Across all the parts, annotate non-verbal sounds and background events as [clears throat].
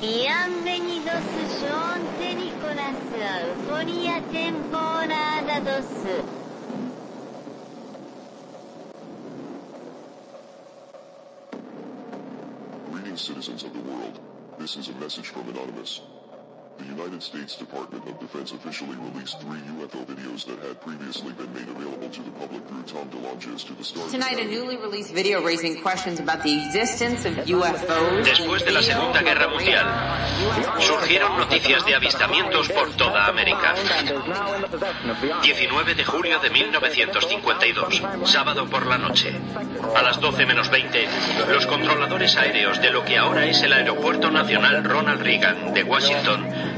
Bienvenidos Nicolas Euforia temporada 2. Greetings, citizens of the world. This is a message from Anonymous. The United States Department of Defense officially released three UFO videos that had previously been made available to the public through Tom DeLonges to the Star Tonight, a newly released video raising questions about the existence of UFOs. Después de la Segunda Guerra Mundial, surgieron noticias de avistamientos por toda América. 19 de julio de 1952, sábado por la noche. A las 12 menos 20, los controladores aéreos de lo que ahora es el Aeropuerto Nacional Ronald Reagan de Washington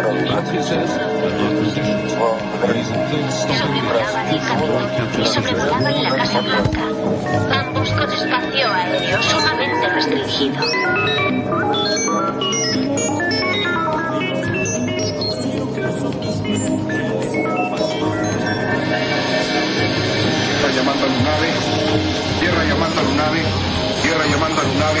Sobrevolaban el camino y sobrevolaban la Casa Blanca, ambos con espacio aéreo sumamente restringido. Tierra llamando a Lunave, tierra llamando a Lunave, tierra llamando a Lunave.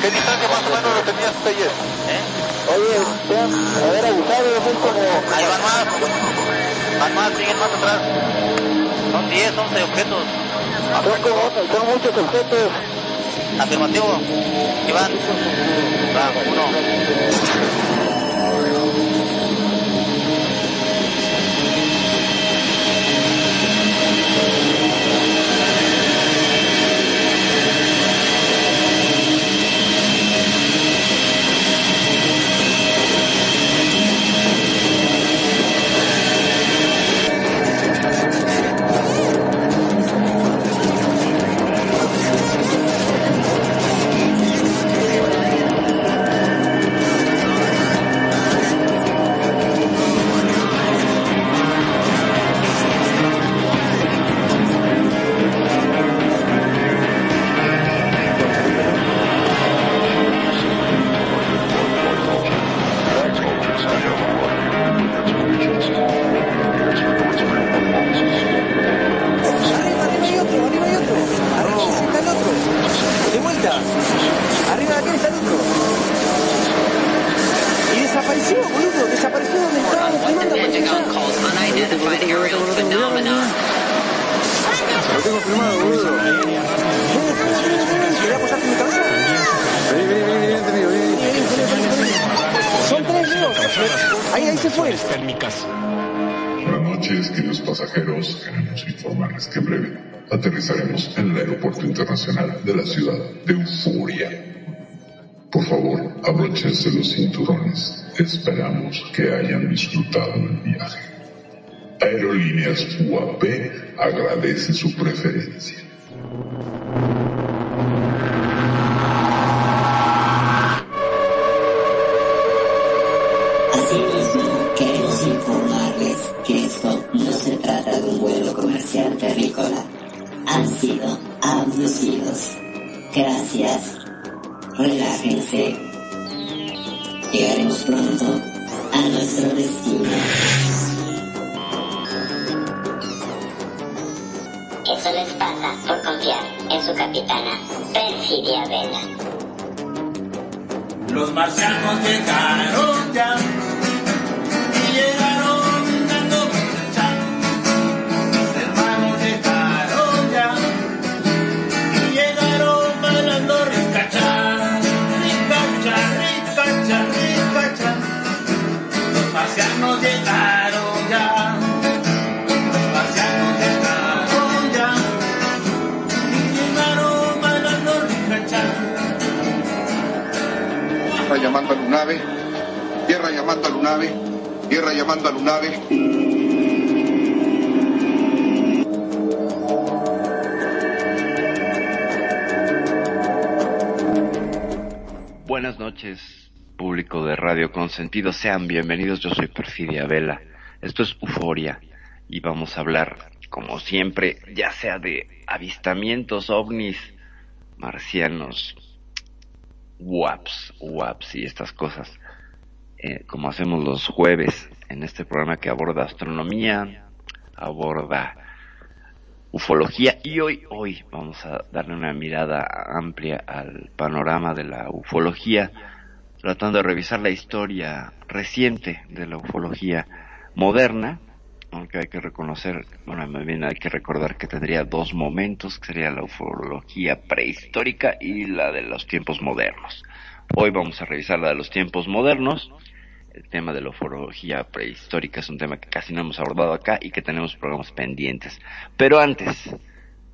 ¿Qué distancia más o menos lo tenías hasta ayer? Oye, ya, haber avisado, es como... Ahí van más. Van más, siguen más atrás. Son 10, 11 objetos. Son, como, son muchos objetos. Afirmativo. Iván. Va, uno. Arriba de aquel está el otro. Y desapareció, boludo. Desapareció donde estaba filmando. Lo tengo filmado, boludo. ¿Querés apoyarte en mi cabeza? Vení, vení, vení, vení, vení, vení. Son tres, Leo. Ahí, ahí se fue. Buenas noches, queridos pasajeros. Queremos informarles que en breve aterrizaremos en el Aeropuerto Internacional de la ciudad de Euforia. Por favor, abróchense los cinturones. Esperamos que hayan disfrutado del viaje. Aerolíneas UAP agradece su preferencia. Gracias. Relájense. Llegaremos pronto a nuestro destino. Eso les pasa por confiar en su capitana, Perfidia Vela. Los marcianos llegaron ya y llegaron marcianos llegaron ya. Los marcianos llegaron ya. Y llegaron bailando ricachá. Tierra llamando a Lunave. Tierra llamando a Lunave. Tierra llamando a Lunave. Buenas noches público de Radio Consentido. Sean bienvenidos. Yo soy Perfidia Vela. Esto es Euforia y vamos a hablar, como siempre, ya sea de avistamientos, ovnis, marcianos, WAPs, WAPs y estas cosas, eh, como hacemos los jueves en este programa que aborda astronomía, aborda ufología y hoy, hoy vamos a darle una mirada amplia al panorama de la ufología, tratando de revisar la historia reciente de la ufología moderna, aunque hay que reconocer, bueno, más bien hay que recordar que tendría dos momentos, que sería la ufología prehistórica y la de los tiempos modernos. Hoy vamos a revisar la de los tiempos modernos. El tema de la ufología prehistórica es un tema que casi no hemos abordado acá y que tenemos programas pendientes. Pero antes,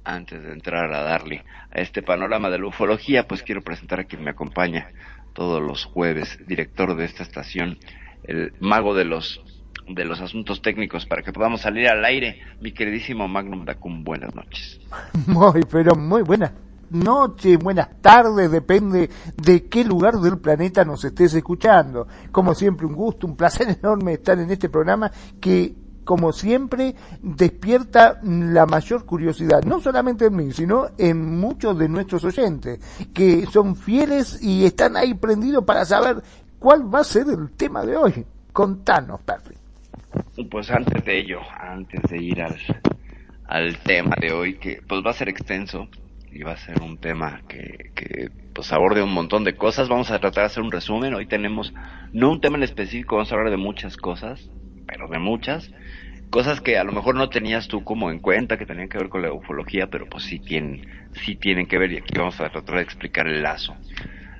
antes de entrar a darle a este panorama de la ufología, pues quiero presentar a quien me acompaña todos los jueves, director de esta estación, el mago de los de los asuntos técnicos para que podamos salir al aire. Mi queridísimo Magnum Dacum, buenas noches. [laughs] Muy, pero muy buenas noches, buenas tardes, depende de qué lugar del planeta nos estés escuchando. Como siempre, un gusto, un placer enorme estar en este programa que como siempre, despierta la mayor curiosidad, no solamente en mí, sino en muchos de nuestros oyentes, que son fieles y están ahí prendidos para saber cuál va a ser el tema de hoy. Contanos, Perry. Pues antes de ello, antes de ir al, al tema de hoy, que pues va a ser extenso y va a ser un tema que, que pues aborde un montón de cosas, vamos a tratar de hacer un resumen. Hoy tenemos no un tema en específico, vamos a hablar de muchas cosas, pero de muchas cosas que a lo mejor no tenías tú como en cuenta que tenían que ver con la ufología, pero pues sí tienen, sí tienen que ver y aquí vamos a tratar de explicar el lazo.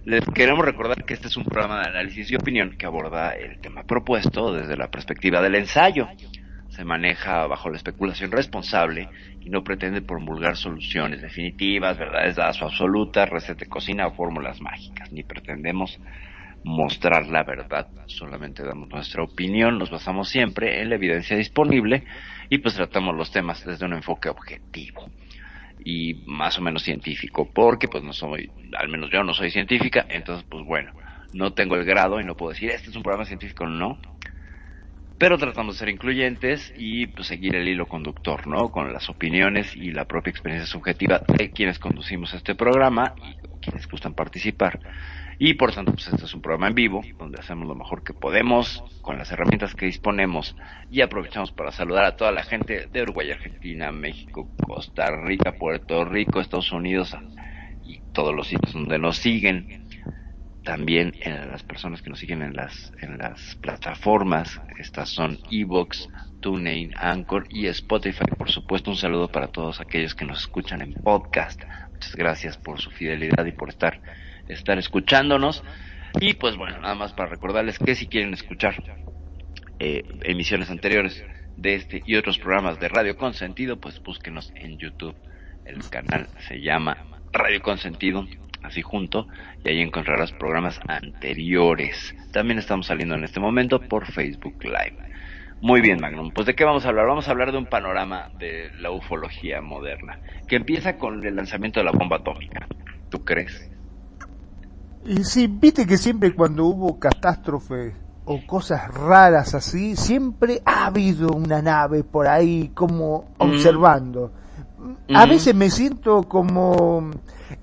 Les queremos recordar que este es un programa de análisis y opinión que aborda el tema propuesto desde la perspectiva del ensayo. Se maneja bajo la especulación responsable y no pretende promulgar soluciones definitivas, verdades dadas o absolutas, recetas de cocina o fórmulas mágicas, ni pretendemos mostrar la verdad, solamente damos nuestra opinión, nos basamos siempre en la evidencia disponible y pues tratamos los temas desde un enfoque objetivo y más o menos científico, porque pues no soy, al menos yo no soy científica, entonces pues bueno, no tengo el grado y no puedo decir, este es un programa científico, no, pero tratamos de ser incluyentes y pues seguir el hilo conductor, ¿no? Con las opiniones y la propia experiencia subjetiva de quienes conducimos este programa y quienes gustan participar. Y por tanto, pues este es un programa en vivo, donde hacemos lo mejor que podemos con las herramientas que disponemos y aprovechamos para saludar a toda la gente de Uruguay, Argentina, México, Costa Rica, Puerto Rico, Estados Unidos y todos los sitios donde nos siguen. También en las personas que nos siguen en las, en las plataformas, estas son Evox, TuneIn, Anchor y Spotify. Por supuesto, un saludo para todos aquellos que nos escuchan en podcast. Muchas gracias por su fidelidad y por estar estar escuchándonos. Y pues bueno, nada más para recordarles que si quieren escuchar eh, emisiones anteriores de este y otros programas de Radio Consentido, pues búsquenos en YouTube. El canal se llama Radio Consentido, así junto, y ahí encontrarás programas anteriores. También estamos saliendo en este momento por Facebook Live. Muy bien, Magnum. Pues de qué vamos a hablar? Vamos a hablar de un panorama de la ufología moderna, que empieza con el lanzamiento de la bomba atómica. ¿Tú crees? Y sí, viste que siempre cuando hubo catástrofes o cosas raras así, siempre ha habido una nave por ahí como observando. A veces me siento como,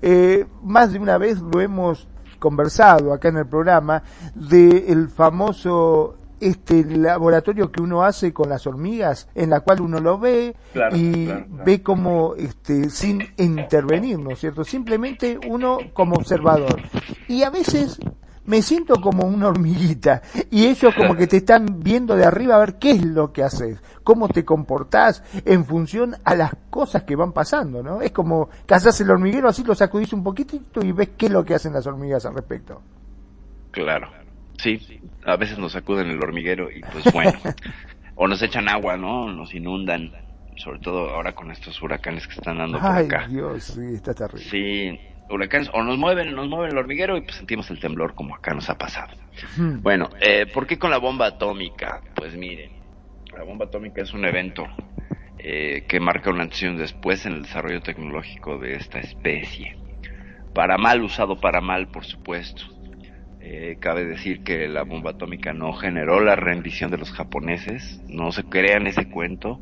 eh, más de una vez lo hemos conversado acá en el programa, de el famoso este laboratorio que uno hace con las hormigas, en la cual uno lo ve Claro, y claro, claro. ve como este sin intervenir, ¿no es cierto? Simplemente uno como observador. Y a veces me siento como una hormiguita y ellos como que te están viendo de arriba a ver qué es lo que haces, cómo te comportás en función a las cosas que van pasando, ¿no? Es como cazás el hormiguero, así lo sacudís un poquitito y ves qué es lo que hacen las hormigas al respecto. Claro, sí, a veces nos sacuden el hormiguero y pues bueno, [laughs] o nos echan agua, ¿no? Nos inundan, sobre todo ahora con estos huracanes que están dando por Ay, acá. Dios, sí, está terrible. Sí, huracanes o nos mueven, nos mueven el hormiguero y pues sentimos el temblor como acá nos ha pasado. Hmm. Bueno, eh, ¿por qué con la bomba atómica? Pues miren, la bomba atómica es un evento eh, que marca una acción después en el desarrollo tecnológico de esta especie. Para mal, usado para mal, por supuesto. Eh, cabe decir que la bomba atómica no generó la rendición de los japoneses, no se crean ese cuento.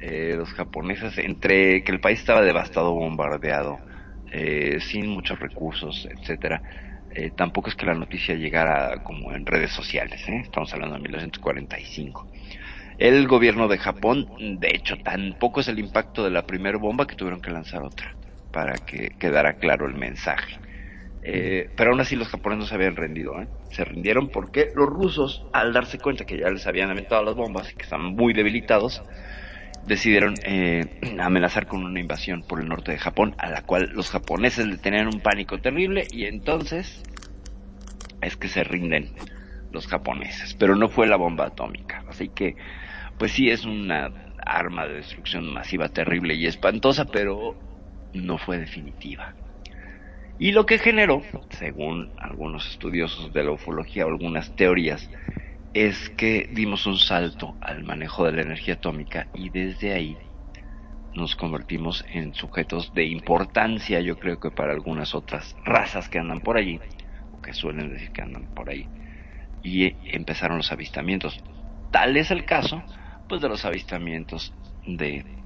Eh, los japoneses, entre que el país estaba devastado, bombardeado, eh, sin muchos recursos, etcétera, eh, tampoco es que la noticia llegara como en redes sociales, ¿eh? estamos hablando de 1945. El gobierno de Japón, de hecho, tampoco es el impacto de la primera bomba que tuvieron que lanzar otra, para que quedara claro el mensaje. Eh, pero aún así los japoneses no se habían rendido, ¿eh? se rindieron porque los rusos, al darse cuenta que ya les habían aventado las bombas y que estaban muy debilitados, decidieron eh, [clears throat] amenazar con una invasión por el norte de Japón, a la cual los japoneses le tenían un pánico terrible y entonces es que se rinden los japoneses, pero no fue la bomba atómica, así que pues sí es una arma de destrucción masiva terrible y espantosa, pero no fue definitiva. Y lo que generó, según algunos estudiosos de la ufología o algunas teorías, es que dimos un salto al manejo de la energía atómica y desde ahí nos convertimos en sujetos de importancia, yo creo que para algunas otras razas que andan por allí, o que suelen decir que andan por ahí, y empezaron los avistamientos. Tal es el caso, pues de los avistamientos de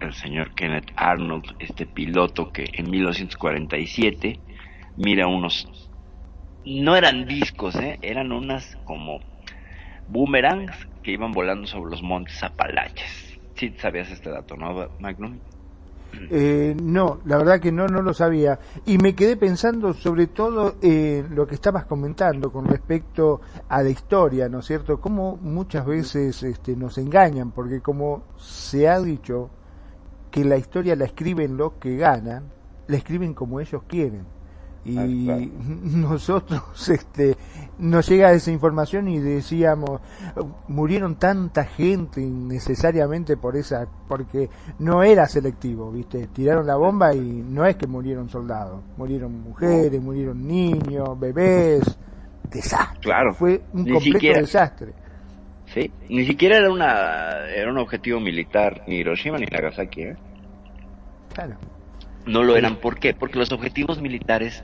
el señor Kenneth Arnold, este piloto que en 1947 mira unos no eran discos, ¿eh? eran unas como boomerangs que iban volando sobre los montes Apalaches. Sí, sabías este dato, ¿no, Magnum? Eh, no, la verdad que no, no lo sabía. Y me quedé pensando sobre todo en lo que estabas comentando con respecto a la historia, ¿no es cierto? Cómo muchas veces este, nos engañan, porque como se ha dicho que la historia la escriben los que ganan, la escriben como ellos quieren. Y [laughs] nosotros este nos llega esa información y decíamos murieron tanta gente innecesariamente por esa porque no era selectivo viste tiraron la bomba y no es que murieron soldados murieron mujeres murieron niños bebés desastre. Claro. Fue un completo siquiera- desastre Sí, ni siquiera era una era un objetivo militar ni Hiroshima ni Nagasaki, ¿eh? claro No lo eran, ¿por qué? Porque los objetivos militares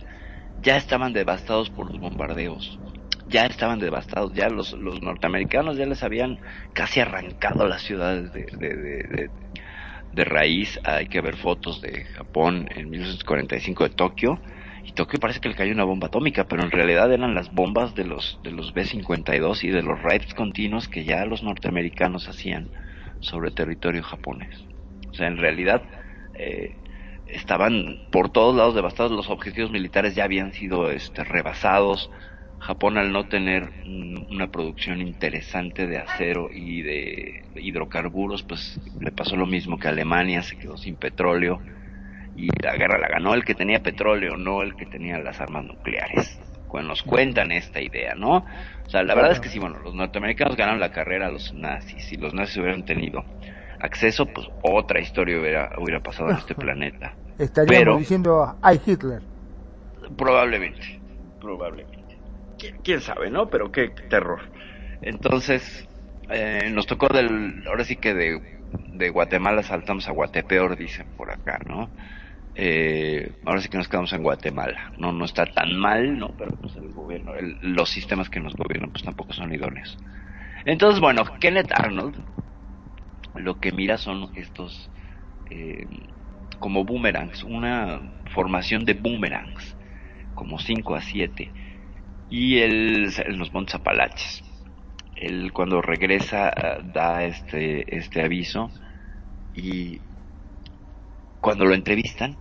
ya estaban devastados por los bombardeos. Ya estaban devastados, ya los, los norteamericanos ya les habían casi arrancado las ciudades de, de, de, de- de raíz. Hay que ver fotos de Japón en 1945 de Tokio. Tokio parece que le cayó una bomba atómica, pero en realidad eran las bombas de los, de los B-52 y de los raids continuos que ya los norteamericanos hacían sobre territorio japonés. O sea, en realidad eh, estaban por todos lados devastados, los objetivos militares ya habían sido este, rebasados. Japón al no tener una producción interesante de acero y de hidrocarburos, pues le pasó lo mismo que Alemania, se quedó sin petróleo y la guerra la ganó el que tenía petróleo, no el que tenía las armas nucleares. Cuando nos cuentan esta idea, ¿no? O sea, la verdad es que sí, bueno, los norteamericanos ganaron la carrera a los nazis. Si los nazis hubieran tenido acceso, pues otra historia hubiera, hubiera pasado en este planeta. estaríamos Pero- diciendo ay Hitler Probablemente, probablemente. ¿Quién, quién sabe, no? Pero qué terror. Entonces, eh, nos tocó del, ahora sí que de, de Guatemala saltamos a Guatepeor, dicen por acá, ¿no? Eh, ahora sí que nos quedamos en Guatemala. No, no está tan mal, ¿no? Pero pues el gobierno, el- los sistemas que nos gobiernan pues tampoco son idóneos. Entonces, bueno, Kenneth Arnold lo que mira son estos eh, como boomerangs, una formación de boomerangs, como 5 a 7, y él en los Montes Apalaches. Él cuando regresa da este, este aviso y cuando lo entrevistan,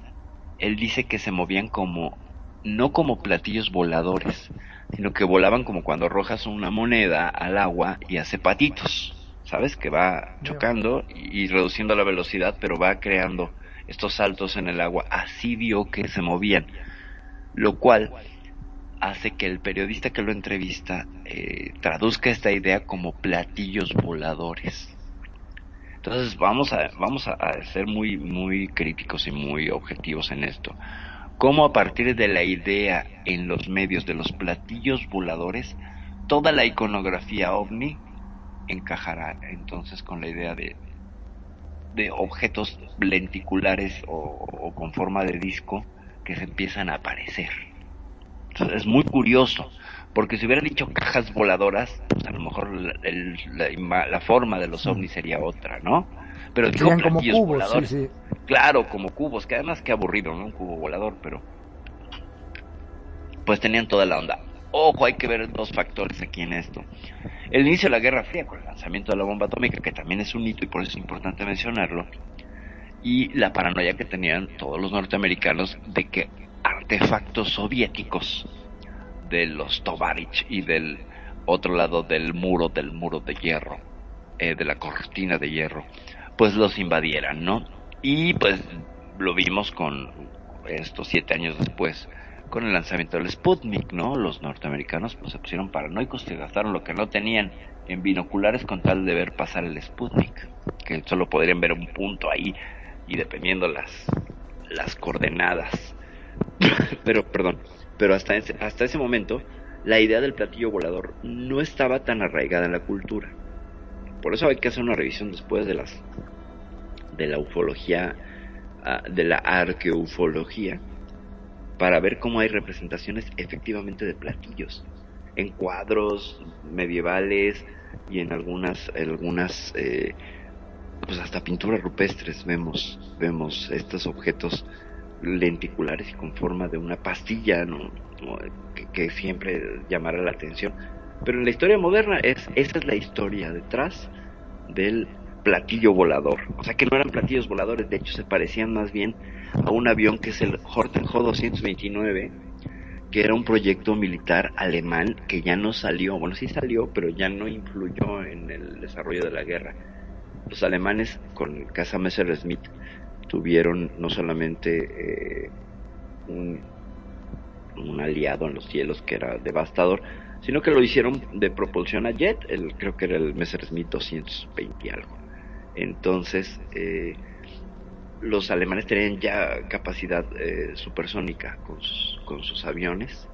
él dice que se movían como, no como platillos voladores, sino que volaban como cuando arrojas una moneda al agua y hace patitos, ¿sabes? Que va chocando y, reduciendo la velocidad, pero va creando estos saltos en el agua. Así vio que se movían, lo cual hace que el periodista que lo entrevista eh, traduzca esta idea como platillos voladores. Entonces vamos a vamos a, ser muy muy críticos y muy objetivos en esto. cómo a partir de la idea en los medios de los platillos voladores, toda la iconografía ovni encajará entonces con la idea de, de objetos lenticulares o, o con forma de disco que se empiezan a aparecer. Entonces, es muy curioso, porque si hubiera dicho cajas voladoras, pues a lo mejor la, el- la ima- la forma de los ovnis sería otra, ¿no? Pero dijo como cubos, voladores. sí. Claro, como cubos, que además que aburrido, ¿no? Un cubo volador, pero pues tenían toda la onda. Ojo, hay que ver dos factores aquí en esto. El inicio de la Guerra Fría con el lanzamiento de la bomba atómica, que también es un hito y por eso es importante mencionarlo, y la paranoia que tenían todos los norteamericanos de que artefactos soviéticos de los Tovarich y del otro lado del muro, del muro de hierro, eh, de la cortina de hierro, pues los invadieran, ¿no? Y pues lo vimos con estos siete años después, con el lanzamiento del Sputnik, ¿no? Los norteamericanos pues se pusieron paranoicos, se gastaron lo que no tenían en binoculares con tal de ver pasar el Sputnik, que solo podrían ver un punto ahí y dependiendo las las coordenadas. [laughs] pero perdón, pero hasta ese, hasta ese momento la idea del platillo volador no estaba tan arraigada en la cultura. Por eso hay que hacer una revisión después de las de la ufología, ah, de la arqueufología, para ver cómo hay representaciones efectivamente de platillos en cuadros medievales y en algunas algunas eh, pues hasta pinturas rupestres vemos vemos estos objetos lenticulares y con forma de una pastilla ¿no? ¿no? Que, siempre llamará la atención pero en la historia moderna es esa es la historia detrás del platillo volador o sea que no eran platillos voladores de hecho se parecían más bien a un avión que es el Horten Ho-229 que era un proyecto militar alemán que ya no salió, bueno sí salió, pero ya no influyó en el desarrollo de la guerra. Los alemanes con el caza Messerschmitt tuvieron no solamente eh, un, un aliado en los cielos que era devastador, sino que lo hicieron de propulsión a jet, el, creo que era el Messerschmitt 220 y algo. Entonces, eh, los alemanes tenían ya capacidad eh, supersónica con sus, con sus aviones,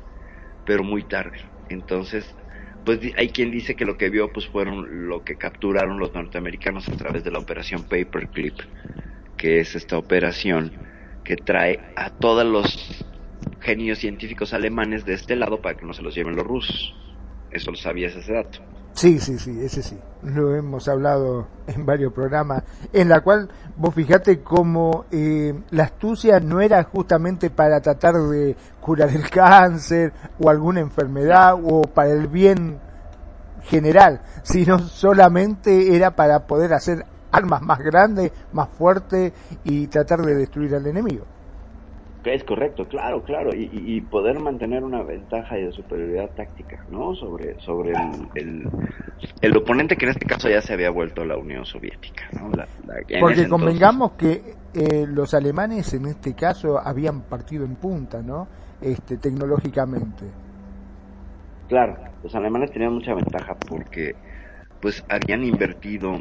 pero muy tarde. Entonces, pues hay quien dice que lo que vio pues fueron lo que capturaron los norteamericanos a través de la operación Paperclip, que es esta operación que trae a todos los genios científicos alemanes de este lado para que no se los lleven los rusos. Eso lo sabías ese dato. Sí, sí, sí, ese sí. Lo hemos hablado en varios programas, en la cual vos fijate cómo eh, la astucia no era justamente para tratar de curar el cáncer o alguna enfermedad o para el bien general, sino solamente era para poder hacer armas más grandes, más fuertes y tratar de destruir al enemigo. Es correcto, claro, claro, y, poder mantener una ventaja y de superioridad táctica, ¿no? Sobre, sobre el, el, el oponente que en este caso ya se había vuelto la Unión Soviética, ¿no? La- la- Porque entonces- convengamos que eh, los alemanes en este caso habían partido en punta, ¿no? Este, tecnológicamente. Claro, los alemanes tenían mucha ventaja porque pues habían invertido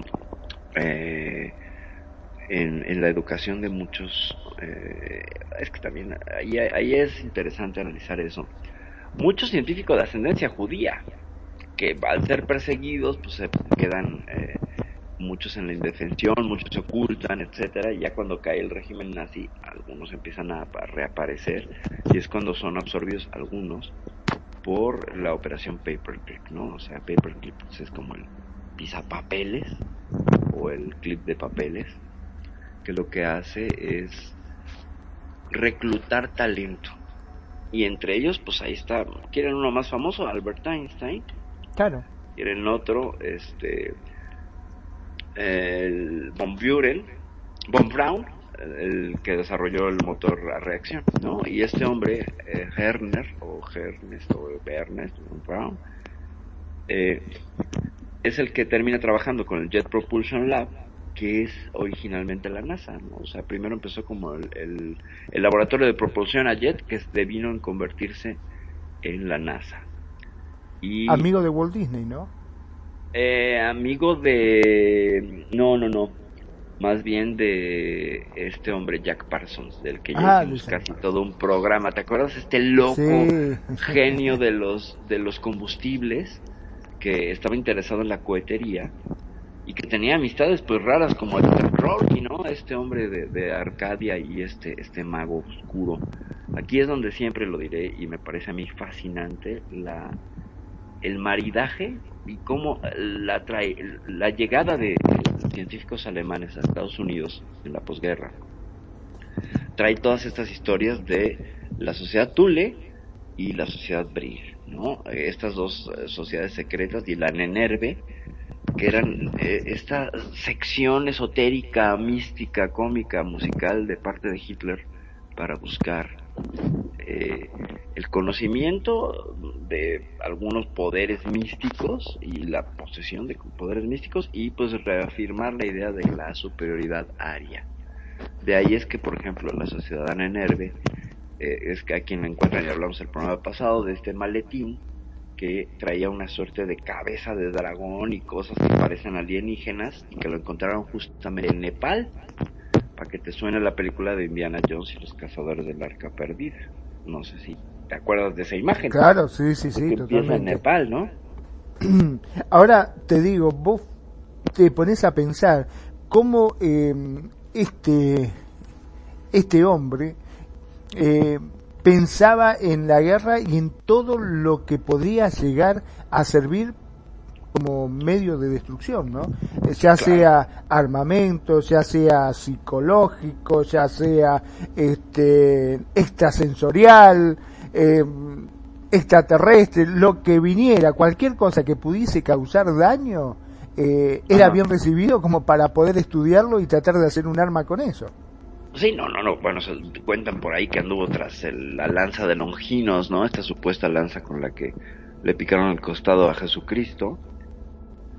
eh, en, la educación de muchos. eh, es que también ahí, ahí es interesante analizar eso. Muchos científicos de ascendencia judía que al ser perseguidos pues se quedan eh, muchos en la indefensión, muchos se ocultan, etcétera, y ya cuando cae el régimen nazi, algunos empiezan a apa- reaparecer y es cuando son absorbidos algunos por la operación Paperclip, ¿no? O sea, Paperclip pues, es como el pisapapeles o el clip de papeles, que lo que hace es reclutar talento. Y entre ellos, pues ahí está, quieren uno más famoso, Albert Einstein, Claro. quieren otro, este, el Von Buren, Von Braun, el que desarrolló el motor a reacción, ¿no? Y este hombre, eh, Herner, o Ernest, o Ernest, Von Braun, eh, es el que termina trabajando con el Jet Propulsion Lab, que es originalmente la NASA, ¿no? O sea, primero empezó como el, el, el laboratorio de propulsión a jet, que se vino en convertirse en la NASA. Y Amigo de Walt Disney, ¿no? eh, amigo de... No, no, no. más bien de este hombre Jack Parsons, del que Ah, ya casi todo un programa. ¿Te acuerdas? Este loco Sí. genio de los, de los combustibles que estaba interesado en la cohetería y que tenía amistades pues raras como Edgar Crowley, ¿no? Este hombre de, Arcadia y este, este mago oscuro. Aquí es donde siempre lo diré y me parece a mí fascinante la, el maridaje y cómo la, trae, la llegada de científicos alemanes a Estados Unidos en la posguerra trae todas estas historias de la sociedad Thule y la sociedad Brill, ¿no? Estas dos eh, sociedades secretas y la Nenerve, que eran eh, esta sección esotérica, mística, cómica, musical de parte de Hitler para buscar eh, el conocimiento de algunos poderes místicos y la posesión de poderes místicos y pues reafirmar la idea de la superioridad aria. De ahí es que, por ejemplo, la sociedad Nenerve, eh, es que a quien encuentran, y hablamos el programa pasado, de este maletín que traía una suerte de cabeza de dragón y cosas que parecen alienígenas y que lo encontraron justamente en Nepal, para que te suene la película de Indiana Jones y los cazadores del arca perdida. No sé si te acuerdas de esa imagen. Claro, sí, sí, sí, empieza en totalmente. Nepal, ¿no? [clears throat] Ahora te digo, vos te pones a pensar cómo eh, este, este hombre eh, pensaba en la guerra y en todo lo que podría llegar a servir como medio de destrucción, ¿no? Eh, Ya sea armamento, ya sea psicológico, ya sea este extrasensorial, eh, extraterrestre, lo que viniera, cualquier cosa que pudiese causar daño, eh, era Ajá. bien recibido como para poder estudiarlo y tratar de hacer un arma con eso. Sí, no, no, no. Bueno, se cuentan por ahí que anduvo tras el- la lanza de Longinos, ¿no? Esta supuesta lanza con la que le picaron el costado a Jesucristo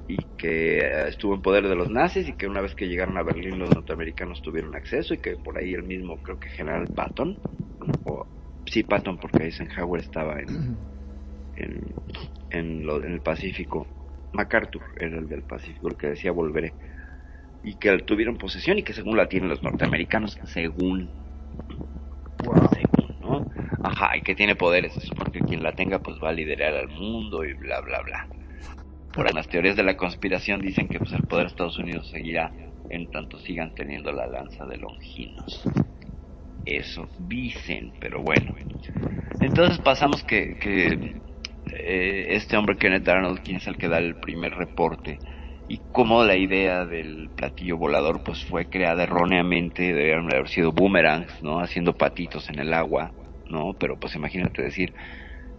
y que eh, estuvo en poder de los nazis y que una vez que llegaron a Berlín los norteamericanos tuvieron acceso y que por ahí el mismo, creo que General Patton, o sí, Patton porque Eisenhower estaba en, en, en, lo- en el Pacífico. MacArthur era el del Pacífico, el que decía volveré y que tuvieron posesión y que según la tienen los norteamericanos, según, según, ¿no? Ajá, y que tiene poderes, se supone que quien la tenga pues va a liderar al mundo y bla, bla, bla. Por las teorías de la conspiración dicen que pues el poder de Estados Unidos seguirá en tanto sigan teniendo la lanza de Longinos. Eso dicen, pero bueno. Entonces pasamos que, que eh, este hombre Kenneth Arnold, quien es el que da el primer reporte, y cómo la idea del platillo volador pues fue creada erróneamente, deberían haber sido boomerangs, ¿no? Haciendo patitos en el agua, ¿no? Pero pues imagínate decir,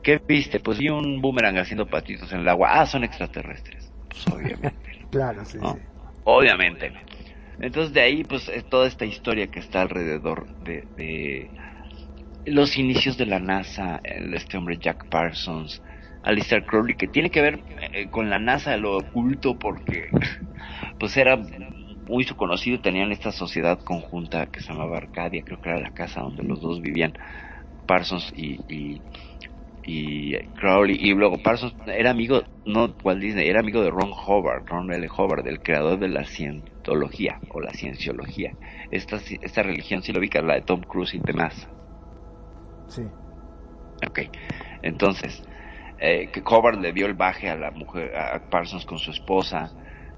¿qué viste? Pues vi un boomerang haciendo patitos en el agua. Ah, son extraterrestres. Pues obviamente. [laughs] Claro, sí, ¿no? sí. Obviamente. Entonces de ahí pues es toda esta historia que está alrededor de, de los inicios de la NASA, este hombre Jack Parsons, Alistair Crowley, que tiene que ver eh, con la NASA, lo oculto, porque pues era muy su conocido, tenían esta sociedad conjunta que se llamaba Arcadia, creo que era la casa donde los dos vivían, Parsons y, y, y Crowley, y luego Parsons era amigo, no Walt Disney, era amigo de Ron Howard, Ron L. Howard, el creador de la cientología o la cienciología. Esta, esta religión, si lo ubicas, la de Tom Cruise y demás. Sí. Ok, entonces, eh, que Howard le dio el baje a la mujer, a Parsons con su esposa,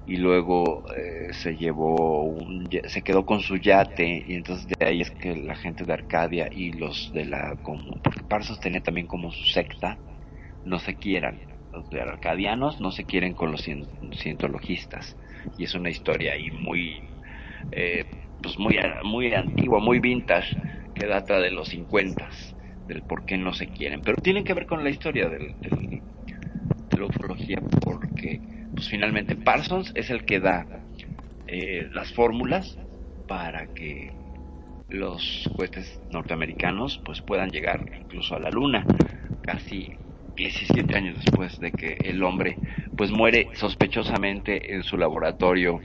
y luego eh, se llevó un, se quedó con su yate, y entonces de ahí es que la gente de Arcadia y los de la, como, porque Parsons tenía también como su secta, no se quieran. Los de arcadianos no se quieren con los cien- cientologistas, y es una historia ahí muy, eh, pues muy, muy antigua, muy vintage, que data de los 50 del por qué no se quieren. Pero tienen que ver con la historia del, del- de la ufología, porque pues finalmente Parsons es el que da eh, las fórmulas para que los cohetes norteamericanos pues puedan llegar incluso a la luna casi 17 años después de que el hombre pues muere sospechosamente en su laboratorio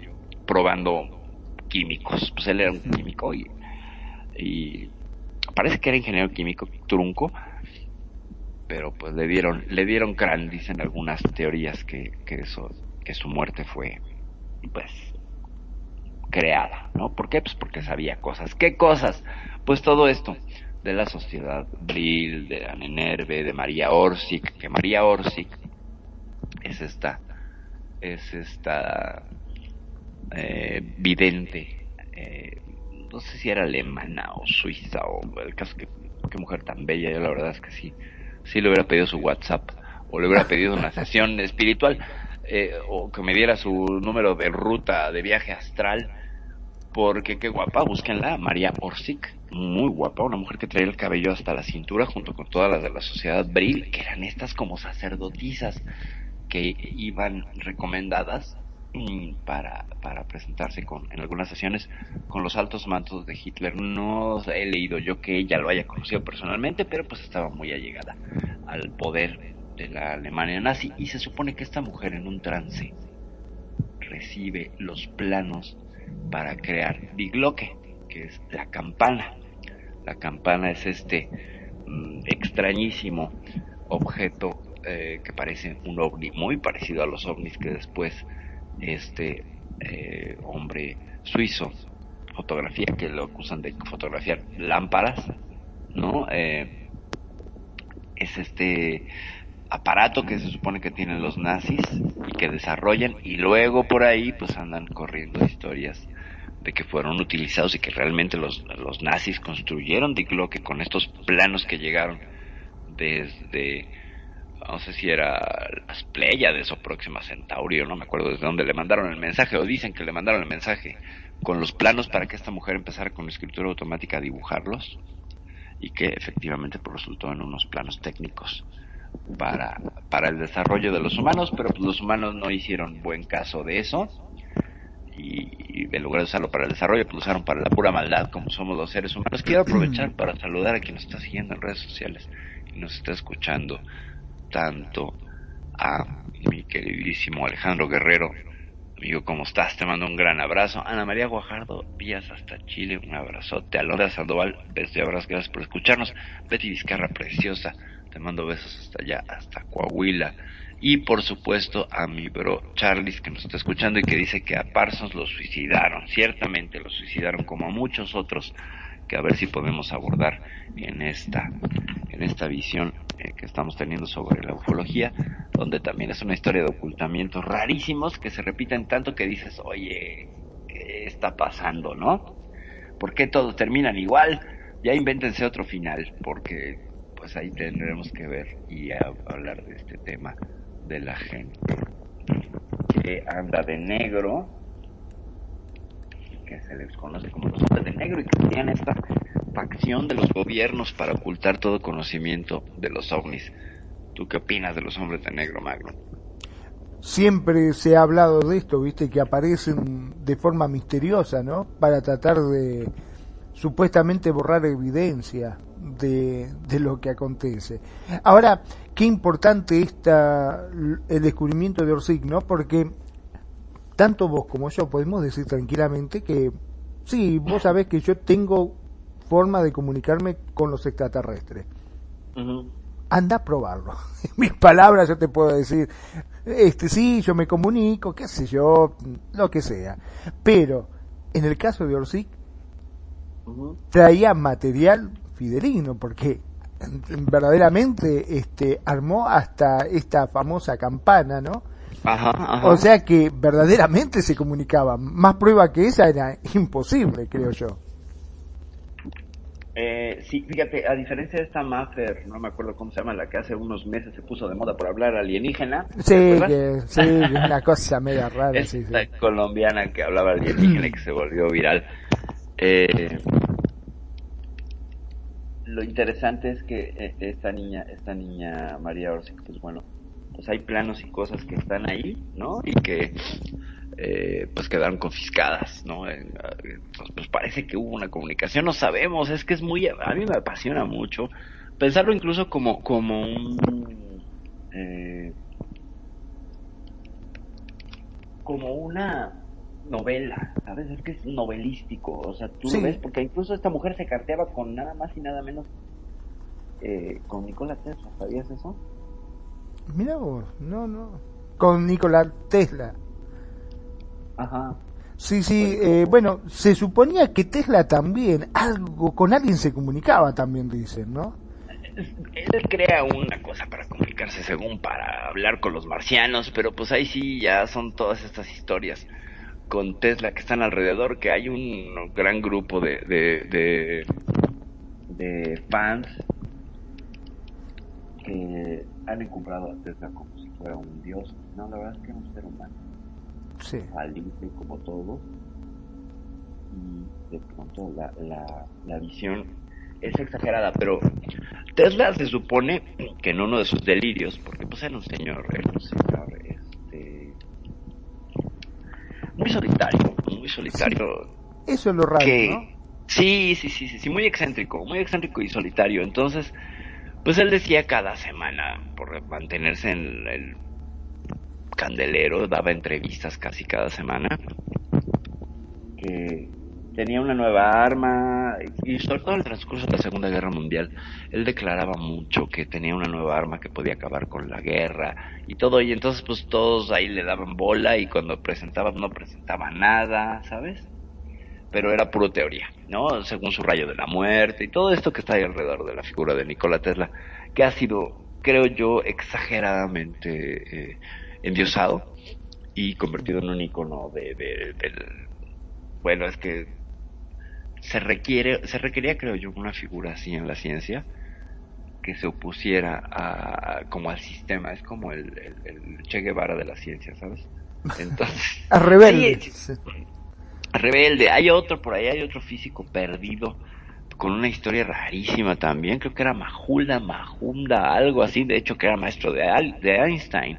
probando químicos pues él era un químico y, y parece que era ingeniero químico trunco pero pues le dieron le dieron crán dicen algunas teorías que, que eso que su muerte fue pues creada, ¿no? ¿Por qué? Pues porque sabía cosas. ¿Qué cosas? Pues todo esto de la sociedad Brill, de Anne Nerve, de María Orsic, que María Orsic es esta, es esta eh, vidente, eh, no sé si era alemana o suiza o el caso que qué mujer tan bella, yo la verdad es que sí, sí le hubiera pedido su WhatsApp o le hubiera pedido una sesión espiritual eh, o que me diera su número de ruta de viaje astral porque qué guapa, búsquenla, María Orsic, muy guapa, una mujer que traía el cabello hasta la cintura junto con todas las de la sociedad Brill, que eran estas como sacerdotisas que iban recomendadas para, para presentarse con, en algunas sesiones con los altos mantos de Hitler. No he leído yo que ella lo haya conocido personalmente, pero pues estaba muy allegada al poder de la Alemania nazi y se supone que esta mujer en un trance recibe los planos para crear Die Glocke, que es la campana. La campana es este mm, extrañísimo objeto eh, que parece un ovni, muy parecido a los ovnis que después este eh, hombre suizo fotografía, que lo acusan de fotografiar lámparas, ¿no? Eh, es este aparato que se supone que tienen los nazis y que desarrollan y luego por ahí pues andan corriendo historias de que fueron utilizados y que realmente los, los nazis construyeron de que con estos planos que llegaron desde no sé si era las Pléyades o Próxima Centaurio, no me acuerdo desde dónde le mandaron el mensaje o dicen que le mandaron el mensaje con los planos para que esta mujer empezara con escritura automática a dibujarlos y que efectivamente pues, resultó en unos planos técnicos para, para el desarrollo de los humanos, pero pues, los humanos no hicieron buen caso de eso y, en lugar de usarlo para el desarrollo, pues lo usaron para la pura maldad, como somos los seres humanos. Quiero aprovechar para saludar a quien nos está siguiendo en redes sociales y nos está escuchando, tanto a mi queridísimo Alejandro Guerrero, amigo, ¿cómo estás? Te mando un gran abrazo. Ana María Guajardo, vías hasta Chile, un abrazote. A Lora Sandoval, besos y abrazos, gracias por escucharnos. Betty Vizcarra, preciosa, te mando besos hasta allá, hasta Coahuila. Y por supuesto a mi bro Charles que nos está escuchando y que dice que a Parsons lo suicidaron. Ciertamente lo suicidaron como a muchos otros que a ver si podemos abordar en esta, en esta visión eh, que estamos teniendo sobre la ufología, donde también es una historia de ocultamientos rarísimos que se repiten tanto que dices, oye, ¿qué está pasando, no? ¿Por qué todos terminan igual? Ya invéntense otro final, porque pues ahí tendremos que ver y hablar de este tema de la gente que anda de negro, que se les conoce como los hombres de negro y que tienen esta facción de los gobiernos para ocultar todo conocimiento de los ovnis. ¿Tú qué opinas de los hombres de negro, Magno? Siempre se ha hablado de esto, viste, que aparecen de forma misteriosa, ¿no? Para tratar de supuestamente borrar evidencia de, de lo que acontece. Ahora, qué importante está el descubrimiento de Orsic, ¿no? Porque tanto vos como yo podemos decir tranquilamente que sí, vos sabés que yo tengo forma de comunicarme con los extraterrestres. Anda a probarlo. [laughs] En mis palabras yo te puedo decir, este sí, yo me comunico, qué sé yo, lo que sea. Pero en el caso de Orsic, traía material fidelino, porque verdaderamente este armó hasta esta famosa campana, ¿no? O sea que verdaderamente se comunicaba. Más prueba que esa era imposible, creo yo. Eh, sí, fíjate, a diferencia de esta Maffer, no me acuerdo cómo se llama, la que hace unos meses se puso de moda por hablar alienígena. Sí, que, sí, una cosa media rara. Esta colombiana que hablaba alienígena y que se volvió viral. Eh, lo interesante es que eh, esta niña, esta niña María Orsic, pues bueno, pues hay planos y cosas que están ahí, ¿no? Y que eh, pues quedaron confiscadas, ¿no? Eh, pues, pues, parece que hubo una comunicación, no sabemos, es que es muy, a mí me apasiona mucho pensarlo incluso como, como un, eh, como una novela, ¿sabes? Es que es novelístico, o sea, tú lo ves, porque incluso esta mujer se carteaba con nada más y nada menos eh, con Nikola Tesla, ¿sabías eso? Mira vos, no, no, con Nikola Tesla. Ajá. Sí, sí, eh, bueno, se suponía que Tesla también, algo, con alguien se comunicaba también, dicen, ¿no? Él crea una cosa para comunicarse según para hablar con los marcianos, pero pues ahí sí ya son todas estas historias con Tesla que están alrededor, que hay un gran grupo de, de, de, de fans que han encumbrado a Tesla como si fuera un dios. No, la verdad es que es un ser humano. Sí. Falible como todo. Y de pronto la, la, la visión es exagerada, pero Tesla se supone que en uno de sus delirios, porque pues era un señor, era un señor este, muy solitario, muy solitario. Eso es lo raro, que, ¿no? Sí, sí, sí, sí, sí, muy excéntrico, muy excéntrico y solitario. Entonces, pues él decía cada semana, por mantenerse en el candelero, daba entrevistas casi cada semana, que tenía una nueva arma y sobre todo el transcurso de la Segunda Guerra Mundial, él declaraba mucho que tenía una nueva arma que podía acabar con la guerra y todo, y entonces pues todos ahí le daban bola y cuando presentaba no presentaba nada, ¿sabes? Pero era puro teoría, ¿no? Según su rayo de la muerte y todo esto que está ahí alrededor de la figura de Nikola Tesla, que ha sido, creo yo, exageradamente eh, endiosado y convertido en un icono de, de, del bueno, es que se requiere, se requería, creo yo, una figura así en la ciencia que se opusiera a, como al sistema, es como el, el, el Che Guevara de la ciencia, ¿sabes? Entonces, [laughs] A rebelde. sí, rebelde. Hay otro por ahí, hay otro físico perdido con una historia rarísima también, creo que era Majula, Majunda, algo así, de hecho que era maestro de, de Einstein,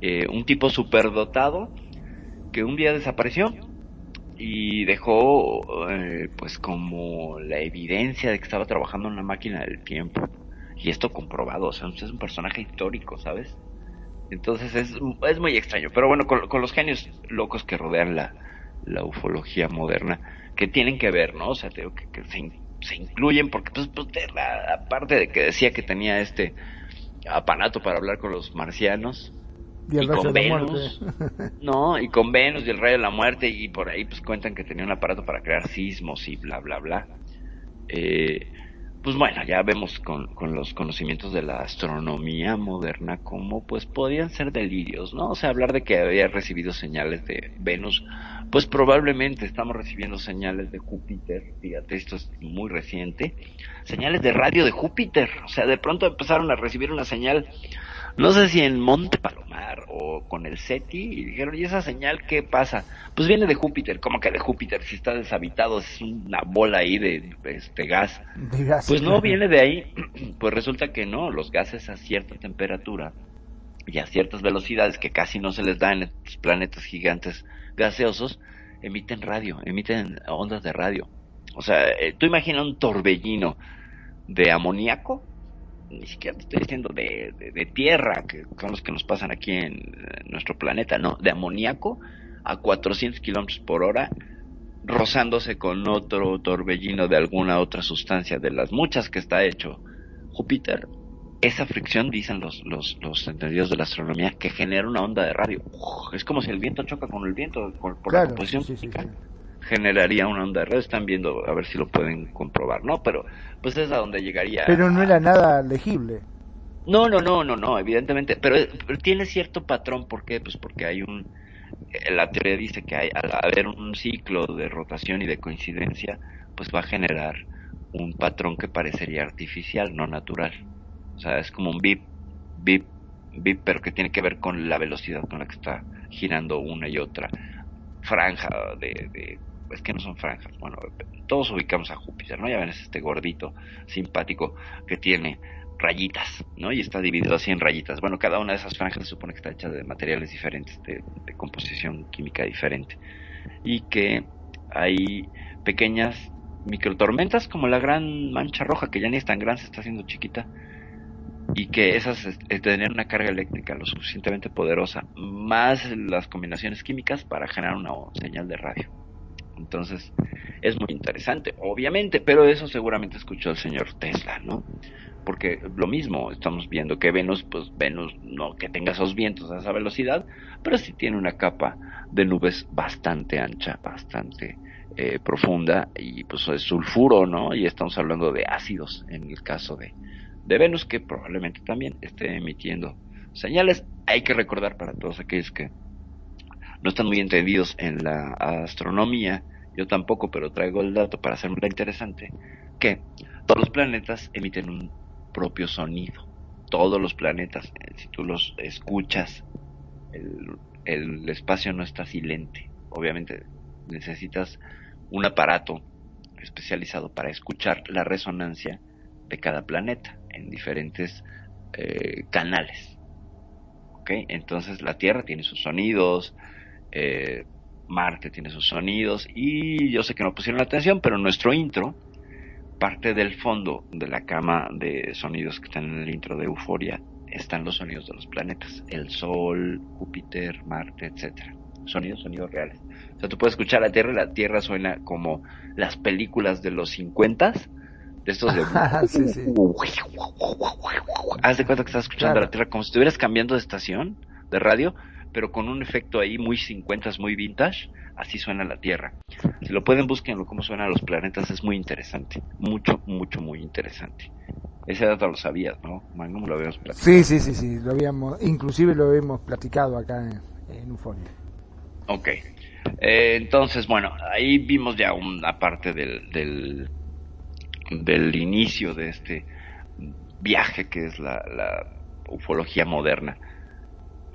eh, un tipo superdotado que un día desapareció y dejó eh, pues como la evidencia de que estaba trabajando en una máquina del tiempo. Y esto comprobado, o sea, es un personaje histórico, ¿sabes? Entonces es, es muy extraño, pero bueno, con, con los genios locos que rodean la, la ufología moderna, que tienen que ver, ¿no? O sea, digo que, que se, se incluyen porque, pues, pues, la- aparte de que decía que tenía este aparato para hablar con los marcianos, Y y con Venus, [laughs] no, y con Venus y el rayo de la muerte, y por ahí pues cuentan que tenía un aparato para crear sismos y bla, bla, bla. Eh, pues bueno, ya vemos con, con los conocimientos de la astronomía moderna cómo pues podían ser delirios, ¿no? O sea, hablar de que había recibido señales de Venus, pues probablemente estamos recibiendo señales de Júpiter, fíjate, esto es muy reciente, señales de radio de Júpiter, o sea, de pronto empezaron a recibir una señal no sé si en Monte Palomar o con el SETI, y dijeron, ¿y esa señal qué pasa? Pues viene de Júpiter, ¿cómo que de Júpiter? Si está deshabitado, es una bola ahí de este gas. De gas, Pues no viene de ahí, [clears throat] pues resulta que no, los gases a cierta temperatura y a ciertas velocidades que casi no se les da en estos planetas gigantes gaseosos, emiten radio, emiten ondas de radio. O sea, eh, tú imagina un torbellino de amoníaco, ni siquiera te estoy diciendo de, de, de tierra, que son los que nos pasan aquí en, nuestro planeta, no, de amoníaco a 400 kilómetros por hora, rozándose con otro torbellino de alguna otra sustancia de las muchas que está hecho Júpiter. Esa fricción, dicen los, los, los entendidos de la astronomía, que genera una onda de radio. Uf, es como si el viento choca con el viento, por, por la composición sí, sí, generaría una onda de radio. Están viendo a ver si lo pueden comprobar, ¿no? Pero pues es a donde llegaría. Pero no era nada legible. No, no, no, no, no, evidentemente, pero, pero tiene cierto patrón, ¿por qué? Pues porque hay un, eh, la teoría dice que hay, al haber un ciclo de rotación y de coincidencia, pues va a generar un patrón que parecería artificial, no natural. O sea, es como un bip, bip, bip, pero que tiene que ver con la velocidad con la que está girando una y otra franja de, de es que no son franjas, bueno, todos ubicamos a Júpiter, ¿no? Ya ven, es este gordito simpático que tiene rayitas, ¿no? Y está dividido así en rayitas. Bueno, cada una de esas franjas se supone que está hecha de materiales diferentes, de, composición química diferente. Y que hay pequeñas microtormentas como la gran mancha roja, que ya ni es tan grande, se está haciendo chiquita. Y que esas eh, tener una carga eléctrica lo suficientemente poderosa, más las combinaciones químicas para generar una señal de radio. Entonces, es muy interesante, obviamente, pero eso seguramente escuchó el señor Tesla, ¿no? porque lo mismo, estamos viendo que Venus, pues Venus no que tenga esos vientos a esa velocidad, pero sí tiene una capa de nubes bastante ancha, bastante eh, profunda y pues es sulfuro, ¿no? Y estamos hablando de ácidos en el caso de, de Venus, que probablemente también esté emitiendo señales. Hay que recordar para todos aquellos que no están muy entendidos en la astronomía, yo tampoco, pero traigo el dato para hacerlo interesante, que todos los planetas emiten un propio sonido. Todos los planetas, eh, si tú los escuchas, el, el espacio no está silente. Obviamente necesitas un aparato especializado para escuchar la resonancia de cada planeta en diferentes eh, canales. Entonces la Tierra tiene sus sonidos, eh, Marte tiene sus sonidos y yo sé que no pusieron atención, pero nuestro intro, parte del fondo de la cama de sonidos que están en el intro de Euforia, están los sonidos de los planetas, el Sol, Júpiter, Marte, etcétera. Sonidos, sonidos reales. O sea, tú puedes escuchar la Tierra y la Tierra suena como las películas de los 50 de estos de... [laughs] [laughs] sí, sí. Haz de cuenta que estás escuchando Claro. la Tierra como si estuvieras cambiando de estación de radio, pero con un efecto ahí muy 50 muy vintage, así suena la Tierra. Si lo pueden, búsquenlo cómo suenan los planetas, es muy interesante. Mucho, mucho, muy interesante. Ese dato lo sabías, ¿no? Magnum lo habíamos platicado. Sí, sí, sí, sí, lo habíamos, inclusive lo hemos platicado acá en, en Ufonia. Ok. Eh, entonces, bueno, ahí vimos ya una parte del, del, del inicio de este viaje que es la, la ufología moderna.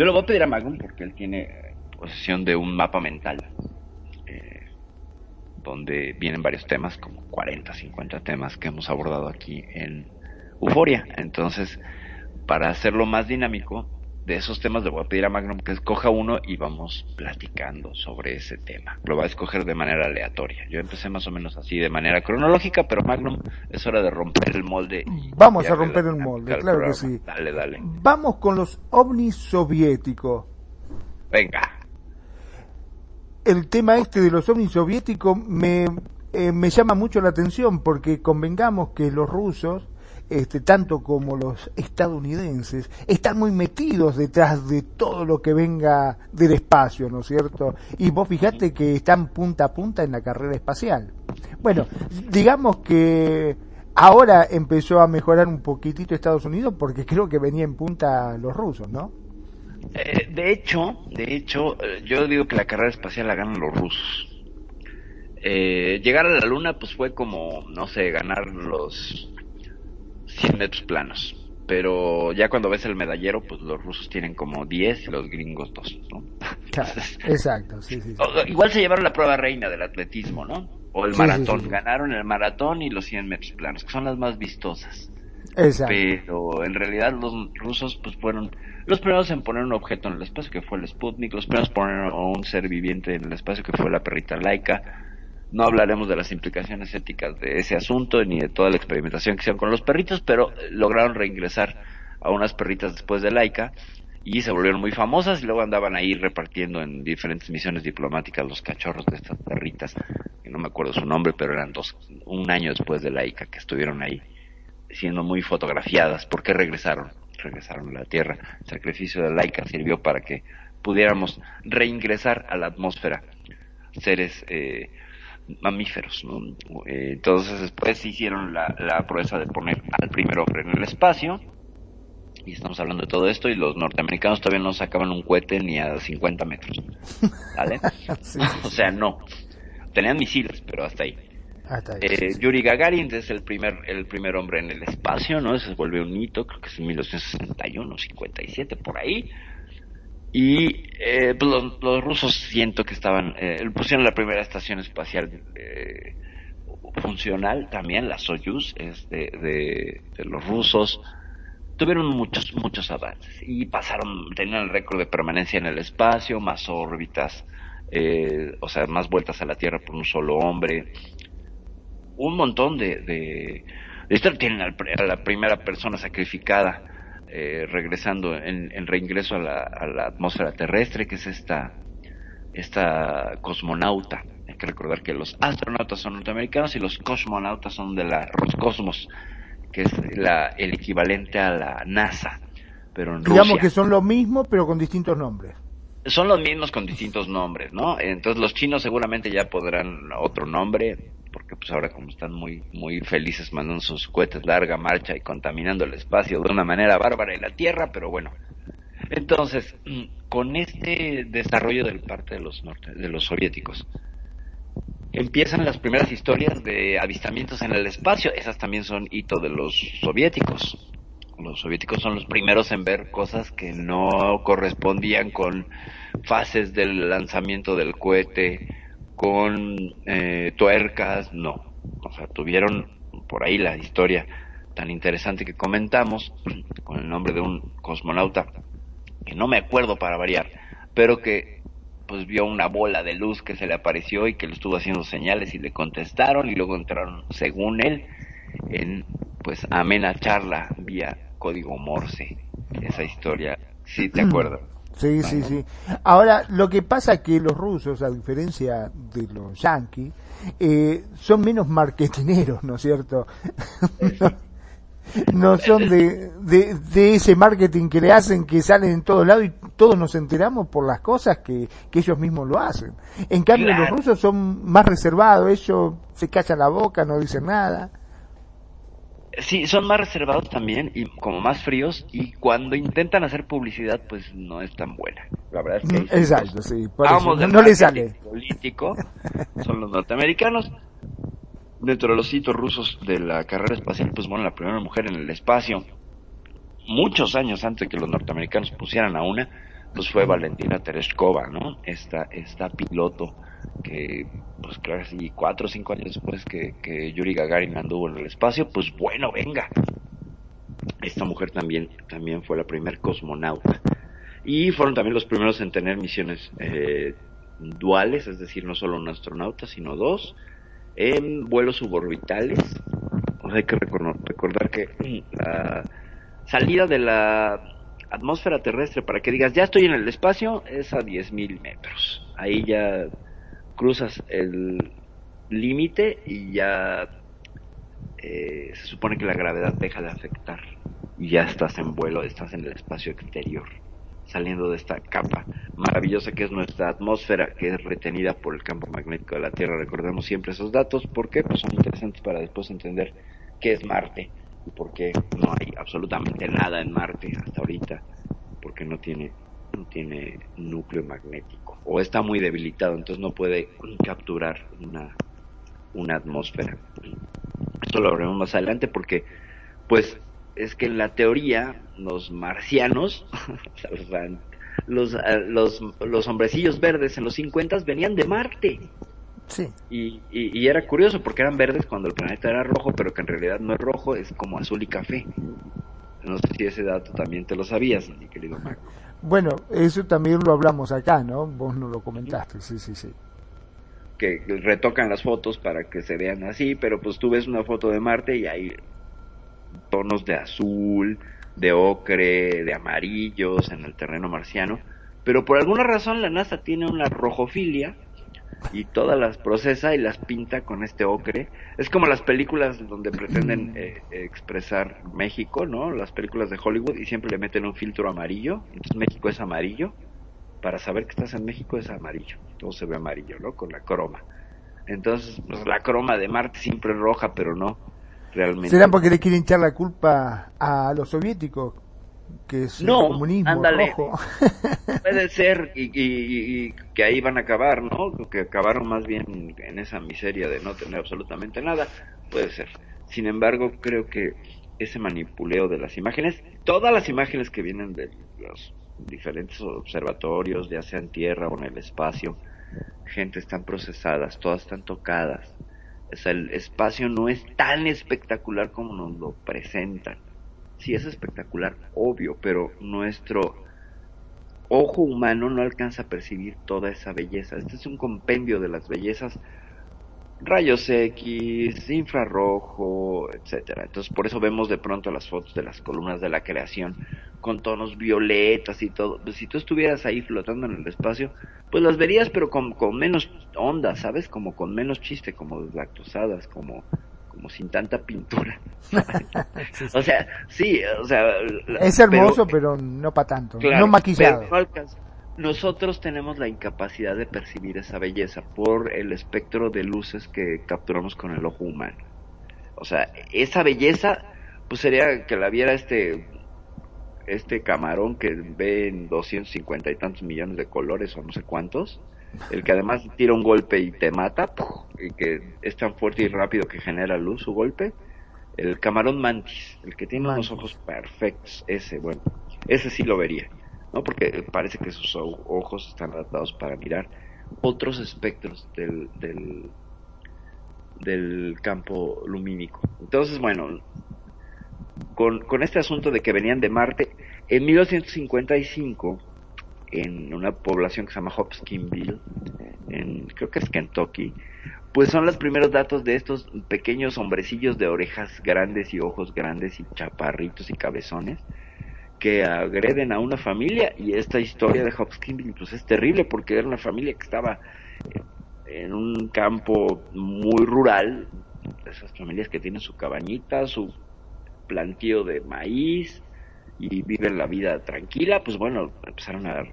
Yo le voy a pedir a Magnum porque él tiene eh, posesión de un mapa mental eh, donde vienen varios temas, como 40, 50 temas que hemos abordado aquí en Euforia. Entonces, para hacerlo más dinámico, de esos temas le voy a pedir a Magnum que escoja uno y vamos platicando sobre ese tema. Lo va a escoger de manera aleatoria. Yo empecé más o menos así de manera cronológica, pero Magnum es hora de romper el molde. Vamos a romper el molde, claro que sí. Dale, dale. Vamos con los ovnis soviéticos. Venga. El tema este de los ovnis soviéticos me, eh, me llama mucho la atención porque convengamos que los rusos, este, tanto como los estadounidenses, están muy metidos detrás de todo lo que venga del espacio, ¿no es cierto? Y vos fijate que están punta a punta en la carrera espacial. Bueno, digamos que ahora empezó a mejorar un poquitito Estados Unidos porque creo que venía en punta los rusos, ¿no? Eh, de hecho, de hecho, eh, yo digo que la carrera espacial la ganan los rusos. Eh, llegar a la luna, pues fue como, no sé, ganar los 100 metros planos. Pero ya cuando ves el medallero, pues los rusos tienen como 10 y los gringos 2, ¿no? [laughs] Claro, exacto, sí, sí. Igual se llevaron la prueba reina del atletismo, ¿no? O el maratón. Ganaron el maratón y los 100 metros planos, que son las más vistosas. Exacto. Pero en realidad los rusos pues fueron los primeros en poner un objeto en el espacio que fue el Sputnik, los primeros en poner a un ser viviente en el espacio que fue la perrita Laika. No hablaremos de las implicaciones éticas de ese asunto ni de toda la experimentación que hicieron con los perritos, pero eh, lograron reingresar a unas perritas después de Laika y se volvieron muy famosas y luego andaban ahí repartiendo en diferentes misiones diplomáticas los cachorros de estas perritas, que no me acuerdo su nombre, pero eran dos, un año después de Laika que estuvieron ahí siendo muy fotografiadas. ¿Por qué regresaron? Regresaron a la Tierra. El sacrificio de Laika sirvió para que pudiéramos reingresar a la atmósfera seres eh, mamíferos. ¿no? Eh, entonces después hicieron la, la proeza de poner al primer hombre en el espacio. Y estamos hablando de todo esto y los norteamericanos todavía no sacaban un cohete ni a 50 metros. ¿Vale? [laughs] Sí, [laughs] o sea, no. Tenían misiles, pero hasta ahí. Hasta ahí. Eh, Yuri Gagarin es el primer el primer hombre en el espacio, ¿no? Se volvió un hito, creo que es en 1961, 57, por ahí. Y eh, pues los, los rusos siento que estaban, eh, pusieron la primera estación espacial eh, funcional también, la Soyuz, es de, de, de los rusos. Tuvieron muchos, muchos avances y pasaron, tenían el récord de permanencia en el espacio, más órbitas, eh, o sea, más vueltas a la Tierra por un solo hombre un montón de, de, de historia. Tienen a la primera persona sacrificada eh, regresando en, en reingreso a la, a la atmósfera terrestre, que es esta, esta cosmonauta. que recordar que los astronautas son norteamericanos y los cosmonautas son de la Roscosmos, que es la, el equivalente a la NASA, pero en Digamos Rusia. que son lo mismo, pero con distintos nombres. Son los mismos con distintos nombres, ¿no? Entonces los chinos seguramente ya podrán otro nombre, porque pues ahora como están muy muy felices mandando sus cohetes larga marcha y contaminando el espacio de una manera bárbara y la Tierra, pero bueno. Entonces, mm, con este desarrollo del parte de los norte, de los soviéticos, empiezan las primeras historias de avistamientos en el espacio. Esas también son hito de los soviéticos. Los soviéticos son los primeros en ver cosas que no correspondían con fases del lanzamiento del cohete, con eh, tuercas, no. O sea, tuvieron por ahí la historia tan interesante que comentamos, [clears throat] con el nombre de un cosmonauta, que no me acuerdo para variar, pero que pues vio una bola de luz que se le apareció y que le estuvo haciendo señales y le contestaron y luego entraron, según él, en pues amena charla vía código Morse. Esa historia, sí te [clears throat] acuerdas. Sí, sí, sí. Ahora, lo que pasa es que los rusos, a diferencia de los yanquis, eh, son menos marketineros, ¿no es cierto? no, no son de, de, de ese marketing que le hacen que salen en todos lados y todos nos enteramos por las cosas que, que ellos mismos lo hacen. En cambio, Claro. los rusos son más reservados, ellos se callan la boca, no dicen nada. Sí, son más reservados también y como más fríos y cuando intentan hacer publicidad pues no es tan buena. La verdad es que Mm, Exacto, sí, vamos no- no le sale. político son los norteamericanos. Dentro de los hitos rusos de la carrera espacial, pues bueno, la primera mujer en el espacio, muchos años antes de que los norteamericanos pusieran a una, pues fue Valentina Tereshkova, ¿no? Esta, esta piloto que, pues claro, sí, cuatro o cinco años después que, que Yuri Gagarin anduvo en el espacio, pues bueno, venga. Esta mujer también, también fue la primer cosmonauta. Y fueron también los primeros en tener misiones eh, duales, es decir, no solo un astronauta, sino dos, en vuelos suborbitales. Hay que recor- recordar que mm, la salida de la atmósfera terrestre para que digas ya estoy en el espacio es a 10.000 metros. Ahí ya cruzas el límite y ya eh, se supone que la gravedad deja de afectar y ya estás en vuelo, estás en el espacio exterior, saliendo de esta capa maravillosa que es nuestra atmósfera, que es retenida por el campo magnético de la Tierra. Recordemos siempre esos datos porque pues, son interesantes para después entender qué es Marte y por qué no hay absolutamente nada en Marte hasta ahorita, porque no tiene no tiene núcleo magnético o está muy debilitado, entonces no puede capturar una una atmósfera. Esto lo veremos más adelante porque, pues, es que en la teoría los marcianos, [laughs] los, los, los hombrecillos verdes en los 50 venían de Marte. Sí. Y, y, y era curioso porque eran verdes cuando el planeta era rojo, pero que en realidad no es rojo, es como azul y café. No sé si ese dato también te lo sabías, mi querido Marco. Bueno, eso también lo hablamos acá, ¿no? Vos no lo comentaste, sí, sí, sí. que retocan las fotos para que se vean así, pero pues tú ves una foto de Marte y hay tonos de azul, de ocre, de amarillos en el terreno marciano, pero por alguna razón la NASA tiene una rojofilia y todas las procesa y las pinta con este ocre. Es como las películas donde pretenden eh, expresar México, ¿no? Las películas de Hollywood y siempre le meten un filtro amarillo, entonces México es amarillo para saber que estás en México es amarillo, todo se ve amarillo, ¿no? Con la croma. Entonces, pues, la croma de Marte siempre es roja, pero no realmente. ¿Será porque le quieren echar la culpa a los soviéticos? Que es No, el comunismo ándale. rojo. [laughs] Puede ser y, y- y que ahí van a acabar, ¿no? Que acabaron más bien en esa miseria de no tener absolutamente nada. Puede ser. Sin embargo, creo que ese manipuleo de las imágenes, todas las imágenes que vienen de los diferentes observatorios, ya sea en tierra o en el espacio, gente, están procesadas, todas están tocadas. O sea, el espacio no es tan espectacular como nos lo presentan. Sí es espectacular, obvio, pero nuestro ojo humano no alcanza a percibir toda esa belleza. Este es un compendio de las bellezas rayos X, infrarrojo, etcétera. Entonces por eso vemos de pronto las fotos de las columnas de la creación con tonos violetas y todo. Pues, si tú estuvieras ahí flotando en el espacio, pues las verías pero con, con menos onda, ¿sabes? Como con menos chiste, como deslactosadas, como como sin tanta pintura. [laughs] o sea, sí, o sea... Es hermoso, pero, no para tanto. Claro, no maquillado. no. Nosotros tenemos la incapacidad de percibir esa belleza por el espectro de luces que capturamos con el ojo humano. O sea, esa belleza, pues sería que la viera este este camarón que ve en 250 y tantos millones de colores o no sé cuántos, el que además tira un golpe y te mata, ¡puf! y que es tan fuerte y rápido que genera luz su golpe, el camarón mantis, el que tiene unos ojos perfectos, ese, bueno, ese sí lo vería, ¿no? Porque parece que sus ojos están adaptados para mirar otros espectros del, del, del campo lumínico. Entonces, bueno, con, con este asunto de que venían de Marte, en 1955, en una población que se llama Hopkinsville, en, creo que es Kentucky, pues son los primeros datos de estos pequeños hombrecillos de orejas grandes y ojos grandes y chaparritos y cabezones que agreden a una familia. Y esta historia de Hopkinsville pues es terrible porque era una familia que estaba en un campo muy rural, esas familias que tienen su cabañita, su plantío de maíz y viven la vida tranquila, pues bueno, empezaron a,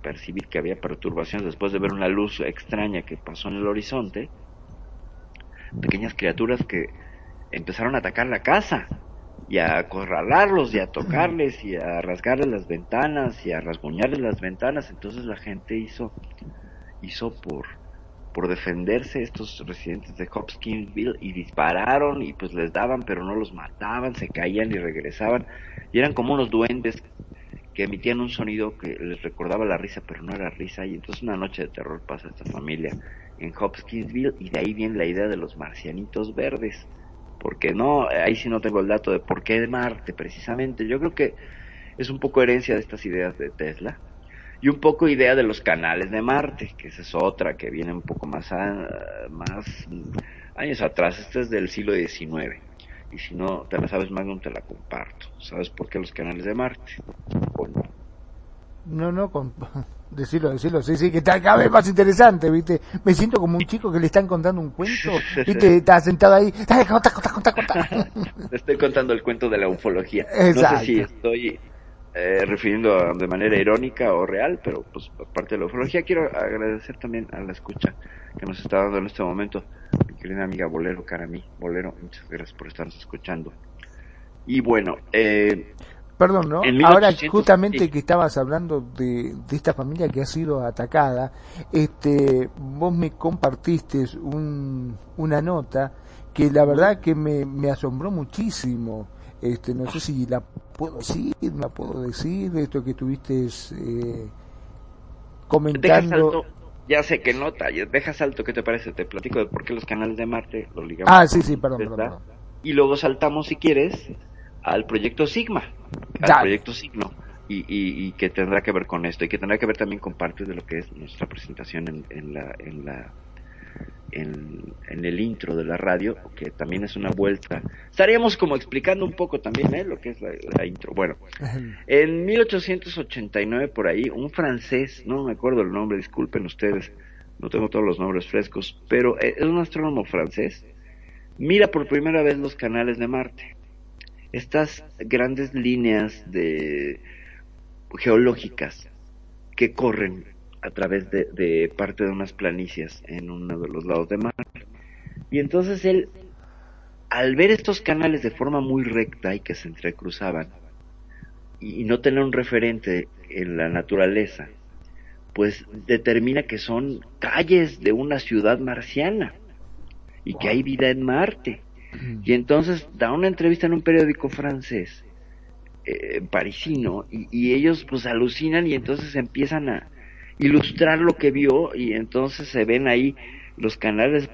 percibir que había perturbaciones después de ver una luz extraña que pasó en el horizonte, pequeñas criaturas que empezaron a atacar la casa y a acorralarlos y a tocarles y a rasgarles las ventanas y a rasguñarles las ventanas, entonces la gente hizo hizo por por defenderse estos residentes de Hopkinsville y dispararon y pues les daban pero no los mataban, se caían y regresaban y eran como unos duendes que emitían un sonido que les recordaba la risa pero no era risa. Y entonces una noche de terror pasa esta familia en Hopkinsville y de ahí viene la idea de los marcianitos verdes. Porque no, ahí sí no tengo el dato de por qué de Marte precisamente, yo creo que es un poco herencia de estas ideas de Tesla y un poco idea de los canales de Marte, que esa es otra que viene un poco más, a- más años atrás, esta es del siglo XIX. Y si no te la sabes, Magnum, te la comparto. ¿Sabes por qué los canales de Marte? ¿O no? No, no, con... [laughs] decirlo, decirlo, sí, sí, que está cada vez más interesante, ¿viste? Me siento como un chico que le están contando un cuento, ¿viste? Está sentado ahí, dale, [laughs] contá, contá, contá, contá. [laughs] Te estoy contando el cuento de la ufología. Exacto. No sé si estoy eh, refiriendo a- de manera irónica o real, pero pues aparte de la ufología, quiero agradecer también a la escucha que nos está dando en este momento mi querida amiga Bolero, cara a mí. Bolero, muchas gracias por estarnos escuchando. Y bueno, eh, Perdón, ¿no? Ahora, 1800, justamente que estabas hablando de, de esta familia que ha sido atacada, este, vos me compartiste un, una nota que la verdad que me, me asombró muchísimo. Este, no sé si la puedo decir, la puedo decir, de esto que estuviste eh, deja comentando. salto, ya sé que nota, deja salto, ¿qué te parece? Te platico de por qué los canales de Marte los ligamos. Ah, sí, sí, perdón, perdón, perdón. Y luego saltamos, si quieres, al proyecto Sigma, al Dale. proyecto Signo, y, y, y que tendrá que ver con esto, y que tendrá que ver también con parte de lo que es nuestra presentación en, en la, en la en, en el intro de la radio, que también es una vuelta. Estaríamos como explicando un poco también ¿eh? lo que es la, la intro. Bueno, en 1889 por ahí, un francés, no me acuerdo el nombre, disculpen ustedes, no tengo todos los nombres frescos, pero eh, es un astrónomo francés, mira por primera vez los canales de Marte. Estas grandes líneas de geológicas que corren a través de, de parte de unas planicies en uno de los lados de Marte. Y entonces él, al ver estos canales de forma muy recta y que se entrecruzaban, y, y no tener un referente en la naturaleza, pues determina que son calles de una ciudad marciana y que hay vida en Marte. Y entonces da una entrevista en un periódico francés, eh, parisino, y, y ellos pues alucinan y entonces empiezan a ilustrar lo que vio y entonces se ven ahí los canales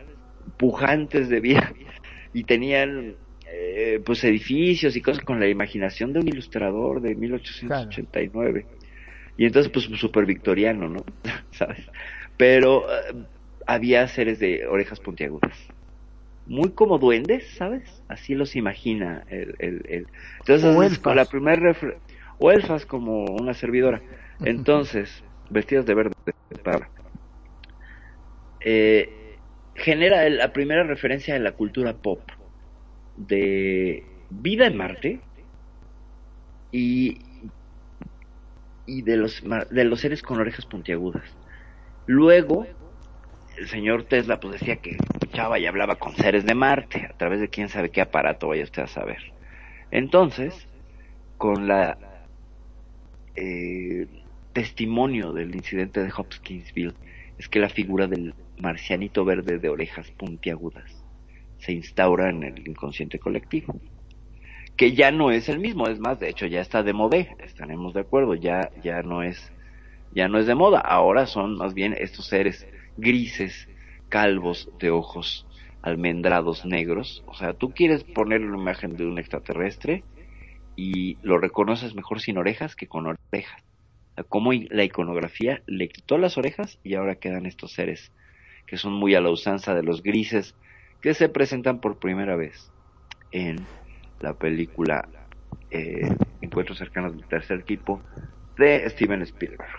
pujantes de vida [laughs] y tenían eh, pues edificios y cosas con la imaginación de un ilustrador de 1889 y entonces pues súper victoriano no [laughs] sabes pero eh, había seres de orejas puntiagudas. Muy como duendes sabes así los imagina el, el, el- entonces con la primera refer- o elfas como una servidora. Entonces vestidas de verde para eh, genera la primera referencia de la cultura pop de vida en Marte y, y de, los, de los seres con orejas puntiagudas. Luego, el señor Tesla pues decía que escuchaba y hablaba con seres de Marte, a través de quién sabe qué aparato vaya usted a saber. Entonces, con la eh, testimonio del incidente de Hopkinsville, es que la figura del marcianito verde de orejas puntiagudas se instaura en el inconsciente colectivo. Que ya no es el mismo, es más, de hecho ya está de moda, estaremos de acuerdo, ya, ya no es, ya no es de moda, ahora son más bien estos seres grises, calvos, de ojos almendrados negros, o sea, tú quieres poner una imagen de un extraterrestre y lo reconoces mejor sin orejas que con orejas. O sea, Como la iconografía le quitó las orejas y ahora quedan estos seres que son muy a la usanza de los grises que se presentan por primera vez en la película eh, Encuentros cercanos del tercer tipo de Steven Spielberg.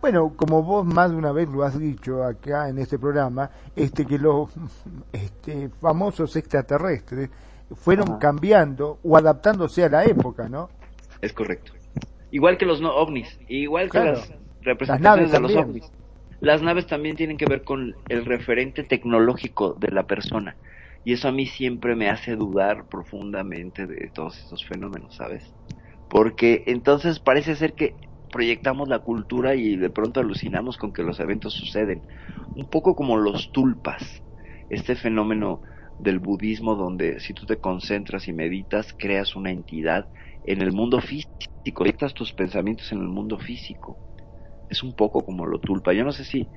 Bueno, como vos más de una vez lo has dicho acá en este programa, este que los [laughs] este, famosos extraterrestres fueron Ajá. cambiando o adaptándose a la época, ¿no? Es correcto. Igual que los no ovnis, igual que Claro. las representaciones de los ovnis. Las naves también tienen que ver con el referente tecnológico de la persona. Y eso a mí siempre me hace dudar profundamente de todos estos fenómenos, ¿sabes? Porque entonces parece ser que proyectamos la cultura y de pronto alucinamos con que los eventos suceden. Un poco como los tulpas, este fenómeno del budismo donde si tú te concentras y meditas, creas una entidad en el mundo físico, proyectas tus pensamientos en el mundo físico. Es un poco como lo tulpa. Yo no sé si,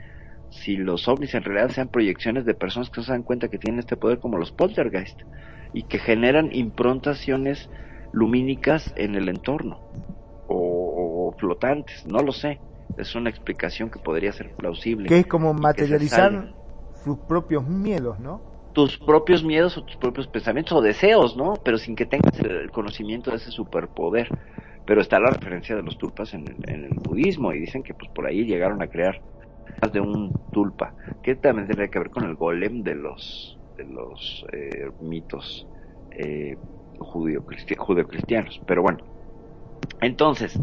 si los ovnis en realidad sean proyecciones de personas que no se dan cuenta que tienen este poder como los poltergeist y que generan improntaciones lumínicas en el entorno o, o flotantes, no lo sé. Es una explicación que podría ser plausible. Que es como materializar sus propios miedos, ¿no? Tus propios miedos o tus propios pensamientos o deseos, ¿no? Pero sin que tengas el, conocimiento de ese superpoder. Pero está la referencia de los tulpas en, el- en el budismo y dicen que pues por ahí llegaron a crear más de un tulpa, que también tendría que ver con el golem de los de los eh, mitos eh, judío-cristi- judeocristianos. Pero bueno, entonces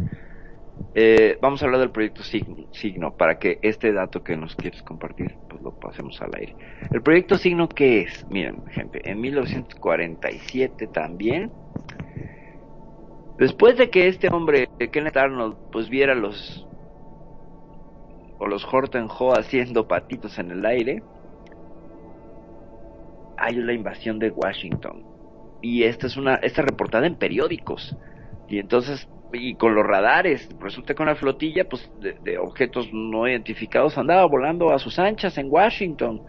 eh, vamos a hablar del proyecto Signo, para que este dato que nos quieres compartir pues lo pasemos al aire. El proyecto Signo, ¿qué es? Miren, gente, en 1947 también, después de que este hombre, Kenneth Arnold, pues viera los o los Horton Ho haciendo patitos en el aire, hay la invasión de Washington. Y esta es una, esta reportada en periódicos. Y entonces, y con los radares, resulta que una flotilla pues, de, objetos no identificados andaba volando a sus anchas en Washington.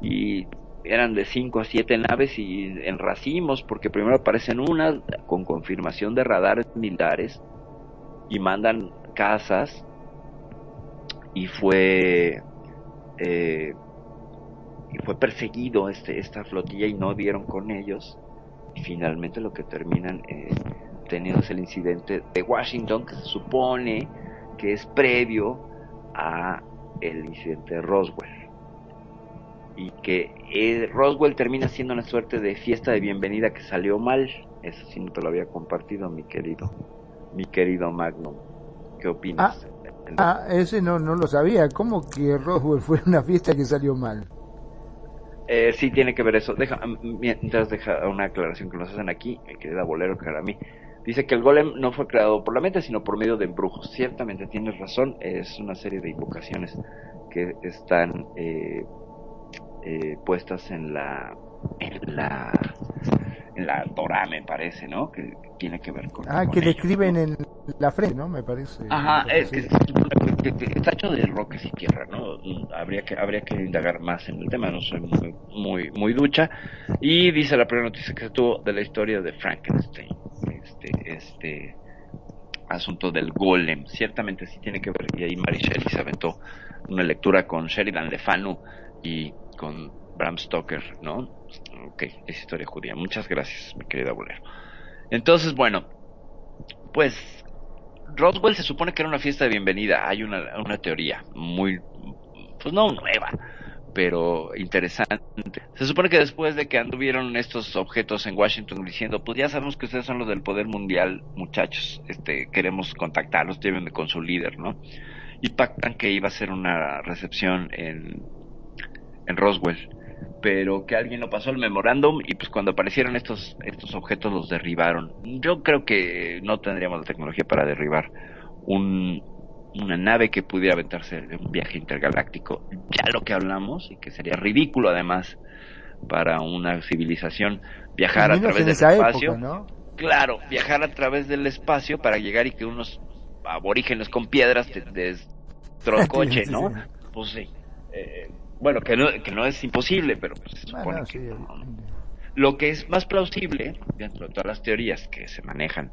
Y eran de 5 a 7 naves y en racimos, porque primero aparecen unas con confirmación de radares militares y mandan casas. Y fue. eh, y fue perseguido este, esta flotilla y no dieron con ellos. Y finalmente lo que terminan eh, teniendo es el incidente de Washington, que se supone que es previo a el incidente de Roswell. Y que eh, Roswell termina siendo una suerte de fiesta de bienvenida que salió mal. Eso sí no te lo había compartido, mi querido, mi querido Magnum. ¿Qué opinas? Ah, ese no, no lo sabía. ¿Cómo que Roswell fue una fiesta que salió mal? Eh, sí tiene que ver eso. Deja, mientras deja una aclaración que nos hacen aquí, mi querida Bolero que a mí. Dice que el golem no fue creado por la mente, sino por medio de embrujos. Ciertamente tienes razón, es una serie de invocaciones que están eh, eh, puestas en la en la en la Torah, me parece, ¿no? Que, que tiene que ver con Ah, con que le ello. escriben en la frente, ¿no? Me parece. Ajá, es que, así. que- que está hecho de roques y tierra, ¿no? Habría que habría que indagar más en el tema, no soy muy muy, muy ducha. Y dice la primera noticia que se tuvo de la historia de Frankenstein, este este asunto del golem, ciertamente sí tiene que ver y ahí Mary se aventó una lectura con Sheridan Le Fanu y con Bram Stoker, ¿no? Ok, es historia judía. Muchas gracias, mi querida Bolero. Entonces, bueno, pues Roswell se supone que era una fiesta de bienvenida. Hay una, una teoría muy, pues no nueva, pero interesante. Se supone que después de que anduvieron estos objetos en Washington diciendo, pues ya sabemos que ustedes son los del poder mundial, muchachos, este, queremos contactarlos, llévenme con su líder, ¿no? Y pactan que iba a ser una recepción en, en Roswell, pero que alguien no pasó el memorándum y pues cuando aparecieron estos, estos objetos los derribaron. Yo creo que no tendríamos la tecnología para derribar un, una nave que pudiera aventarse de un viaje intergaláctico. Ya lo que hablamos, y que sería ridículo además para una civilización viajar a través del espacio. época, ¿no? Claro, viajar a través del espacio para llegar y que unos aborígenes con piedras te destrocoche, [laughs] ¿no? Pues sí. Eh, bueno, que no, que no es imposible, pero pues, se supone que sí, ¿no? Lo que es más plausible, dentro de todas las teorías que se manejan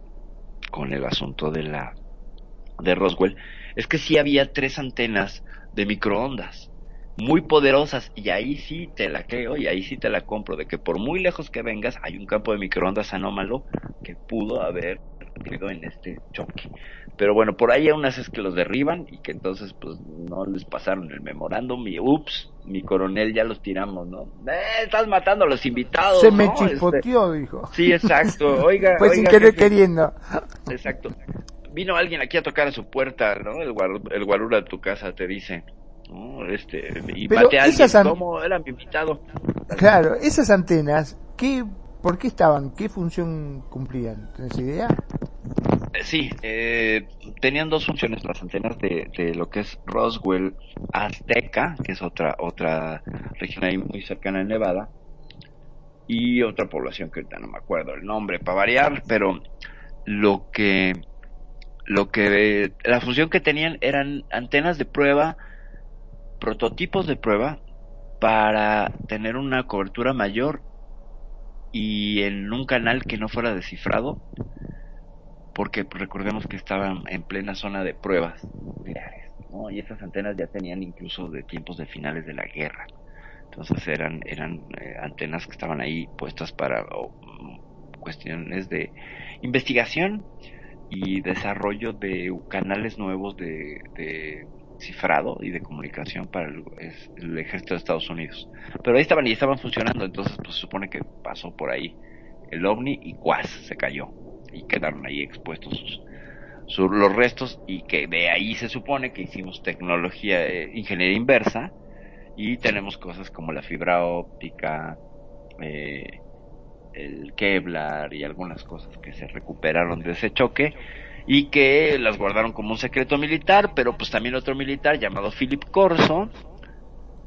con el asunto de la de Roswell, es que sí había tres antenas de microondas muy poderosas y ahí sí te la creo y ahí sí te la compro de que por muy lejos que vengas hay un campo de microondas anómalo que pudo haber ocurrido en este choque. Pero bueno, por ahí aún así es que los derriban y que entonces pues no les pasaron el memorándum y ups, mi coronel ya los tiramos, ¿no? Eh, estás matando a los invitados. Se me ¿no? Este, dijo. Sí, exacto. [laughs] Oiga, Fue sin oiga, querer jefe. queriendo. Exacto. Vino alguien aquí a tocar a su puerta, ¿no? El, guar- el guarura de tu casa te dice, ¿no? Este, y Pero a alguien, esas ¿cómo? Era mi invitado. Claro, esas antenas, ¿qué, ¿por qué estaban? ¿Qué función cumplían? ¿Tienes idea? Eh, Sí, eh, tenían dos funciones las antenas de, de lo que es Roswell Azteca, que es otra otra región ahí muy cercana a Nevada, y otra población que ahorita no me acuerdo el nombre para variar, pero lo que lo que la función que tenían eran antenas de prueba, prototipos de prueba para tener una cobertura mayor y en un canal que no fuera descifrado porque pues, recordemos que estaban en plena zona de pruebas nucleares, ¿no? Y esas antenas ya tenían incluso de tiempos de finales de la guerra. Entonces eran eran eh, antenas que estaban ahí puestas para mm, cuestiones de investigación y desarrollo de canales nuevos de, de cifrado y de comunicación para el, ejército de Estados Unidos. Pero ahí estaban y estaban funcionando, entonces pues se supone que pasó por ahí el ovni y cuas se cayó y quedaron ahí expuestos sus, sus- los restos y que de ahí se supone que hicimos tecnología, eh, ingeniería inversa y tenemos cosas como la fibra óptica, eh, el Kevlar y algunas cosas que se recuperaron de ese choque y que las guardaron como un secreto militar, pero pues también otro militar llamado Philip Corso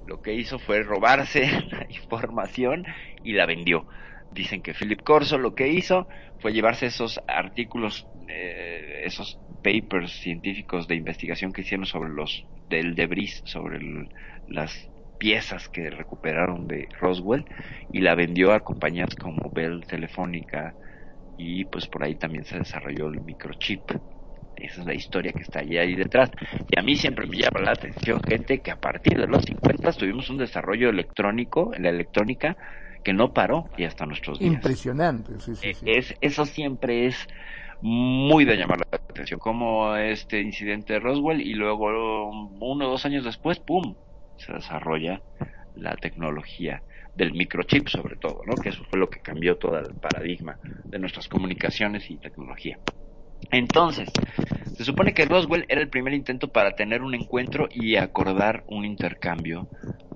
lo que hizo fue robarse [laughs] la información y la vendió. Dicen que Philip Corso lo que hizo fue llevarse esos artículos, eh, esos papers científicos de investigación que hicieron sobre los del debris, sobre el- las piezas que recuperaron de Roswell y la vendió a compañías como Bell Telefónica y pues por ahí también se desarrolló el microchip. Esa es la historia que está ahí, ahí detrás. Y a mí siempre me llama la atención gente que a partir de los 50 tuvimos un desarrollo electrónico, en la electrónica, que no paró y hasta nuestros días. Impresionante, sí, sí, sí. Es, eso siempre es muy de llamar la atención, como este incidente de Roswell y luego uno o dos años después, ¡pum!, se desarrolla la tecnología del microchip sobre todo, ¿no? Que eso fue lo que cambió todo el paradigma de nuestras comunicaciones y tecnología. Entonces, se supone que Roswell era el primer intento para tener un encuentro y acordar un intercambio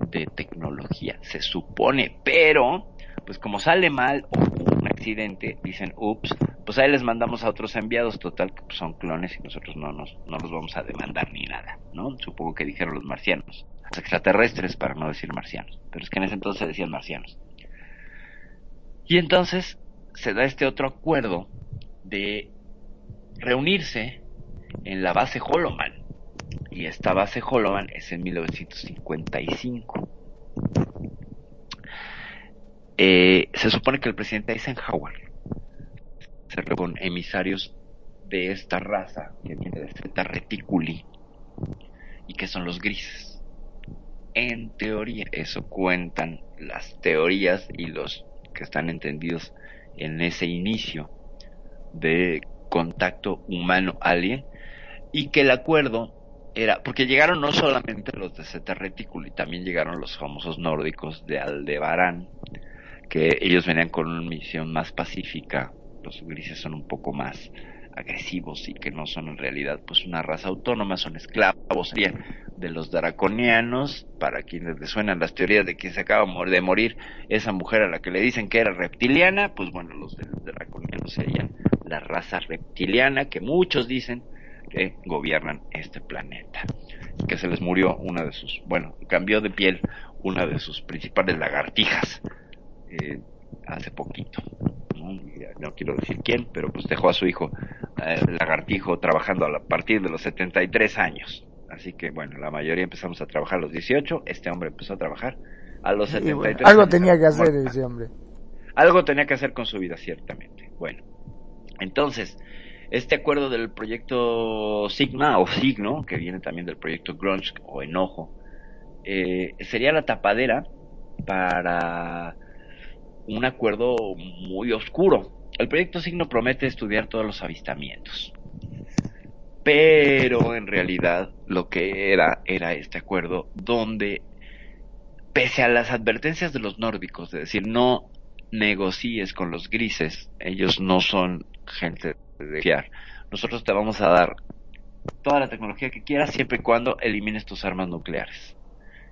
de tecnología. Se supone, pero, pues como sale mal o un accidente, dicen, ups, pues ahí les mandamos a otros enviados, total, que pues, son clones y nosotros no nos, no los vamos a demandar ni nada, ¿no? Supongo que dijeron los marcianos, extraterrestres para no decir marcianos, pero es que en ese entonces se decían marcianos. Y entonces se da este otro acuerdo de reunirse en la base Holoman. Y esta base Holoman es en 1955. Eh, se supone que el presidente Eisenhower se reunió con emisarios de esta raza que viene de Zeta Reticuli y que son los grises. En teoría, eso cuentan las teorías y los que están entendidos en ese inicio de contacto humano-alien y que el acuerdo era, porque llegaron no solamente los de Zeta Reticuli, también llegaron los famosos nórdicos de Aldebarán, que ellos venían con una misión más pacífica, los grises son un poco más agresivos y que no son en realidad pues una raza autónoma, son esclavos serían de los draconianos, para quienes les suenan las teorías de que se acaba de morir esa mujer a la que le dicen que era reptiliana, pues bueno, los draconianos serían la raza reptiliana que muchos dicen que gobiernan este planeta. Que se les murió una de sus, bueno, cambió de piel una de sus principales lagartijas eh, hace poquito. ¿no? no quiero decir quién, pero pues dejó a su hijo eh, lagartijo trabajando a partir de los 73 años. Así que bueno, la mayoría empezamos a trabajar a los 18, este hombre empezó a trabajar a los 73 bueno, algo tenía que hacer ese hombre. Algo tenía que hacer con su vida, ciertamente. Bueno, entonces, este acuerdo del proyecto Sigma o Signo, que viene también del proyecto Grunge o Enojo, eh, sería la tapadera para un acuerdo muy oscuro. El proyecto Signo promete estudiar todos los avistamientos. Pero en realidad lo que era era este acuerdo donde pese a las advertencias de los nórdicos de decir no negocies con los grises, ellos no son gente de fiar. Nosotros te vamos a dar toda la tecnología que quieras siempre y cuando elimines tus armas nucleares.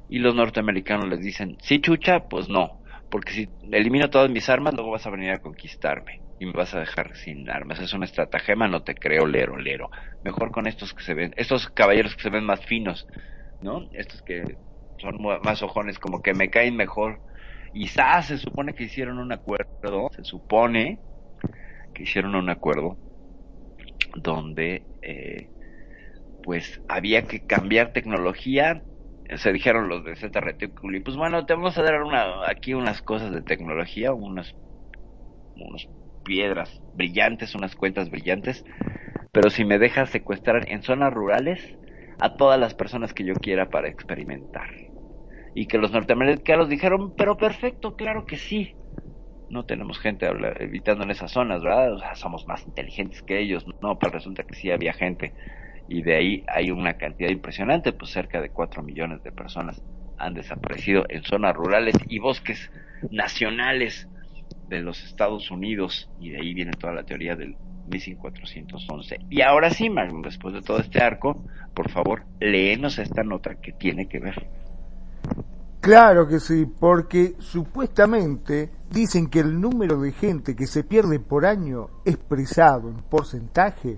Y los norteamericanos les dicen, sí chucha, pues no, porque si elimino todas mis armas, luego vas a venir a conquistarme y me vas a dejar sin armas. Es una estratagema, no te creo, lero, lero. Mejor con estos que se ven, estos caballeros que se ven más finos, ¿no? Estos que son más ojones, como que me caen mejor. ¡zas! se supone que hicieron un acuerdo, se supone que hicieron un acuerdo donde eh, pues había que cambiar tecnología se dijeron los de Z Reticuli, pues bueno, te vamos a dar una, aquí unas cosas de tecnología, unas, unas piedras brillantes, unas cuentas brillantes, pero si me dejas secuestrar en zonas rurales a todas las personas que yo quiera para experimentar. Y que los norteamericanos dijeron, pero perfecto, claro que sí. No tenemos gente evitando en esas zonas, ¿verdad? O sea, somos más inteligentes que ellos. No, pero resulta que sí había gente y de ahí hay una cantidad impresionante, pues cerca de 4 millones de personas han desaparecido en zonas rurales y bosques nacionales de los Estados Unidos y de ahí viene toda la teoría del Missing 411. Y ahora sí, Magnum, después de todo este arco, por favor, léenos esta nota que tiene que ver. Claro que sí, porque supuestamente dicen que el número de gente que se pierde por año expresado en porcentaje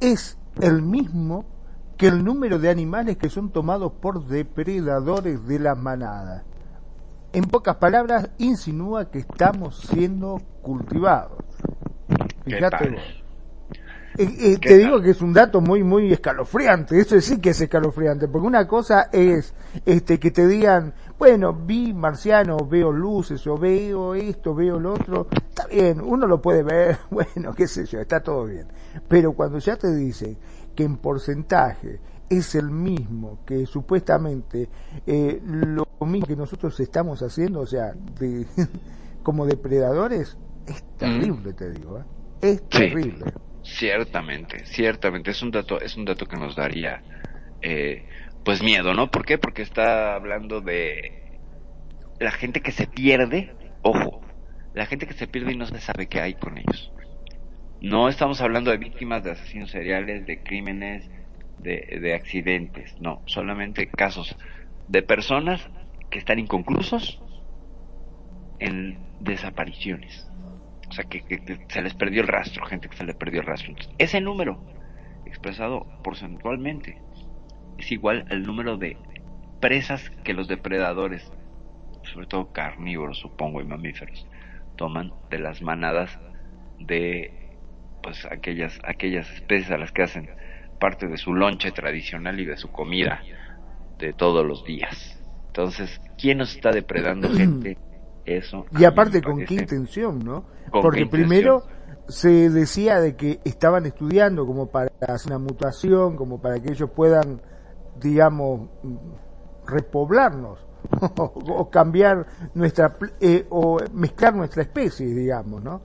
es el mismo que el número de animales que son tomados por depredadores de las manadas. En pocas palabras, insinúa que estamos siendo cultivados. Fíjate vos. Eh, eh, te digo que es un dato muy muy escalofriante, eso sí que es escalofriante, porque una cosa es este que te digan, bueno, vi marciano, veo luces o veo esto, veo lo otro, está bien, uno lo puede ver, [laughs] bueno, qué sé yo, está todo bien. Pero cuando ya te dicen que en porcentaje es el mismo que supuestamente eh, lo mismo que nosotros estamos haciendo, o sea, de, [laughs] como depredadores, es terrible, te digo, ¿eh? es terrible. Ciertamente, ciertamente es un dato, es un dato que nos daría, eh, pues miedo, ¿no? ¿Por qué? Porque está hablando de la gente que se pierde, ojo, la gente que se pierde y no se sabe qué hay con ellos. No estamos hablando de víctimas de asesinos seriales, de crímenes, de, de accidentes, no, solamente casos de personas que están inconclusos en desapariciones. O sea, que, se les perdió el rastro, gente que se le perdió el rastro. Ese número, expresado porcentualmente, es igual al número de presas que los depredadores, sobre todo carnívoros, supongo, y mamíferos, toman de las manadas de pues aquellas, aquellas especies a las que hacen parte de su lonche tradicional y de su comida de todos los días. Entonces, ¿quién nos está depredando [clears throat] gente? Eso. Y aparte, ¿con qué intención, no? Porque primero se decía de que estaban estudiando como para hacer una mutación, como para que ellos puedan, digamos, repoblarnos. [laughs] o cambiar nuestra eh, o mezclar nuestra especie, digamos, ¿no?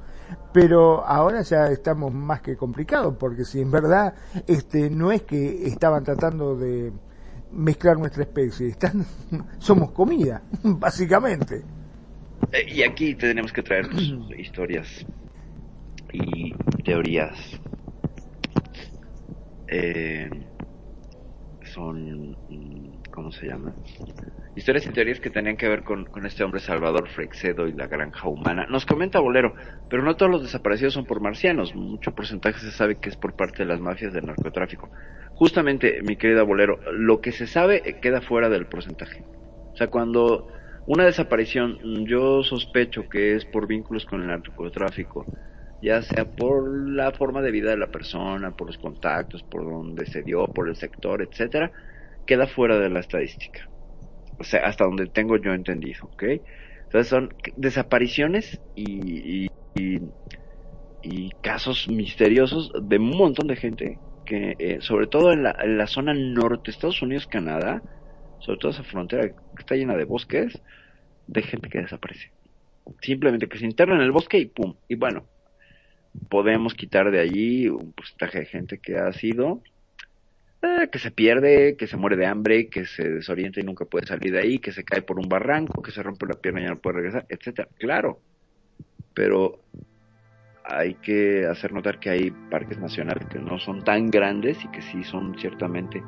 Pero ahora ya estamos más que complicados porque si en verdad este no es que estaban tratando de mezclar nuestra especie, están [laughs] somos comida, [laughs] básicamente. Eh, y aquí tenemos que traer [clears throat] historias y teorías. Eh, son, mm, ¿cómo se llama? Historias y teorías que tenían que ver con, este hombre Salvador Freixedo y la granja humana. Nos comenta Bolero, pero no todos los desaparecidos son por marcianos. Mucho porcentaje se sabe que es por parte de las mafias del narcotráfico. Justamente, mi querida Bolero, lo que se sabe queda fuera del porcentaje. O sea, cuando una desaparición, yo sospecho que es por vínculos con el narcotráfico, ya sea por la forma de vida de la persona, por los contactos, por donde se dio, por el sector, etcétera, queda fuera de la estadística. O sea, hasta donde tengo yo entendido, ¿ok? Entonces son desapariciones y, y, casos misteriosos de un montón de gente que, eh, sobre todo en la, en la zona norte, Estados Unidos, Canadá, sobre todo esa frontera que está llena de bosques, de gente que desaparece. Simplemente que se interna en el bosque y pum. Y bueno, podemos quitar de allí un porcentaje de gente que ha sido, eh, que se pierde, que se muere de hambre, que se desorienta y nunca puede salir de ahí, que se cae por un barranco, que se rompe la pierna y ya no puede regresar, etcétera. Claro, pero hay que hacer notar que hay parques nacionales que no son tan grandes y que sí son ciertamente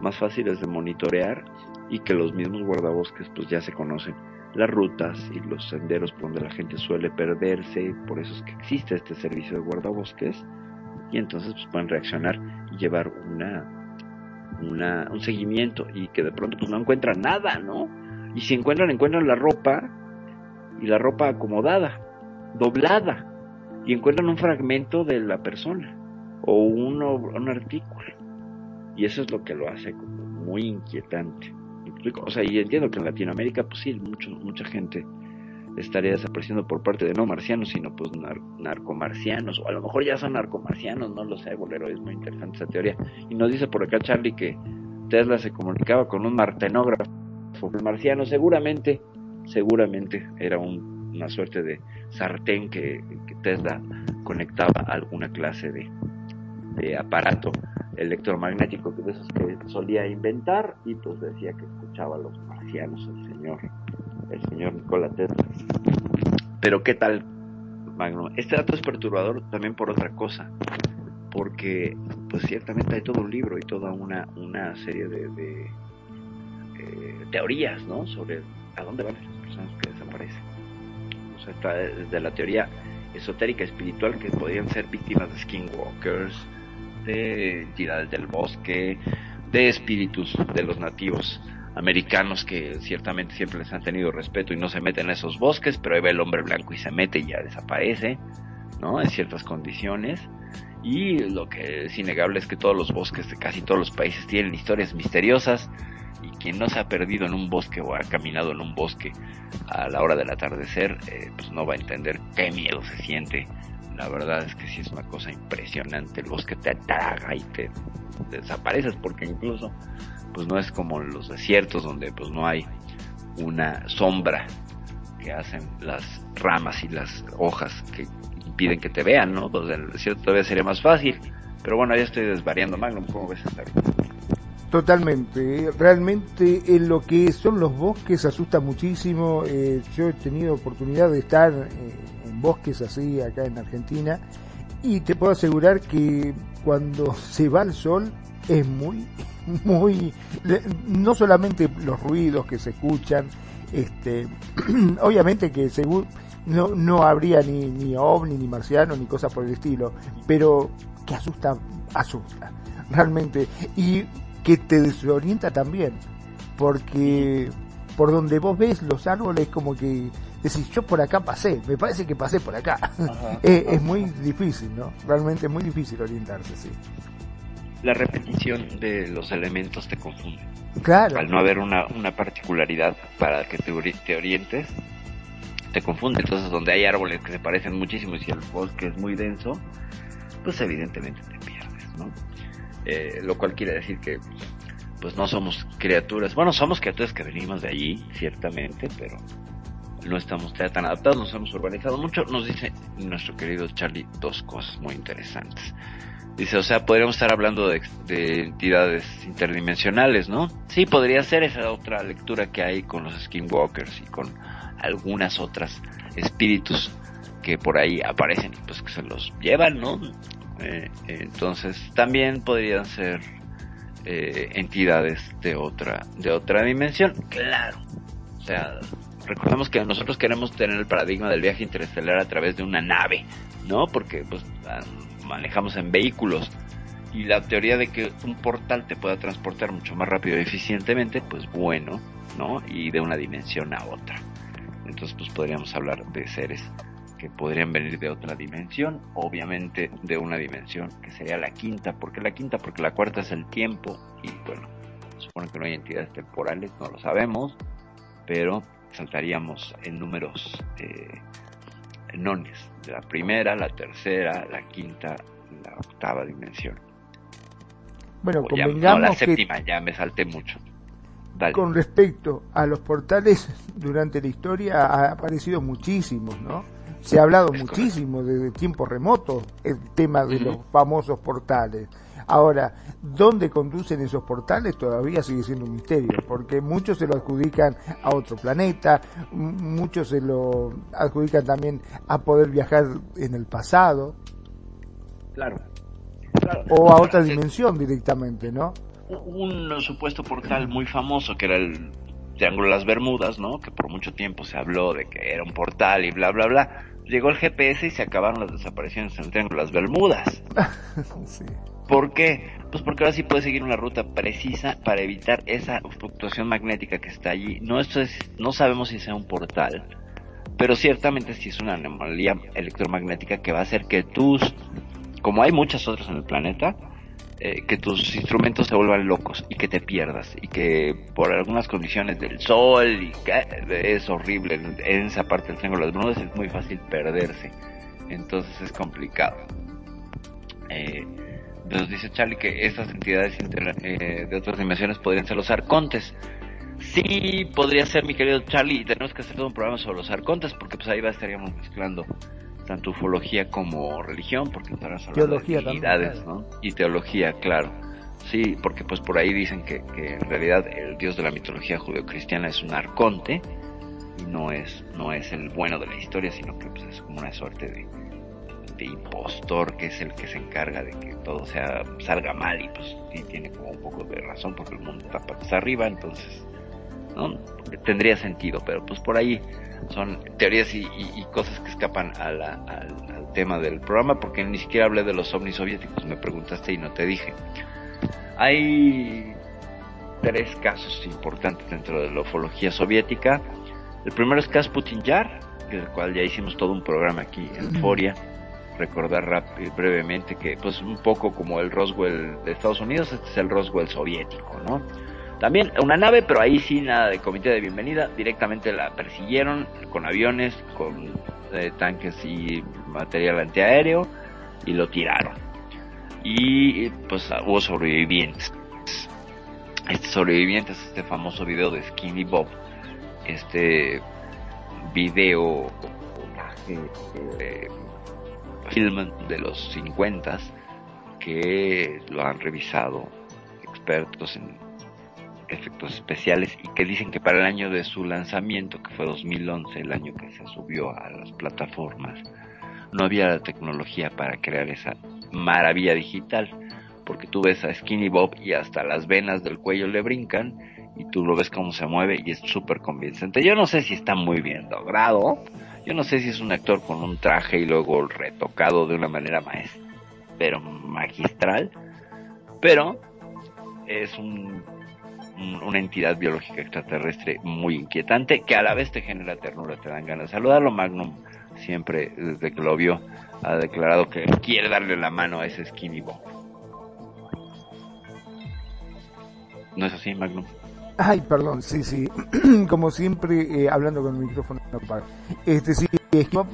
más fáciles de monitorear y que los mismos guardabosques pues ya se conocen las rutas y los senderos por donde la gente suele perderse, por eso es que existe este servicio de guardabosques y entonces pues pueden reaccionar y llevar una, una un seguimiento y que de pronto pues no encuentran nada, ¿no? Y si encuentran encuentran la ropa y la ropa acomodada, doblada y encuentran un fragmento de la persona o uno, un artículo y eso es lo que lo hace como muy inquietante. O sea, y entiendo que en Latinoamérica, pues sí, mucho, mucha gente estaría desapareciendo por parte de no marcianos, sino pues nar narcomarcianos, o a lo mejor ya son narcomarcianos, no lo sé, bolero, es muy interesante esa teoría. Y nos dice por acá Charlie que Tesla se comunicaba con un martenógrafo marciano, seguramente, seguramente era un, una suerte de sartén que, que Tesla conectaba a alguna clase de, de aparato electromagnético de esos que solía inventar y pues decía que escuchaba a los marcianos el señor el señor Nikola Tesla. Pero qué tal Magno este dato es perturbador también por otra cosa porque pues ciertamente hay todo un libro y toda una una serie de, de eh, teorías no sobre a dónde van las personas que desaparecen. O sea está desde la teoría esotérica espiritual que podrían ser víctimas de skinwalkers de entidades del bosque, de espíritus de los nativos americanos que ciertamente siempre les han tenido respeto y no se meten en esos bosques, pero ahí va el hombre blanco y se mete y ya desaparece, ¿no? En ciertas condiciones. Y lo que es innegable es que todos los bosques de casi todos los países tienen historias misteriosas y quien no se ha perdido en un bosque o ha caminado en un bosque a la hora del atardecer, eh, pues no va a entender qué miedo se siente la verdad es que sí es una cosa impresionante el bosque te traga y te, desapareces porque incluso pues no es como los desiertos donde pues no hay una sombra que hacen las ramas y las hojas que impiden que te vean, ¿no? Pues en el desierto todavía sería más fácil. Pero bueno, ya estoy desvariando, Magnum, ¿cómo ves esta Totalmente, realmente en lo que son los bosques asusta muchísimo. Eh, yo he tenido oportunidad de estar eh, en bosques así acá en Argentina y te puedo asegurar que cuando [laughs] se va el sol es muy, muy, no solamente los ruidos que se escuchan, este, [clears throat] obviamente que según no, no habría ni, ni ovni, ni marciano, ni cosas por el estilo, pero que asusta, asusta, realmente. Y que te desorienta también, porque por donde vos ves los árboles como que decís, yo por acá pasé, me parece que pasé por acá. Ajá, [laughs] es, es, muy difícil, ¿no? Realmente es muy difícil orientarse, sí. La repetición de los elementos te confunde. Claro. Al no haber una, una particularidad para que te, te orientes, te confunde. Entonces, donde hay árboles que se parecen muchísimo y si el bosque es muy denso, pues evidentemente te pierdes, ¿no? Eh, lo cual quiere decir que pues no somos criaturas, bueno, somos criaturas que venimos de allí, ciertamente, pero no estamos tan adaptados, nos hemos urbanizado mucho. Nos dice nuestro querido Charlie dos cosas muy interesantes. Dice, o sea, podríamos estar hablando de, de entidades interdimensionales, ¿no? Sí, podría ser esa otra lectura que hay con los skinwalkers y con algunas otras espíritus que por ahí aparecen y pues que se los llevan, ¿no? Eh, entonces también podrían ser eh, entidades de otra de otra dimensión, claro. O sea, recordemos que nosotros queremos tener el paradigma del viaje interestelar a través de una nave, ¿no? Porque pues manejamos en vehículos. Y la teoría de que un portal te pueda transportar mucho más rápido y eficientemente, pues bueno, ¿no? Y de una dimensión a otra. Entonces pues podríamos hablar de seres que podrían venir de otra dimensión, obviamente de una dimensión que sería la quinta, porque la quinta, porque la cuarta es el tiempo. Y bueno, supone que no hay entidades temporales, no lo sabemos, pero saltaríamos en números eh, nones, la primera, la tercera, la quinta, la octava dimensión. Bueno, O ya- convengamos no, la que séptima, ya me salté mucho. Dale. con respecto a los portales durante la historia ha aparecido muchísimos, ¿no? Se ha hablado muchísimo desde tiempo remoto el tema de los famosos portales. Ahora, ¿dónde conducen esos portales? Todavía sigue siendo un misterio, porque muchos se lo adjudican a otro planeta, muchos se lo adjudican también a poder viajar en el pasado Claro. o a otra dimensión directamente, ¿no? un supuesto portal muy famoso que era el Triángulo de las Bermudas, ¿no? Que por mucho tiempo se habló de que era un portal y bla, bla, bla. Llegó el GPS y se acabaron las desapariciones en el Triángulo de las Bermudas. [laughs] Sí. ¿Por qué? Pues porque ahora sí puedes seguir una ruta precisa para evitar esa fluctuación magnética que está allí. No, esto es, no sabemos si sea un portal, pero ciertamente sí es una anomalía electromagnética que va a hacer que tus, como hay muchas otras en el planeta, eh, que tus instrumentos se vuelvan locos y que te pierdas y que por algunas condiciones del sol y que es horrible en, esa parte del triángulo de las es muy fácil perderse entonces es complicado eh, nos dice Charlie que estas entidades inter- eh, de otras dimensiones podrían ser los arcontes sí podría ser mi querido Charlie y tenemos que hacer todo un programa sobre los arcontes porque pues ahí va estaríamos mezclando tanto ufología como religión, porque estarás hablando Teología de también, divinidades, ¿no? Y teología, claro. Sí, porque pues por ahí dicen que, que en realidad el dios de la mitología judeocristiana es un arconte y no es no es el bueno de la historia, sino que pues, es como una suerte de, de impostor que es el que se encarga de que todo sea salga mal y pues sí tiene como un poco de razón porque el mundo está patas arriba, entonces ¿no? tendría sentido, pero pues por ahí son teorías y, y- y cosas que escapan a la- al, al tema del programa porque ni siquiera hablé de los ovnis soviéticos, me preguntaste y no te dije. Hay tres casos importantes dentro de la ufología soviética. El primero es Kasputin Yar, del cual ya hicimos todo un programa aquí en Foria. Recordar rápido, brevemente que, pues, un poco como el Roswell de Estados Unidos, este es el Roswell soviético, ¿no? También una nave, pero ahí sí nada de comité de bienvenida, directamente la persiguieron con aviones, con eh, tanques y material antiaéreo y lo tiraron. Y pues hubo sobrevivientes. Este sobreviviente es este famoso video de Skinny Bob, este video eh, film de los 50 que lo han revisado expertos en efectos especiales y que dicen que para el año de su lanzamiento, que fue 2011, el año que se subió a las plataformas, no había la tecnología para crear esa maravilla digital, porque tú ves a Skinny Bob y hasta las venas del cuello le brincan y tú lo ves cómo se mueve y es súper convincente. Yo no sé si está muy bien logrado, yo no sé si es un actor con un traje y luego retocado de una manera maestra, pero magistral, pero es un- una entidad biológica extraterrestre muy inquietante que a la vez te genera ternura, te dan ganas de saludarlo. Magnum siempre, desde que lo vio, ha declarado que quiere darle la mano a ese Skinny Bob. ¿No es así, Magnum? Ay, perdón, sí, sí. [clears throat] Como siempre, eh, hablando con el micrófono apagado. Este sí,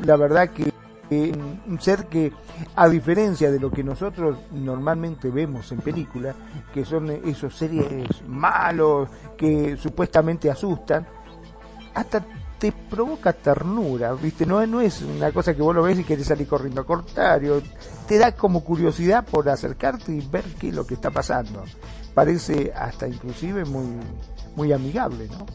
la verdad que un ser que, a diferencia de lo que nosotros normalmente vemos en películas, que son esos seres malos que supuestamente asustan, hasta te provoca ternura, ¿viste? No, no es una cosa que vos lo ves y querés salir corriendo. Al contrario, te da como curiosidad por acercarte y ver qué es lo que está pasando. Parece hasta inclusive muy, muy amigable, ¿no?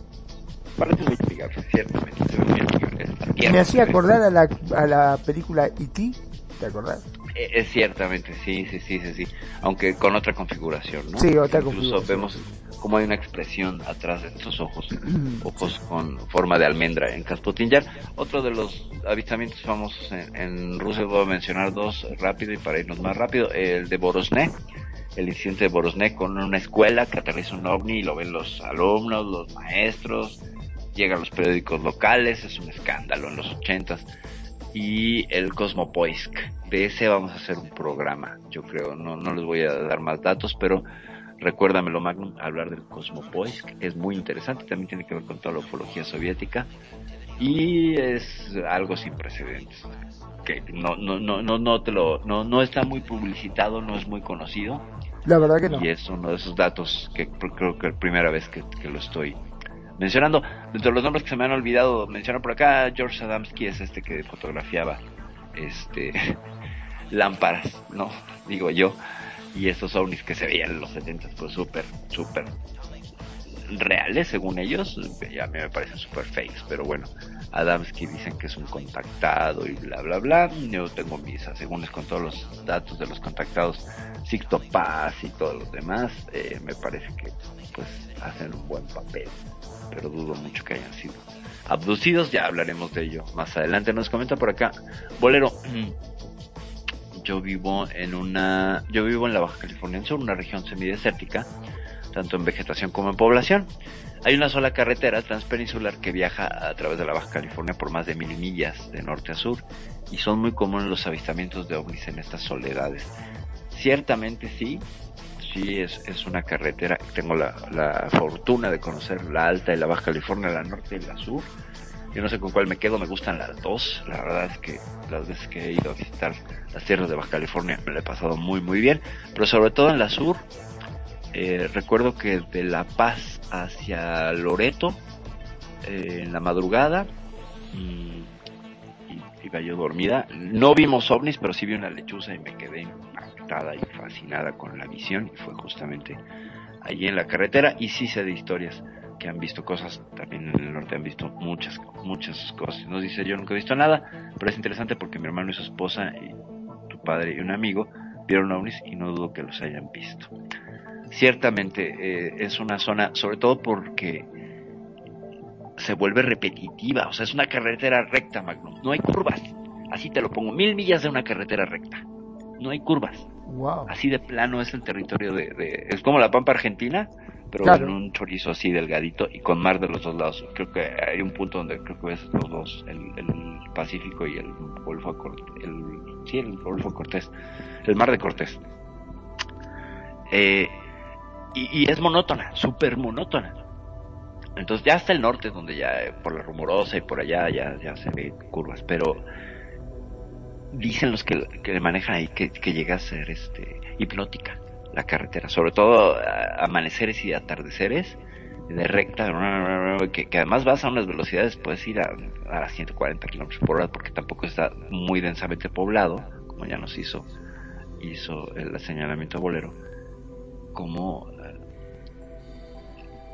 Parece muy amigable, ciertamente. Se ve muy amigable. Me hacía acordar a la, a la película E.T., ¿te acordás? Eh, Es ciertamente, sí, sí, sí, sí, sí. Aunque con otra configuración, ¿no? Sí, otra Incluso configuración. vemos como hay una expresión atrás de estos ojos, [clears throat] ojos con forma de almendra en Caspotinjar. Otro de los avistamientos famosos en, en Rusia, voy a mencionar dos rápido y para irnos más rápido, el de Borosné, el incidente de Borosné con una escuela que aterriza un ovni y lo ven los alumnos, los maestros, llegan los periódicos locales, es un escándalo en los ochentas. Y el Cosmopoisk, de ese vamos a hacer un programa, yo creo, no, no les voy a dar más datos, pero recuérdamelo Magnum, hablar del Cosmopoisk, es muy interesante, también tiene que ver con toda la ufología soviética y es algo sin precedentes que no no no no te lo no no está muy publicitado no es muy conocido La verdad que no. y es uno de esos datos que creo que es la primera vez que, que lo estoy mencionando. Dentro de los nombres que se me han olvidado mencionar por acá George Adamski es este que fotografiaba este [laughs] lámparas no digo yo. Y estos ovnis que se veían en los 70 pues súper súper reales según ellos. Ya a mí me parecen súper fakes pero bueno Adamski dicen que es un contactado y bla bla bla. Yo tengo mis asegúnes con todos los datos de los contactados Sixto Paz y todos los demás. Eh, me parece que pues hacen un buen papel pero dudo mucho que hayan sido abducidos. Ya hablaremos de ello más adelante. Nos comenta por acá Bolero [clears throat] yo vivo en una yo vivo en la Baja California Sur una región semidesértica tanto en vegetación como en población. Hay una sola carretera transpeninsular que viaja a través de la Baja California por más de mil millas de norte a sur y son muy comunes los avistamientos de ovnis en estas soledades. Ciertamente sí, sí es, es una carretera, tengo la, la fortuna de conocer la alta y la Baja California, la norte y la sur. Yo no sé con cuál me quedo, me gustan las dos. La verdad es que las veces que he ido a visitar las tierras de Baja California me lo he pasado muy muy bien, pero sobre todo en la sur eh, recuerdo que de La Paz hacia Loreto, eh, en la madrugada, y, iba yo dormida. No vimos ovnis, pero sí vi una lechuza y me quedé impactada y fascinada con la visión. Y fue justamente allí en la carretera. Y sí sé de historias que han visto cosas. También en el norte han visto muchas, muchas cosas. Nos dice yo nunca he visto nada, pero es interesante porque mi hermano y su esposa, y tu padre y un amigo vieron ovnis y no dudo que los hayan visto ciertamente eh, es una zona, sobre todo porque se vuelve repetitiva, o sea, es una carretera recta, Magnum, no hay curvas, así te lo pongo, mil millas de una carretera recta, no hay curvas, Wow. así de plano es el territorio de, de- es como la Pampa Argentina, pero Claro. en un chorizo así delgadito y con mar de los dos lados, creo que hay un punto donde creo que ves los dos, el, el Pacífico y el Golfo Cortés, el, sí, el Golfo Cortés, el Mar de Cortés. Eh, y, y es monótona, súper monótona. Entonces ya hasta el norte, donde ya eh, por la rumorosa y por allá ya, ya se ve curvas, pero dicen los que, que le manejan ahí que, que llega a ser este hipnótica la carretera, sobre todo amaneceres y atardeceres de recta, que, que además vas a unas velocidades, puedes ir a, a las 140 kilómetros por hora porque tampoco está muy densamente poblado, como ya nos hizo hizo el señalamiento bolero, como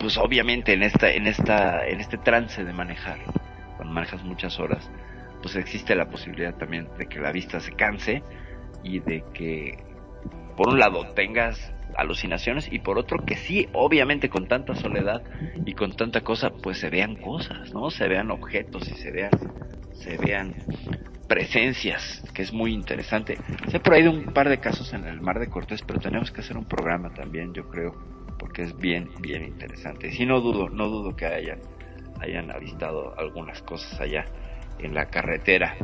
pues obviamente en esta en esta en este trance de manejar cuando manejas muchas horas pues existe la posibilidad también de que la vista se canse y de que por un lado tengas alucinaciones y por otro que sí obviamente con tanta soledad y con tanta cosa pues se vean cosas no se vean objetos y se vean se vean presencias que es muy interesante. Sé por ahí de un par de casos en el mar de Cortés pero tenemos que hacer un programa también yo creo porque es bien bien interesante y sí no dudo no dudo que hayan hayan avistado algunas cosas allá en la carretera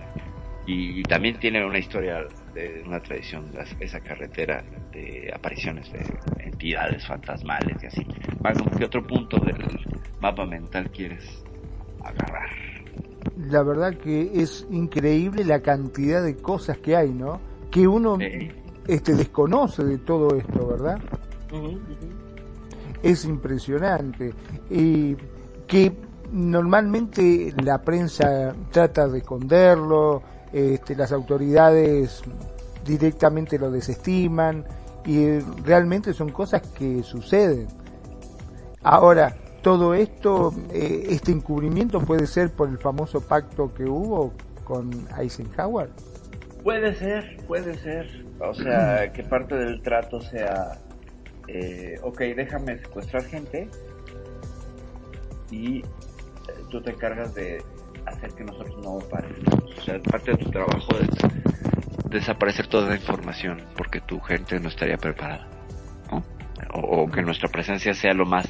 y también tiene una historia de una tradición las- esa carretera de apariciones de entidades fantasmales y así Magnum, ¿qué otro punto del mapa mental quieres agarrar? la verdad que es increíble la cantidad de cosas que hay, ¿no? Que uno este desconoce de todo esto, ¿verdad? Es impresionante y que normalmente la prensa trata de esconderlo, este, las autoridades directamente lo desestiman y realmente son cosas que suceden. Ahora, todo esto, eh, este encubrimiento puede ser por el famoso pacto que hubo con Eisenhower. Puede ser, puede ser. O sea, que parte del trato sea, eh, ok, déjame secuestrar gente y eh, tú te encargas de hacer que nosotros no parezcamos. O sea, parte de tu trabajo es desaparecer toda la información porque tu gente no estaría preparada. ¿no? O, o que nuestra presencia sea lo más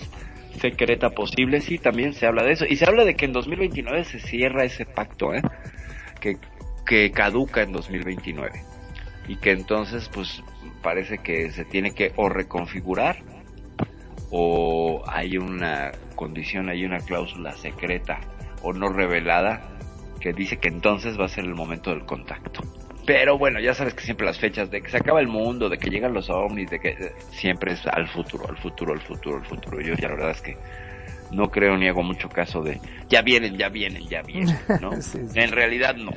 secreta posible, sí, también se habla de eso. Y se habla de que en 2029 se cierra ese pacto, ¿eh? Que, que caduca en 2029. Y que entonces, pues, parece que se tiene que o reconfigurar o hay una condición, hay una cláusula secreta o no revelada que dice que entonces va a ser el momento del contacto. Pero bueno, ya sabes que siempre las fechas de que se acaba el mundo, de que llegan los ovnis, de que eh, siempre es al futuro, al futuro, al futuro, al futuro. Yo ya la verdad es que no creo ni hago mucho caso de ya vienen, ya vienen, ya vienen, ¿no? [laughs] En realidad no,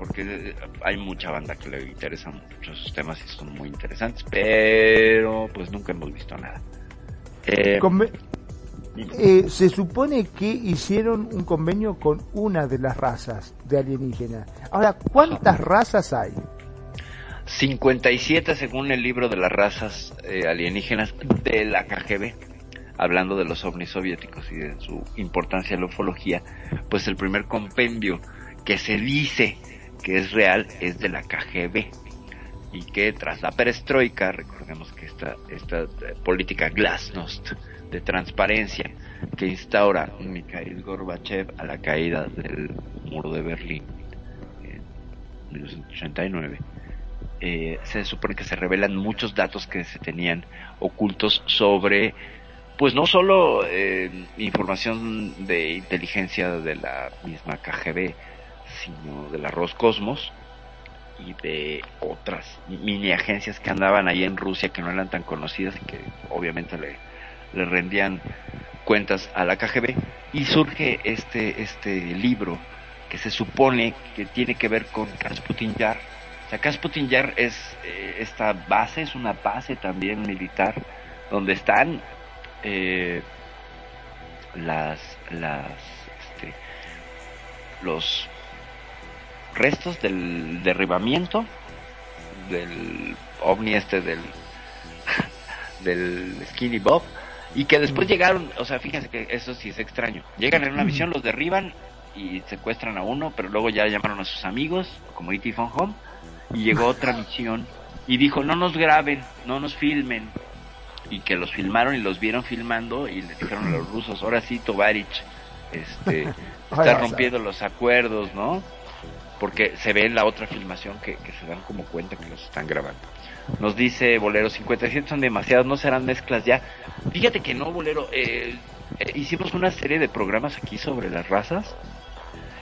porque eh, hay mucha banda que le interesa mucho esos temas y son muy interesantes, pero pues nunca hemos visto nada. Eh, eh, se supone que hicieron un convenio con una de las razas de alienígenas. Ahora, ¿cuántas razas hay? 57 según el libro de las razas eh, alienígenas de la KGB, hablando de los ovnis soviéticos y de su importancia en la ufología, pues el primer compendio que se dice que es real es de la KGB y que tras la perestroika, recordemos que esta, esta eh, política glasnost de transparencia que instaura Mikhail Gorbachev a la caída del muro de Berlín en 1989, eh, se supone que se revelan muchos datos que se tenían ocultos sobre, pues no solo eh, información de inteligencia de la misma KGB, sino de la Roscosmos y de otras mini agencias que andaban ahí en Rusia que no eran tan conocidas y que obviamente le, le rendían cuentas a la KGB y surge este este libro que se supone que tiene que ver con Kasputin Yar. O sea, Kasputin Yar es eh, esta base, es una base también militar donde están eh, las las este, los restos del derribamiento del ovni este del [laughs] del Skinny Bob y que después llegaron, o sea, fíjense que eso sí es extraño. Llegan en una misión, los derriban y secuestran a uno, pero luego ya llamaron a sus amigos, como E.T. Von Home, y llegó [laughs] otra misión y dijo, no nos graben, no nos filmen. Y que los filmaron y los vieron filmando y le dijeron a los rusos, ahora sí, Tovarich, este, [laughs] está rompiendo los acuerdos, ¿no? Porque se ve en la otra filmación que, se dan como cuenta que los están grabando. Nos dice Bolero, 57 son demasiados, no serán mezclas ya. Fíjate que no, Bolero, eh, eh, hicimos una serie de programas aquí sobre las razas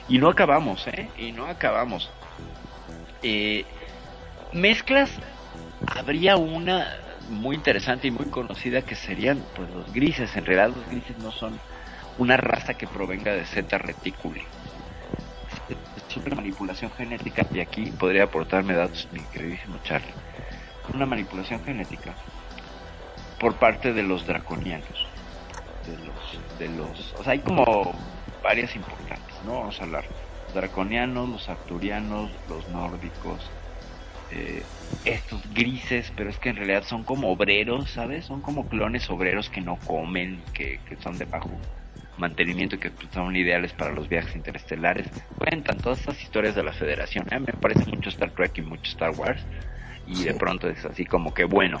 y no acabamos, ¿eh? Y no acabamos. Eh, mezclas, habría una muy interesante y muy conocida que serían pues los grises. En realidad los grises no son una raza que provenga de Z reticuli. Una manipulación genética y aquí podría aportarme datos mi queridísimo Charlie. Una manipulación genética por parte de los draconianos de los de los o sea hay como varias importantes no vamos a hablar. Los draconianos los arturianos los nórdicos eh, estos grises pero es que en realidad son como obreros sabes son como clones obreros que no comen que, que son de bajo mantenimiento que pues, son ideales para los viajes interestelares cuentan todas estas historias de la federación ¿eh? me parece mucho Star Trek y mucho Star Wars y de pronto es así como que bueno.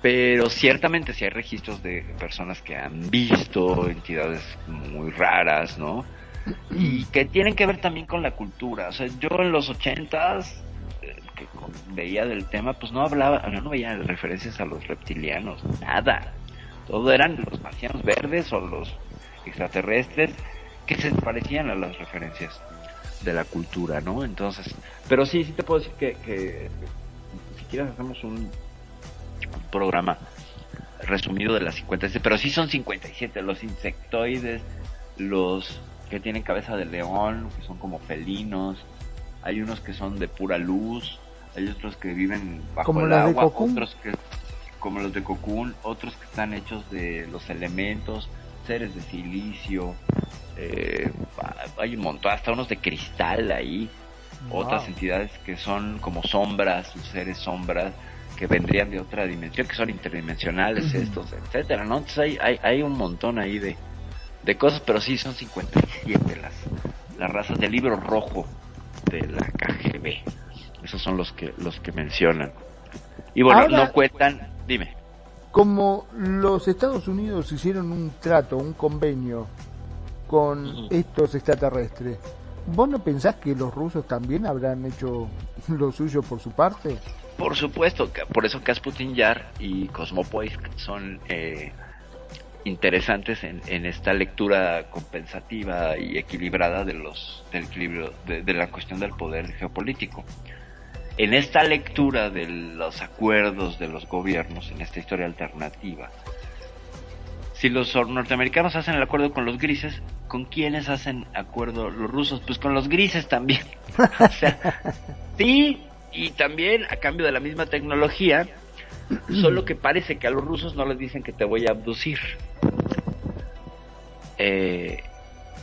Pero ciertamente sí hay registros de personas que han visto entidades muy raras, ¿no? Y que tienen que ver también con la cultura. O sea, yo en los ochentas eh, que veía del tema, pues no hablaba, no, no veía referencias a los reptilianos, nada. Todo eran los marcianos verdes o los extraterrestres que se parecían a las referencias de la cultura, ¿no? Entonces, pero sí, sí te puedo decir que, que si quieres hacemos un programa resumido de las 57, pero sí son 57, los insectoides, los que tienen cabeza de león, que son como felinos, hay unos que son de pura luz, hay otros que viven bajo Como el agua, otros que como los de Cocoon, otros que están hechos de los elementos, seres de silicio, eh, hay un montón, hasta unos de cristal ahí, Wow. otras entidades que son como sombras, seres sombras, que vendrían de otra dimensión, que son interdimensionales estos, etcétera, ¿no? Entonces hay, hay, hay un montón ahí de, de cosas, pero sí son 57 las, las razas del libro rojo de la KGB. Esos son los que, los que mencionan. Y bueno, Ahora- no cuentan, dime. Como los Estados Unidos hicieron un trato, un convenio con estos extraterrestres, ¿vos no pensás que los rusos también habrán hecho [laughs] lo suyo por su parte? Por supuesto, por eso Kasputin Yar y Cosmopolis son eh, interesantes en, en esta lectura compensativa y equilibrada de los del equilibrio de, de la cuestión del poder geopolítico. En esta lectura de los acuerdos de los gobiernos, en esta historia alternativa, si los norteamericanos hacen el acuerdo con los grises, ¿con quiénes hacen acuerdo los rusos? Pues con los grises también. [laughs] o sea, sí, y también a cambio de la misma tecnología, solo que parece que a los rusos no les dicen que te voy a abducir. Eh,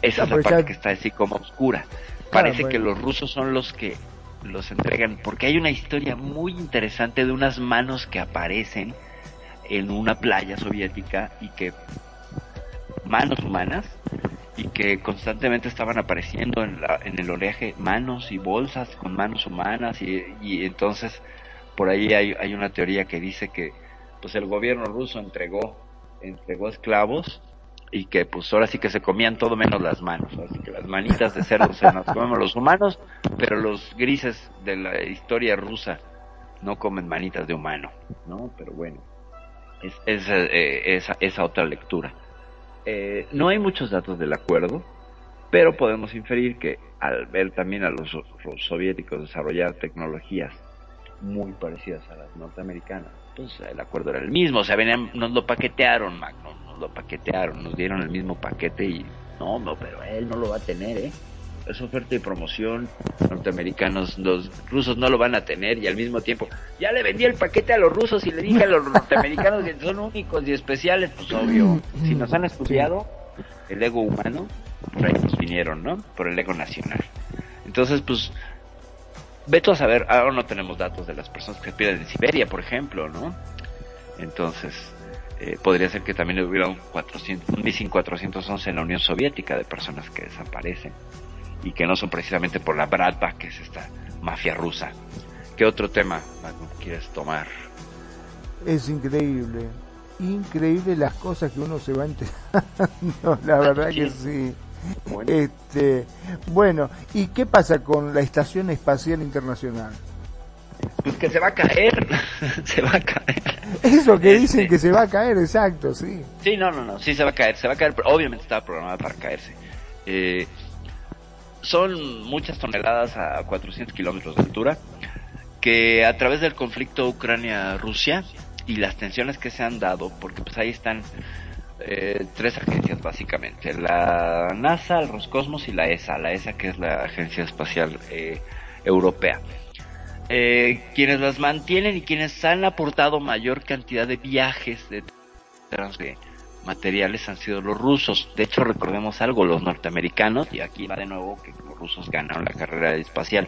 esa Ah, es la pues parte que está así como oscura. Parece que bueno. los rusos son los que los entregan, porque hay una historia muy interesante de unas manos que aparecen en una playa soviética y que manos humanas y que constantemente estaban apareciendo en, la, en el oleaje manos y bolsas con manos humanas y, y entonces por ahí hay, hay una teoría que dice que pues el gobierno ruso entregó entregó esclavos y que pues ahora sí que se comían todo menos las manos, así que las manitas de cerdo se nos comemos los humanos, pero los grises de la historia rusa no comen manitas de humano, ¿no? Pero bueno, es, es eh, esa, otra lectura. Eh, no hay muchos datos del acuerdo, pero podemos inferir que al ver también a los soviéticos desarrollar tecnologías muy parecidas a las norteamericanas, pues el acuerdo era el mismo, o sea, venían, nos lo paquetearon, Magno, nos lo paquetearon, nos dieron el mismo paquete y no, no, pero él no lo va a tener, ¿eh? Es oferta y promoción, norteamericanos, los rusos no lo van a tener y al mismo tiempo, ya le vendí el paquete a los rusos y le dije a los norteamericanos que son únicos y especiales, pues obvio, si nos han estudiado el ego humano, por ahí nos vinieron, ¿no? Por el ego nacional. Entonces, pues, Veto a saber, ahora no tenemos datos de las personas que pierden en Siberia, por ejemplo, ¿no? Entonces, eh, podría ser que también hubiera un, 400, un Missing 411 en la Unión Soviética de personas que desaparecen y que no son precisamente por la Bratva, que es esta mafia rusa. ¿Qué otro tema, quieres tomar? Es increíble, increíble las cosas que uno se va enterando, [laughs] la verdad que sí. Bueno. Este, bueno, ¿y qué pasa con la Estación Espacial Internacional? Pues que se va a caer, [laughs] se va a caer. Eso que Este- dicen que se va a caer, exacto, sí. Sí, no, no, no, sí se va a caer, se va a caer, pero obviamente estaba programada para caerse. Eh, son muchas toneladas a 400 kilómetros de altura, que a través del conflicto Ucrania-Rusia y las tensiones que se han dado, porque pues ahí están eh, tres agencias básicamente, la NASA, el Roscosmos y la ESA, la ESA que es la Agencia Espacial eh, Europea. Eh, quienes las mantienen y quienes han aportado mayor cantidad de viajes de de materiales han sido los rusos. De hecho, recordemos algo, los norteamericanos, y aquí va de nuevo que los rusos ganaron la carrera espacial.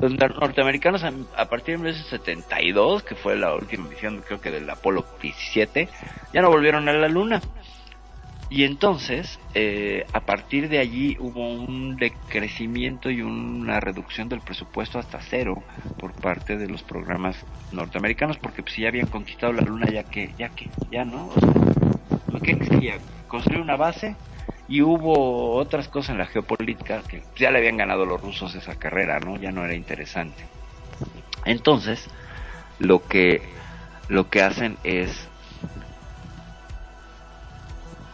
Los nor- norteamericanos a, partir de 1972, que fue la última misión creo que del Apolo 17, ya no volvieron a la Luna. Y entonces, eh, a partir de allí hubo un decrecimiento y una reducción del presupuesto hasta cero por parte de los programas norteamericanos, porque pues, ya habían conquistado la luna, ya que, ya que, ya no. O sea, ¿qué quería? Construir una base y hubo otras cosas en la geopolítica que ya le habían ganado los rusos esa carrera, ¿no? Ya no era interesante. Entonces, lo que, lo que hacen es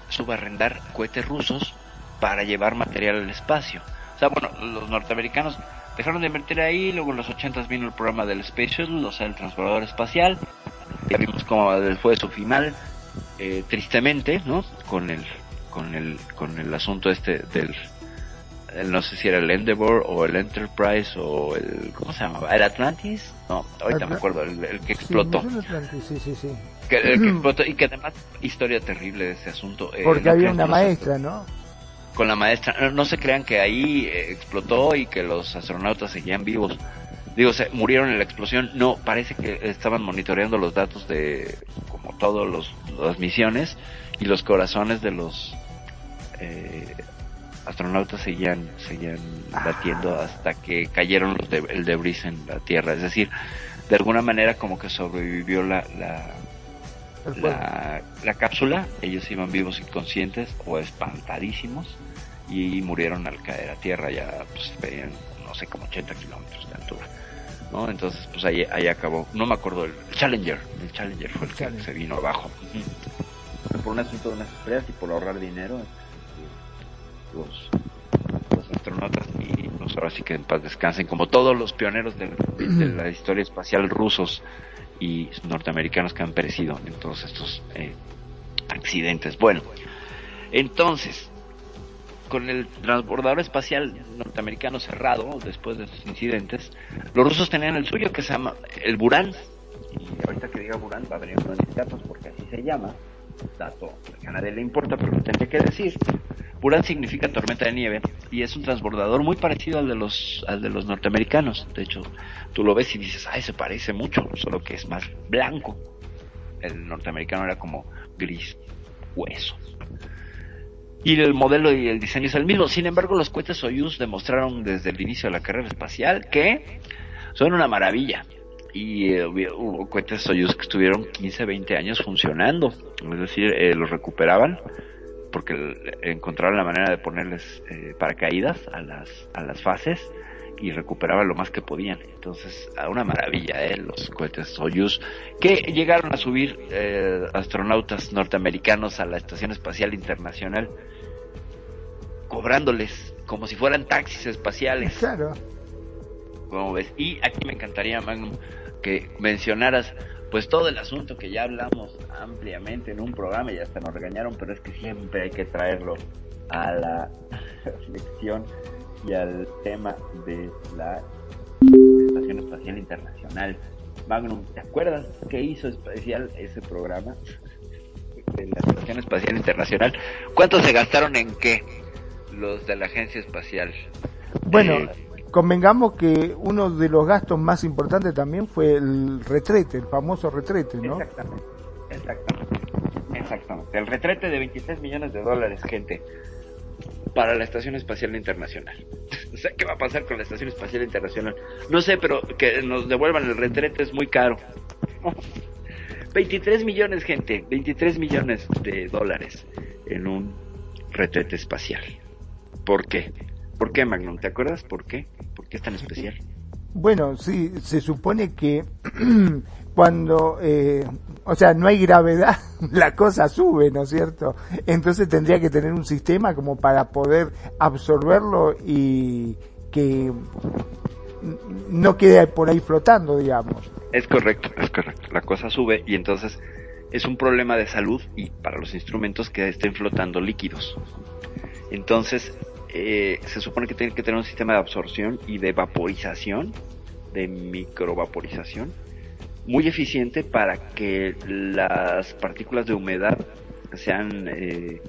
subarrendar cohetes rusos para llevar material al espacio. O sea, bueno, los norteamericanos dejaron de invertir ahí, luego en los 80 vino el programa del Space Shuttle, o sea, el transbordador espacial. Ya vimos cómo fue su final, eh, tristemente, ¿no? Con el, con el, con el asunto este del, el- no sé si era el Endeavour o el Enterprise o el, ¿cómo se llamaba? ¿El Atlantis? No, ahorita me acuerdo, el, el que explotó. Atlantis, sí, sí, sí. Que, el que [clears throat] explotó y que además, historia terrible de ese asunto. eh, Porque había una maestra, ¿no? con la maestra. No, no se crean que ahí eh, explotó y que los astronautas seguían vivos. Digo, se murieron en la explosión. No, parece que estaban monitoreando los datos de, como todos los las misiones y los corazones de los eh, astronautas seguían seguían latiendo hasta que cayeron los de- el debris en la Tierra. Es decir, de alguna manera como que sobrevivió la, la, la, la cápsula, ellos iban vivos y conscientes o espantadísimos y murieron al caer a tierra, ya pues veían, no sé, como 80 kilómetros de altura. ¿no? Entonces, pues ahí, ahí acabó. No me acuerdo, el Challenger, el Challenger fue el que Challenger. se vino abajo. Por un asunto de unas estrellas y por ahorrar dinero, los, los astronautas y pues ahora sí que en paz descansen, como todos los pioneros de, de la [clears throat] historia espacial rusos y norteamericanos que han perecido en todos estos eh, accidentes. Bueno, entonces, con el transbordador espacial norteamericano cerrado después de estos incidentes, los rusos tenían el suyo que se llama el Buran. Y ahorita que diga Buran va a venir uno de mis datos porque así se llama. Dato que a nadie le importa, pero lo tendré que decir. Buran significa tormenta de nieve y es un transbordador muy parecido al de los al de los norteamericanos. De hecho, tú lo ves y dices, ay, se parece mucho, solo que es más blanco. El norteamericano era como gris hueso. Y el modelo y el diseño es el mismo. Sin embargo, los cohetes Soyuz demostraron desde el inicio de la carrera espacial que son una maravilla. Y eh, hubo cohetes Soyuz que estuvieron 15, 20 años funcionando. Es decir, eh, los recuperaban porque encontraron la manera de ponerles eh, paracaídas a las, a las fases y recuperaban lo más que podían. Entonces, a una maravilla, ¿eh? los cohetes Soyuz, que llegaron a subir eh, astronautas norteamericanos a la Estación Espacial Internacional, cobrándoles como si fueran taxis espaciales. Claro. Como ves? Y aquí me encantaría, Magnum, que mencionaras pues todo el asunto que ya hablamos ampliamente en un programa y hasta nos regañaron, pero es que siempre hay que traerlo a la [laughs] reflexión y al tema de la Estación Espacial Internacional. Magnum, ¿te acuerdas qué hizo especial ese programa de la Estación Espacial Internacional? ¿Cuánto se gastaron en qué los de la Agencia Espacial? Bueno, Eh, convengamos que uno de los gastos más importantes también fue el retrete, el famoso retrete, ¿no? Exactamente, exactamente, exactamente. El retrete de 23 millones de dólares, gente, para la Estación Espacial Internacional. [laughs] o sea, ¿qué va a pasar con la Estación Espacial Internacional? No sé, pero que nos devuelvan el retrete es muy caro. [laughs] 23 millones, gente, 23 millones de dólares en un retrete espacial. ¿Por qué? ¿Por qué, Magnum? ¿Te acuerdas por qué? ¿Por qué es tan especial? Bueno, sí, se supone que [clears throat] cuando, eh, o sea, no hay gravedad, [laughs] la cosa sube, ¿no es cierto? Entonces tendría que tener un sistema como para poder absorberlo y que no quede por ahí flotando, digamos. Es correcto, es correcto. La cosa sube y entonces es un problema de salud y para los instrumentos que estén flotando líquidos. Entonces, eh, se supone que tiene que tener un sistema de absorción y de vaporización, de microvaporización, muy eficiente para que las partículas de humedad sean eh,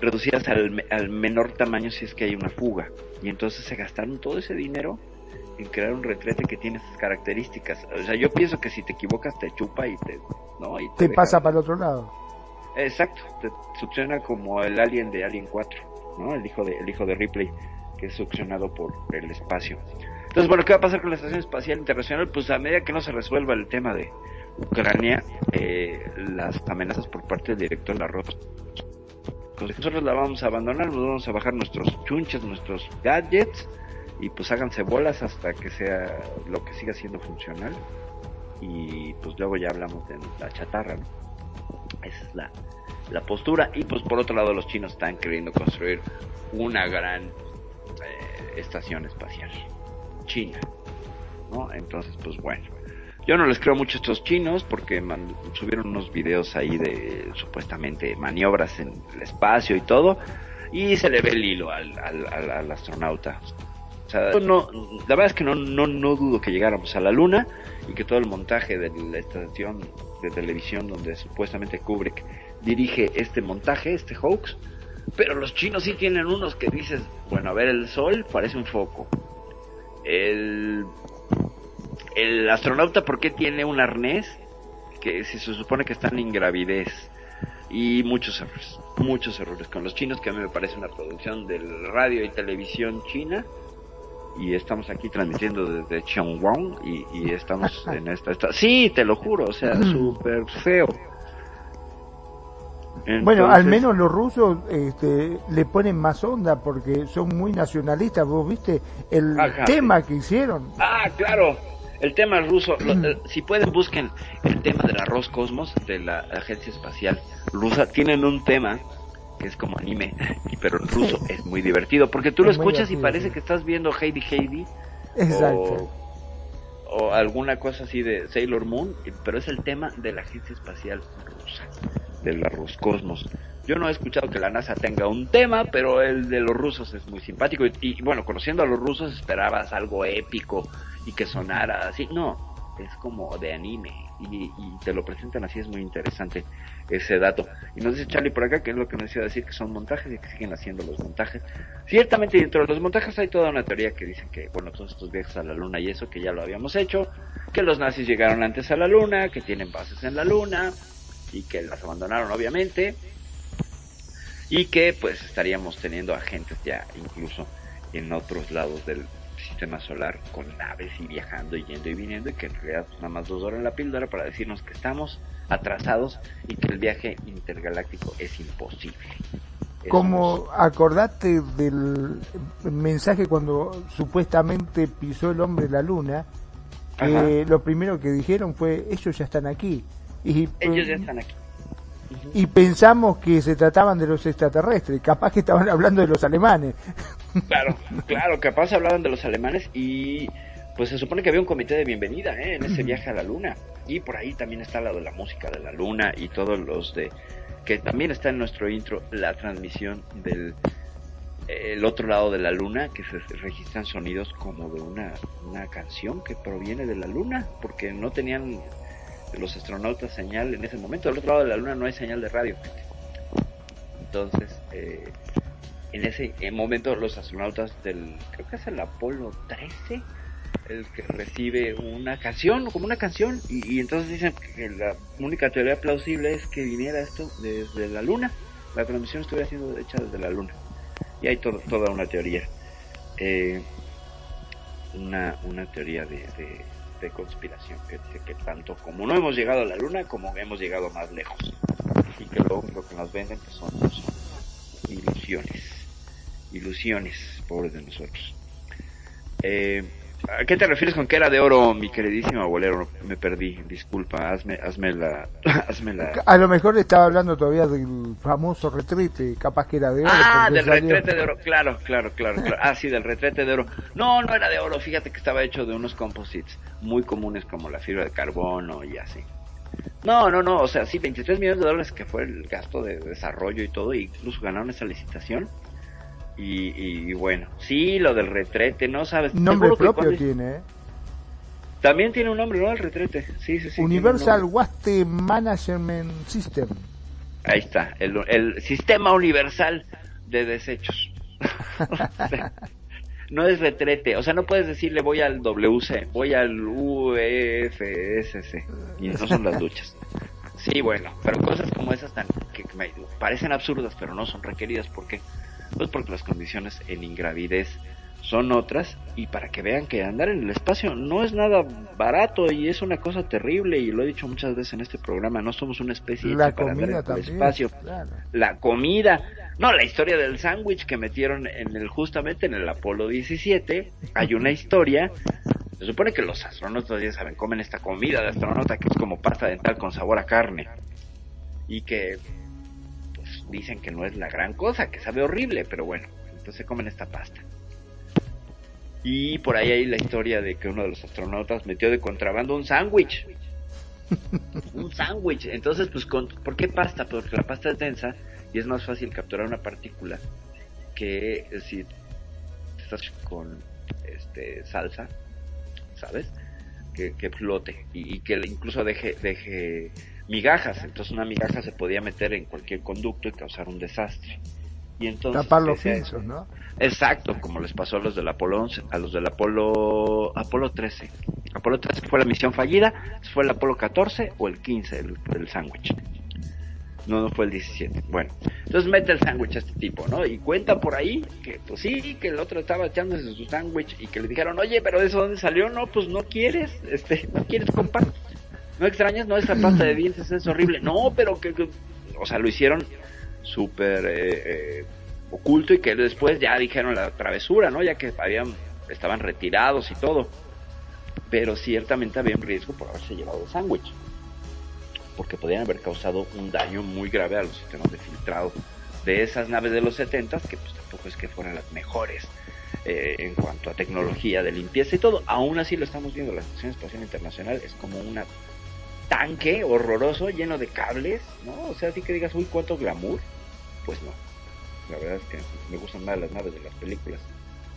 reducidas al, al menor tamaño si es que hay una fuga. Y entonces se gastaron todo ese dinero en crear un retrete que tiene esas características. O sea, yo pienso que si te equivocas te chupa y te... ¿no? Y Te deja- pasa para el otro lado. Exacto, te succiona como el alien de Alien 4, El hijo de, el hijo de Ripley, que es succionado por el espacio. Entonces, bueno, ¿qué va a pasar con la Estación Espacial Internacional? Pues a medida que no se resuelva el tema de Ucrania, eh, las amenazas por parte del director de la Rosa, pues nosotros la vamos a abandonar, nos vamos a bajar nuestros chunches, nuestros gadgets, y pues háganse bolas hasta que sea lo que siga siendo funcional. Y pues luego ya hablamos de la chatarra, ¿no? Esa es la, la postura. Y pues por otro lado los chinos están queriendo construir una gran eh, estación espacial. China no entonces pues bueno. Yo no les creo mucho a estos chinos porque subieron unos videos ahí de supuestamente maniobras en el espacio y todo. Y se le ve el hilo al, al, al- astronauta. O sea, no, la verdad es que no, no, no dudo que llegáramos a la luna y que todo el montaje de la estación de televisión donde supuestamente Kubrick dirige este montaje, este hoax, pero los chinos sí tienen unos que dices, bueno, a ver, el sol parece un foco. El, el astronauta, ¿por qué tiene un arnés? Que si se supone que está en ingravidez. Y muchos errores, muchos errores con los chinos, que a mí me parece una producción del radio y televisión china. Y estamos aquí transmitiendo desde Chongwon y, y estamos [laughs] en esta, esta... Sí, te lo juro, o sea, súper feo. Bueno, al menos los rusos este, le ponen más onda porque son muy nacionalistas. ¿Vos viste el Ajá, tema que hicieron? Ah, claro. El tema ruso, lo- eh, si pueden busquen el tema del arroz cosmos de la agencia espacial rusa. Tienen un tema que es como anime, [laughs] pero en ruso es muy divertido porque tú lo Es escuchas y parece que estás viendo Heidi Heidi Exacto. o, o alguna cosa así de Sailor Moon, pero es el tema de la agencia espacial rusa, del arroz cosmos. Yo no he escuchado que la NASA tenga un tema, pero el de los rusos es muy simpático. Y, y, bueno, conociendo a los rusos esperabas algo épico y que sonara así. No, es como de anime y, y te lo presentan así, es muy interesante ese dato. Y nos dice Charlie por acá, que es lo que nos decía decir, que son montajes y que siguen haciendo los montajes. Ciertamente dentro de los montajes hay toda una teoría que dicen que, bueno, todos estos viajes a la luna y eso, que ya lo habíamos hecho, que los nazis llegaron antes a la luna, que tienen bases en la luna y que las abandonaron obviamente y que pues estaríamos teniendo agentes ya incluso en otros lados del sistema solar con naves y viajando y yendo y viniendo y que en realidad pues, nada más dos horas en la píldora para decirnos que estamos atrasados y que el viaje intergaláctico es imposible. Como acordate del mensaje cuando supuestamente pisó el hombre la luna, Ajá. lo primero que dijeron fue ellos ya están aquí. Y, Ellos ya están aquí. y pensamos que se trataban de los extraterrestres, capaz que estaban hablando de los alemanes. Claro, claro, capaz hablaban de los alemanes y pues se supone que había un comité de bienvenida ¿eh? en ese viaje a la luna. Y por ahí también está la de la música de la luna y todos los de... que también está en nuestro intro la transmisión del el otro lado de la luna, que se registran sonidos como de una, una canción que proviene de la luna, porque no tenían los astronautas señal en ese momento. Del otro lado de la luna no hay señal de radio. Entonces, eh, en ese momento los astronautas del, creo que es el Apolo 13, el que recibe una canción, como una canción, y, entonces dicen que la única teoría plausible es que viniera esto desde la luna, la transmisión estuviera siendo hecha desde la luna. Y hay todo- toda una teoría, eh, una, una teoría de, de conspiración que dice que tanto como no hemos llegado a la luna, como hemos llegado más lejos. Y que lo que nos venden son, son ilusiones. Ilusiones, pobres de nosotros. Eh, ¿A qué te refieres con que era de oro, mi queridísimo abuelero? Me perdí, disculpa, hazme, hazme la... [laughs] hazme la... A lo mejor estaba hablando todavía del famoso retrete, capaz que era de oro. Ah, del salió- retrete de oro, claro, claro, claro, claro. Ah, sí, del retrete de oro. No, no era de oro, fíjate que estaba hecho de unos composites muy comunes como la fibra de carbono y así. No, no, no, o sea, sí, 23 millones de dólares que fue el gasto de desarrollo y todo, e incluso ganaron esa licitación. Y, y bueno, sí, lo del retrete, ¿no? ¿Sabes? Nombre propio cuando- tiene, ¿eh? También tiene un nombre, ¿no? El retrete. Sí, sí, sí. Universal. Waste Management System. Ahí está, el, el sistema universal de desechos. [laughs] no es retrete, o sea, no puedes decirle voy al WC, voy al UFSC, y no son las duchas. Sí, bueno, pero cosas como esas tan que me parecen absurdas, pero no son requeridas, ¿por qué? Pues porque las condiciones en ingravidez son otras y para que vean que andar en el espacio no es nada barato y es una cosa terrible y lo he dicho muchas veces en este programa, no somos una especie La hecha para andar en comida el espacio claro. la comida. No, la historia del sándwich que metieron en el justamente en el Apolo 17. Hay una [laughs] historia. Se supone que los astronautas ya saben, comen esta comida de astronauta que es como pasta dental con sabor a carne. Y que dicen que no es la gran cosa, que sabe horrible, pero bueno, entonces comen esta pasta. Y por ahí hay la historia de que uno de los astronautas metió de contrabando un sándwich. [laughs] un sándwich. Entonces, pues, con, ¿por qué pasta? Porque la pasta es densa y es más fácil capturar una partícula que si estás con este salsa, ¿sabes? Que, que flote y, y que incluso deje, deje migajas. Entonces una migaja se podía meter en cualquier conducto y causar un desastre. Y entonces Tapar los pisos, ¿no? Exacto, como les pasó a los del Apolo 11, a los del Apolo Apolo 13. Apolo 13 fue la misión fallida, fue el Apolo 14 o el 15 el, el sándwich. No, no fue el 17. Bueno, entonces mete el sándwich a este tipo, ¿no? Y cuenta por ahí que, pues sí, que el otro estaba echándose su sándwich y que le dijeron, oye, pero ¿de eso dónde salió? No, pues no quieres, este, no quieres compa. No extrañas, no, esa pasta de dientes es horrible. No, pero que, o sea, lo hicieron súper eh, eh, oculto y que después ya dijeron la travesura, ¿no? Ya que habían, estaban retirados y todo. Pero ciertamente había un riesgo por haberse llevado el sándwich. Porque podían haber causado un daño muy grave a los sistemas de filtrado de esas naves de los 70 que pues tampoco es que fueran las mejores eh, en cuanto a tecnología de limpieza y todo. Aún así lo estamos viendo, la Estación Espacial Internacional es como una tanque horroroso lleno de cables, ¿no? O sea, así que digas, uy, cuánto glamour. Pues no. La verdad es que me gustan más las naves de las películas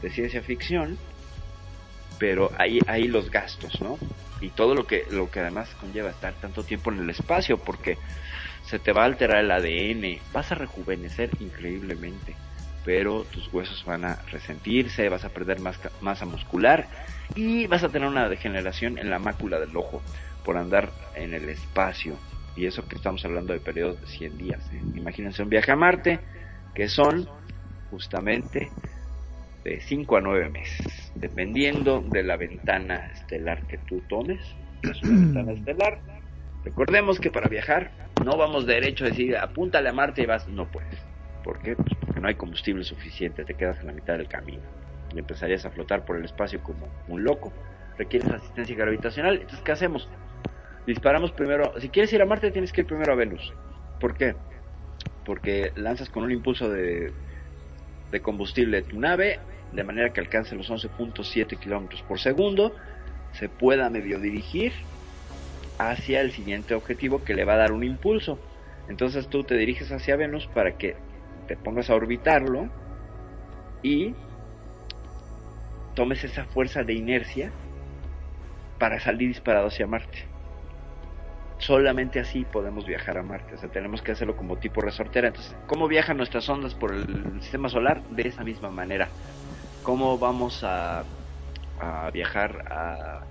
de ciencia ficción, pero ahí hay los gastos, ¿no? Y todo lo que lo que además conlleva estar tanto tiempo en el espacio porque se te va a alterar el ADN, vas a rejuvenecer increíblemente, pero tus huesos van a resentirse, vas a perder masa muscular y vas a tener una degeneración en la mácula del ojo por andar en el espacio. Y eso que estamos hablando de periodos de 100 días. ¿eh? Imagínense un viaje a Marte, que son justamente de 5 a 9 meses, dependiendo de la ventana estelar que tú tomes. Es una [clears throat] ventana estelar. Recordemos que para viajar no vamos derecho a decir apúntale a Marte y vas, no puedes. ¿Por qué? Pues porque no hay combustible suficiente, te quedas en la mitad del camino y empezarías a flotar por el espacio como un loco. Requieres asistencia gravitacional, entonces ¿qué hacemos? Disparamos primero, si quieres ir a Marte tienes que ir primero a Venus. ¿Por qué? Porque lanzas con un impulso de, de combustible tu nave, de manera que alcance los 11.7 kilómetros por segundo, se pueda medio dirigir hacia el siguiente objetivo que le va a dar un impulso. Entonces tú te diriges hacia Venus para que te pongas a orbitarlo y tomes esa fuerza de inercia para salir disparado hacia Marte. Solamente así podemos viajar a Marte, o sea, tenemos que hacerlo como tipo resortera. Entonces, ¿cómo viajan nuestras ondas por el sistema solar? De esa misma manera. ¿Cómo vamos a, a viajar a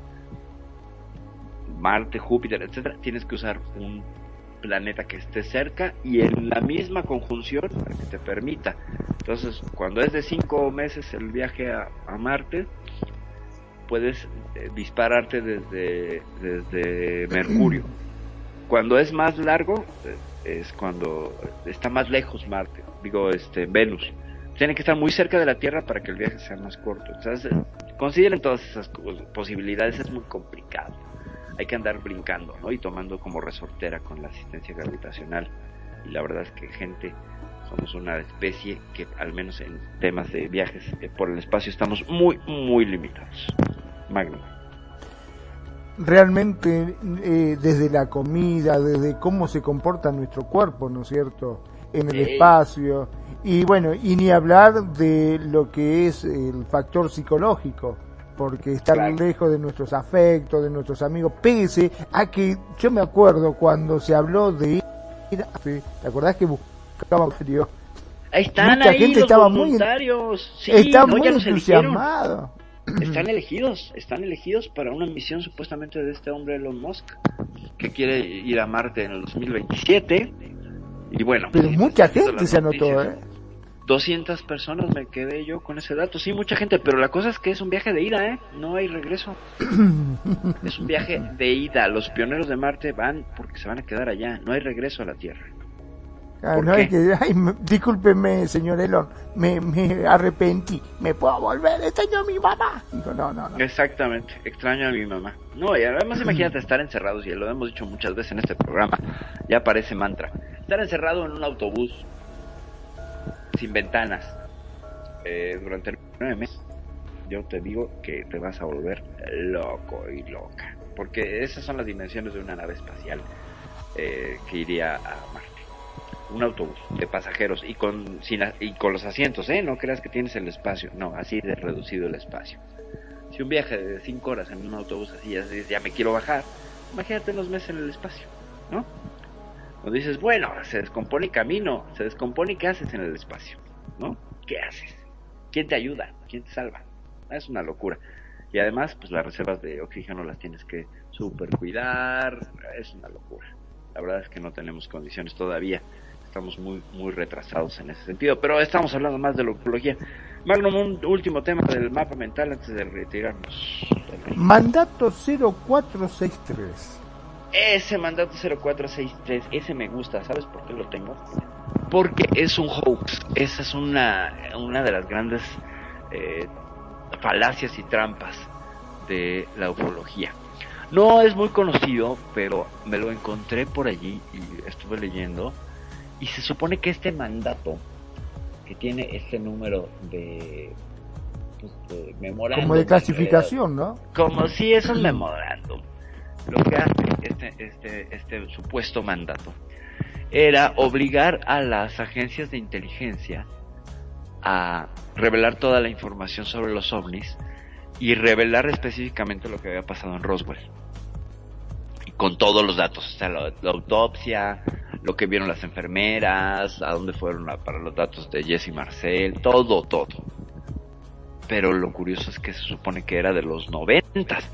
Marte, Júpiter, etcétera? Tienes que usar un planeta que esté cerca y en la misma conjunción para que te permita. Entonces, cuando es de cinco meses el viaje a, Marte, puedes eh, dispararte desde, desde Mercurio. Cuando es más largo, eh, es cuando está más lejos Marte, digo, este, Venus. Tiene que estar muy cerca de la Tierra para que el viaje sea más corto. Entonces, consideren todas esas posibilidades, es muy complicado. Hay que andar brincando, ¿no? Y tomando como resortera con la asistencia gravitacional. Y la verdad es que gente, somos una especie que al menos en temas de viajes eh, por el espacio estamos muy, muy limitados. Magno. Realmente eh, desde la comida, desde cómo se comporta nuestro cuerpo, ¿no es cierto? En el Sí. espacio. Y bueno, y ni hablar de lo que es el factor psicológico, porque estar Claro. lejos de nuestros afectos, de nuestros amigos, pese a que yo me acuerdo cuando se habló de ir a... ¿Te acordás que buscábamos frío? Ahí están Mucha ahí gente los estaba muy- voluntarios. Sí, Está no, muy entusiasmado. [clears throat] Están elegidos, están elegidos para una misión supuestamente de este hombre Elon Musk, que quiere ir a Marte en el 2027. Y bueno, Pero mucha gente se anotó, ¿eh? 200 personas me quedé yo con ese dato. Sí, mucha gente, pero la cosa es que es un viaje de ida, ¿eh? No hay regreso. [clears throat] es un viaje de ida. Los pioneros de Marte van porque se van a quedar allá. No hay regreso a la Tierra. ¿Por no, qué? es que, ay, discúlpeme, señor Elon, me, me arrepentí, me puedo volver, extraño a mi mamá. Digo, no, no, no. Exactamente, extraño a mi mamá. No, y además imagínate estar encerrados, y lo hemos dicho muchas veces en este programa, ya parece mantra. Estar encerrado en un autobús sin ventanas eh, durante nueve meses, yo te digo que te vas a volver loco y loca. Porque esas son las dimensiones de una nave espacial eh, que iría a Marte. Un autobús de pasajeros y con, sin, y con los asientos, ¿eh? No creas que tienes el espacio. No, así de reducido el espacio. Si un viaje de cinco horas en un autobús así ya ya me quiero bajar, imagínate unos meses en el espacio, ¿no? Cuando dices, bueno, se descompone camino, se descompone ¿qué haces en el espacio? ¿No? ¿Qué haces? ¿Quién te ayuda? ¿Quién te salva? Es una locura. Y además, pues las reservas de oxígeno las tienes que super cuidar, es una locura. La verdad es que no tenemos condiciones todavía, estamos muy muy retrasados en ese sentido, pero estamos hablando más de la ufología. Magnum, un último tema del mapa mental antes de retirarnos. Mandato 0463. Ese mandato 0463, ese me gusta, ¿sabes por qué lo tengo? Porque es un hoax, esa es una, una de las grandes eh, falacias y trampas de la ufología. No es muy conocido, pero me lo encontré por allí y estuve leyendo. Y se supone que este mandato, que tiene este número de, pues, de memorándum Como de clasificación, ¿no? como si es un memorándum. Lo que hace este, este, este supuesto mandato era obligar a las agencias de inteligencia a revelar toda la información sobre los ovnis y revelar específicamente lo que había pasado en Roswell. Y con todos los datos, o sea, la, la autopsia, lo que vieron las enfermeras, a dónde fueron para los datos de Jesse Marcel, todo, todo. Pero lo curioso es que se supone que era de los noventas.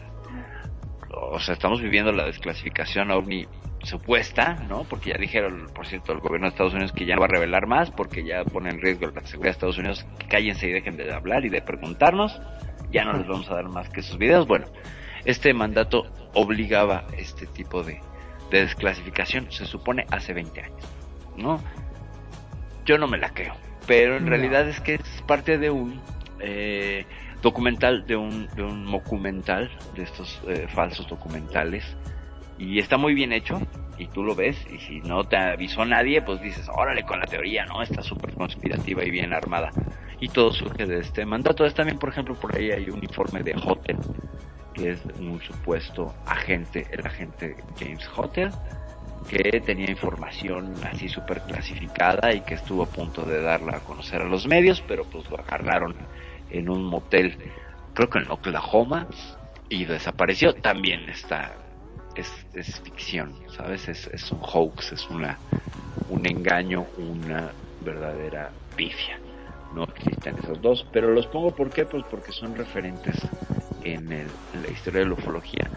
O sea, estamos viviendo la desclasificación ovni supuesta, ¿no? Porque ya dijeron, por cierto, el gobierno de Estados Unidos que ya no va a revelar más porque ya pone en riesgo la seguridad de Estados Unidos. Que cállense y dejen de hablar y de preguntarnos. Ya no les vamos a dar más que esos videos. Bueno, este mandato obligaba este tipo de, de desclasificación, se supone hace 20 años, ¿no? Yo no me la creo, pero en No. realidad es que es parte de un eh, documental, de un, de un documental, de estos eh, falsos documentales, y está muy bien hecho, y tú lo ves, y si no te avisó nadie, pues dices, órale con la teoría, ¿no? Está súper conspirativa y bien armada. Y todo surge de este mandato. Es también, por ejemplo, por ahí hay un informe de Hotel, que es un supuesto agente, el agente James Hotel, que tenía información así súper clasificada y que estuvo a punto de darla a conocer a los medios, pero pues lo agarraron en un motel, creo que en Oklahoma, y desapareció. También está, es, es ficción, ¿sabes? Es, es un hoax, es una, un engaño, una verdadera pifia. No existen esos dos, pero los pongo ¿por qué? Pues porque son referentes en, el- en la historia de la ufología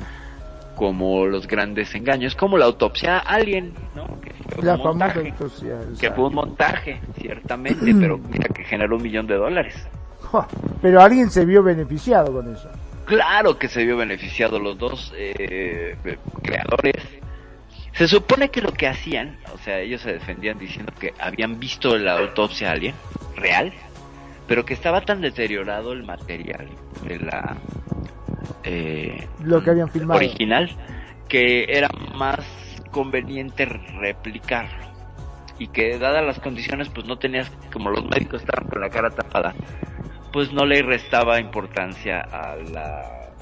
como los grandes engaños, como la autopsia a alguien, ¿no? Que fue La un famosa montaje, autopsia. que fue un montaje, ciertamente, pero [clears throat] mira que generó un millón de dólares. Pero alguien se vio beneficiado con eso. Claro que se vio beneficiado los dos eh, eh, creadores. Se supone que lo que hacían, o sea, ellos se defendían diciendo que habían visto la autopsia a alguien real, pero que estaba tan deteriorado el material de la eh, Lo que habían filmado. original que era más conveniente replicarlo y que dadas las condiciones pues no tenías como los médicos estaban con la cara tapada pues no le restaba importancia a la,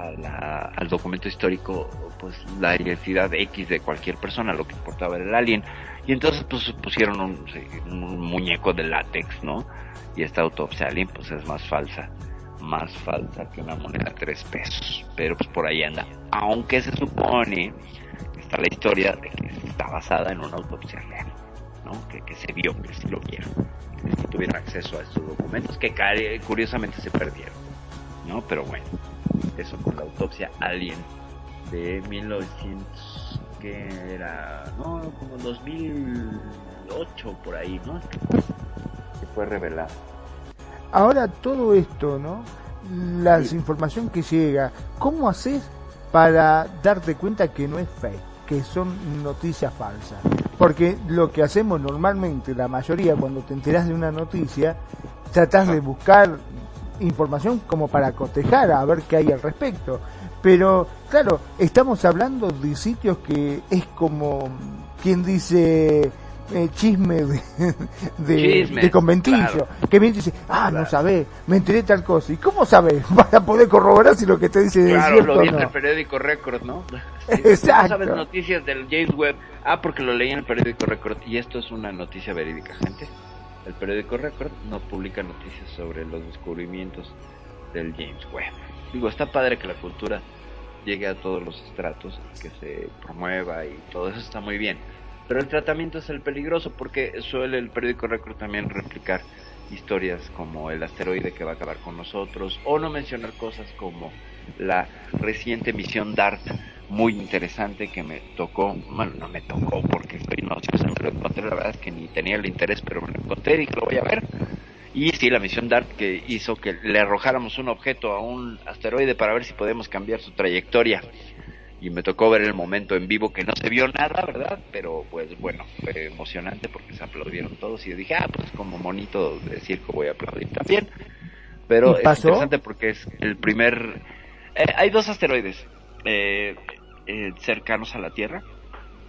al documento histórico pues la identidad X de cualquier persona lo que importaba era el alien. Y entonces pues pusieron un, muñeco de látex no y esta autopsia alien pues es más falsa más falsa que una moneda de tres pesos. Pero pues por ahí anda. Aunque se supone que está la historia de que está basada en una autopsia real ¿no? que, que se vio que sí lo vieron. Que sí tuvieron acceso a estos documentos que curiosamente se perdieron no pero bueno eso con la autopsia alien de 1900 que era no como 2008 por ahí no que fue revelado. Ahora todo esto, ¿no? La información que llega, ¿cómo haces para darte cuenta que no es fake, que son noticias falsas? Porque lo que hacemos normalmente, la mayoría, cuando te enteras de una noticia, tratás de buscar información como para cotejar a ver qué hay al respecto. Pero, claro, estamos hablando de sitios que es como quien dice, eh, chisme de, [laughs] de, Chisme, de conventillo. claro. Que viene y dice, ah, no sabés, me enteré tal cosa. ¿Y cómo sabés? [laughs] Para poder corroborar si lo que te dice es Claro, cierto lo vi en el periódico Record, ¿no? [laughs] Exacto. ¿No sabes noticias del James Webb? Ah, porque lo leí en el periódico Record. Y esto es una noticia verídica, gente. El periódico Record no publica noticias sobre los descubrimientos del James Webb. Digo, está padre que la cultura llegue a todos los estratos, que se promueva y todo eso está muy bien. Pero el tratamiento es el peligroso porque suele el periódico Record también replicar historias como el asteroide que va a acabar con nosotros o no mencionar cosas como la reciente misión DART muy interesante que me tocó, bueno, no me tocó porque estoy inocioso, me lo encontré, la verdad es que ni tenía el interés, pero me lo encontré y lo voy a ver. Y sí, la misión DART que hizo que le arrojáramos un objeto a un asteroide para ver si podemos cambiar su trayectoria. Y me tocó ver el momento en vivo que no se vio nada, ¿verdad? Pero pues bueno, fue emocionante porque se aplaudieron todos y yo dije, ah, pues como monito de circo voy a aplaudir también. Pero ¿Y es interesante porque es el primer... eh, hay dos asteroides eh, eh, cercanos a la Tierra.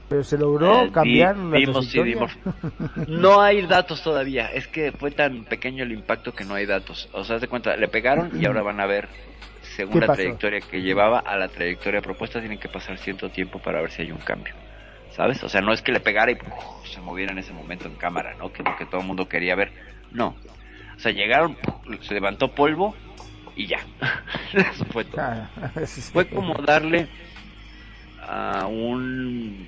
Pero se logró Eh, cambiar la sí, dimos. [laughs] No hay datos todavía. Es que fue tan pequeño el impacto que no hay datos. O sea, de cuenta, le pegaron y ahora van a ver, según ¿Qué la pasó? trayectoria que llevaba a la trayectoria propuesta, tienen que pasar cierto tiempo para ver si hay un cambio. ¿Sabes? O sea, no es que le pegara y se moviera en ese momento en cámara, ¿no? Que lo que todo el mundo quería ver. No. O sea, llegaron, se levantó polvo y ya. [laughs] Eso fue todo. Ah, [laughs] Fue como darle a un,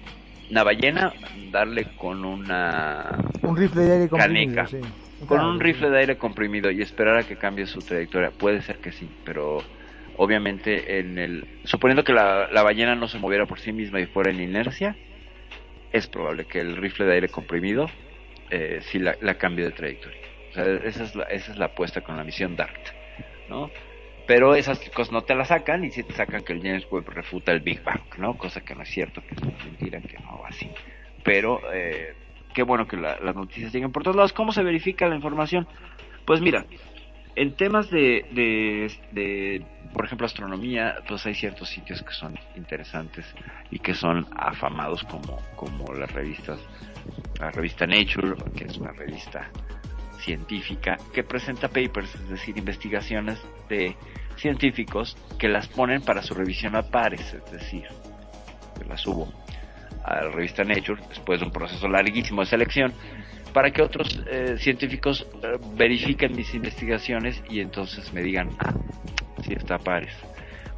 una ballena, darle con una un rifle de aire comprimido, caneca, sí. con un rifle de aire comprimido y esperar a que cambie su trayectoria. Puede ser que sí, pero obviamente en el suponiendo que la, la ballena no se moviera por sí misma y fuera en inercia, es probable que el rifle de aire comprimido eh, sí la, la cambie de trayectoria. O sea, esa es la, esa es la apuesta con la misión DART, ¿no? Pero esas cosas no te las sacan y sí te sacan que el James Webb refuta el Big Bang, ¿no? Cosa que no es cierto, que es mentira, que no va así. Pero eh, qué bueno que la- las noticias lleguen por todos lados. ¿Cómo se verifica la información? Pues mira, en temas de, de, de, por ejemplo, astronomía, pues hay ciertos sitios que son interesantes y que son afamados como, como las revistas, la revista Nature, que es una revista científica que presenta papers, es decir, investigaciones de científicos que las ponen para su revisión a pares, es decir, que las subo a la revista Nature después de un proceso larguísimo de selección para que otros eh, científicos eh, verifiquen mis investigaciones y entonces me digan, ah, sí está a pares.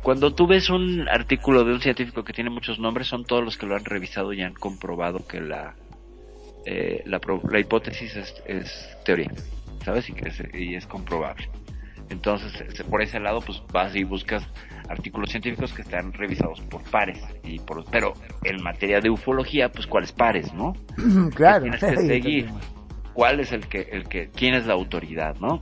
Cuando tú ves un artículo de un científico que tiene muchos nombres, son todos los que lo han revisado y han comprobado que la, eh, la, la hipótesis es, es teoría, ¿sabes? Y, que es, y es comprobable. Entonces, eh, por ese lado, pues vas y buscas artículos científicos que están revisados por pares. y por Pero en materia de ufología, pues cuáles pares, ¿no? [clears throat] claro. tienes que [laughs] seguir. ¿Cuál es el que, el que, quién es la autoridad, no?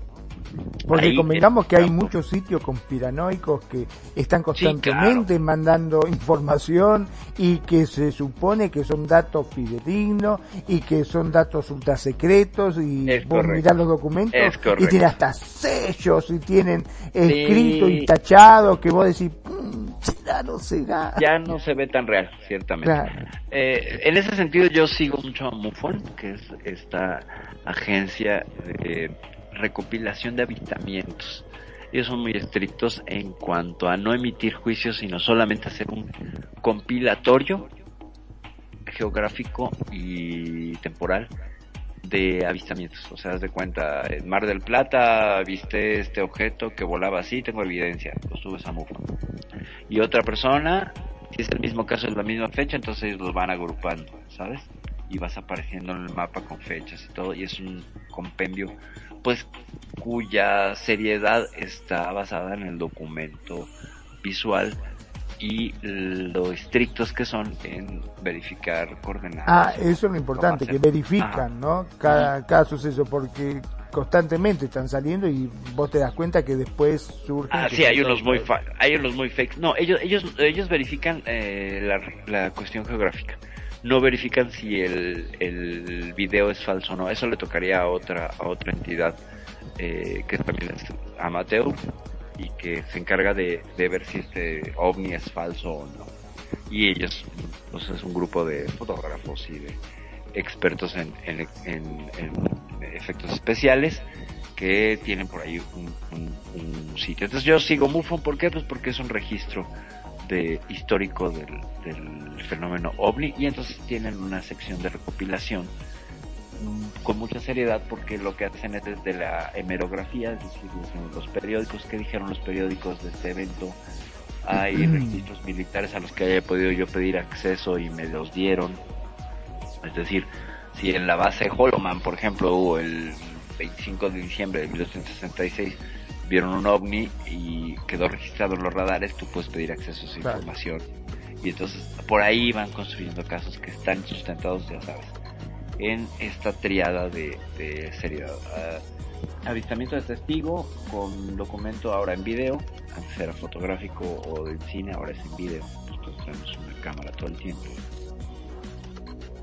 Porque Ahí convengamos que hay muchos sitios conspiranoicos que están constantemente mandando [laughs] información y que se supone que son datos fidedignos y que son datos ultra secretos y Es vos correcto. mirás los documentos y tienen hasta sellos y tienen escrito Sí. y tachado que vos decís, "Mm, será, no será. Ya no se ve tan real, ciertamente. Claro. Eh, en ese sentido yo sigo mucho a MUFON, que es esta agencia de recopilación de avistamientos. Ellos son muy estrictos en cuanto a no emitir juicios, sino solamente hacer un compilatorio geográfico y temporal de avistamientos. O sea, haz de cuenta, en Mar del Plata viste este objeto que volaba así, tengo evidencia, lo subes a MUFON. Y otra persona, si es el mismo caso, es la misma fecha, entonces ellos los van agrupando, ¿sabes? Y vas apareciendo en el mapa con fechas y todo, y es un compendio, pues, cuya seriedad está basada en el documento visual y lo estrictos que son en verificar coordenadas. Ah, eso es lo importante, que verifican, ¿no? Cada, cada suceso, porque constantemente están saliendo y vos te das cuenta que después surgen. Ah, sí, hay unos muy fa- hay unos muy fakes. No, ellos ellos ellos verifican eh, la, la cuestión geográfica. No verifican si el, el video es falso o no. Eso le tocaría a otra a otra entidad eh, que también es amateur y que se encarga de, de ver si este ovni es falso o no. Y ellos, pues es un grupo de fotógrafos y de expertos en, en, en- en efectos especiales que tienen por ahí un, un- un sitio. Entonces yo sigo MUFON, ¿por qué? Pues porque es un registro de histórico del, del fenómeno OVNI y entonces tienen una sección de recopilación mm, con mucha seriedad porque lo que hacen es desde la hemerografía, es decir, los periódicos, que dijeron los periódicos de este evento? Hay registros militares a los que haya podido yo pedir acceso y me los dieron. Es decir, si en la base Holoman, por ejemplo, hubo el 25 de diciembre de 1966, vieron un ovni y quedó registrado en los radares, tú puedes pedir acceso a esa Claro. información. Y entonces por ahí van construyendo casos que están sustentados, ya sabes, en esta triada de, de seriedad. Ah, avistamiento de testigo con documento ahora en video, antes era fotográfico o de cine, ahora es en video. Nosotros tenemos una cámara todo el tiempo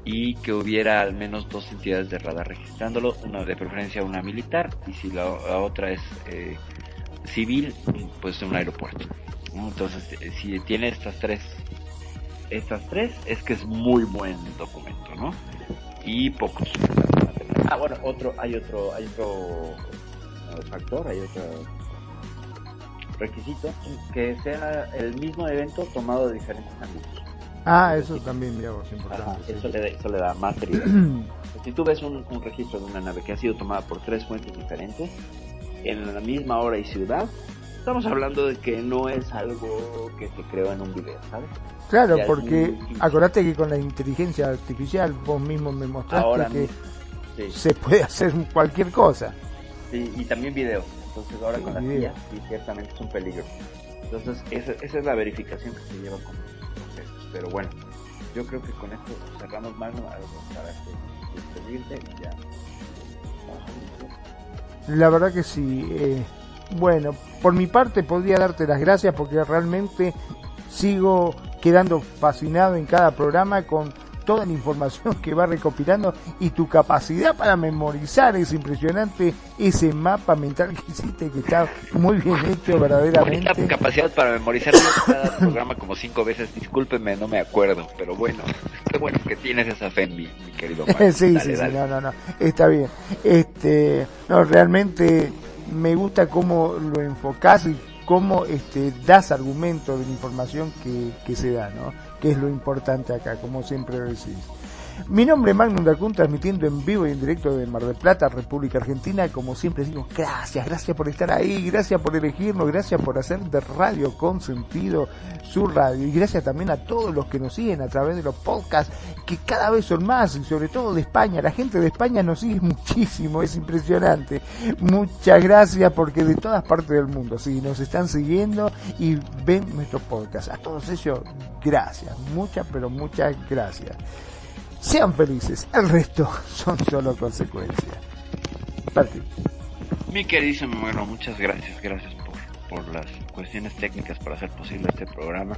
y que hubiera al menos dos entidades de radar registrándolo, una de preferencia una militar y si la, la otra es eh, civil, pues un aeropuerto. Entonces, eh, si tiene estas tres, estas tres, es que es muy buen documento, ¿no? Y pocos. Ah, bueno, otro, hay otro, hay otro factor, hay otro requisito, que sea el mismo evento tomado de diferentes ángulos. Ah, eso también, mira vos, importante. Ajá, sí. eso, le da, eso le da más seriedad. [clears throat] si tú ves un, un registro de una nave que ha sido tomada por tres fuentes diferentes, en la misma hora y ciudad, estamos hablando de que no es algo que se creó en un video, ¿sabes? Claro, Ya porque acordate que con la inteligencia artificial vos mismo me mostraste Ahora que sí. se puede hacer cualquier cosa. Sí, y también videos. Entonces ahora con las sí, ciertamente es un peligro. Entonces esa, esa es la verificación que se lleva con. Pero bueno, yo creo que con esto cerramos más algo para que y ya. La verdad que sí. eh, bueno, por mi parte podría darte las gracias porque realmente sigo quedando fascinado en cada programa con toda la información que va recopilando y tu capacidad para memorizar es impresionante ese mapa mental que hiciste que está muy bien hecho Bonita verdaderamente. capacidad para memorizar cada programa como cinco veces. Discúlpeme, no me acuerdo. Pero bueno, [laughs] qué bueno que tienes esa fe en mí, mi querido [laughs] sí, Dale, sí, sí, no, no, no, está bien. Este, no, realmente me gusta cómo lo enfocás y cómo este, das argumento de la información que, que se da, ¿no? Que es lo importante acá, como siempre decís. Mi nombre es Magnum Dacun, transmitiendo en vivo y en directo de Mar del Plata, República Argentina. Como siempre digo, gracias, gracias por estar ahí, gracias por elegirnos, gracias por hacer de Radio con sentido su radio. Y gracias también a todos los que nos siguen a través de los podcasts, que cada vez son más, y sobre todo de España. La gente de España nos sigue [laughs] muchísimo, es impresionante. Muchas gracias porque de todas partes del mundo, sí, nos están siguiendo y ven nuestros podcasts. A todos ellos, gracias, muchas, pero muchas gracias. Sean felices, el resto [laughs] son solo consecuencias. Parti. Mi queridísimo, bueno, muchas gracias, gracias por, por las cuestiones técnicas para hacer posible este programa,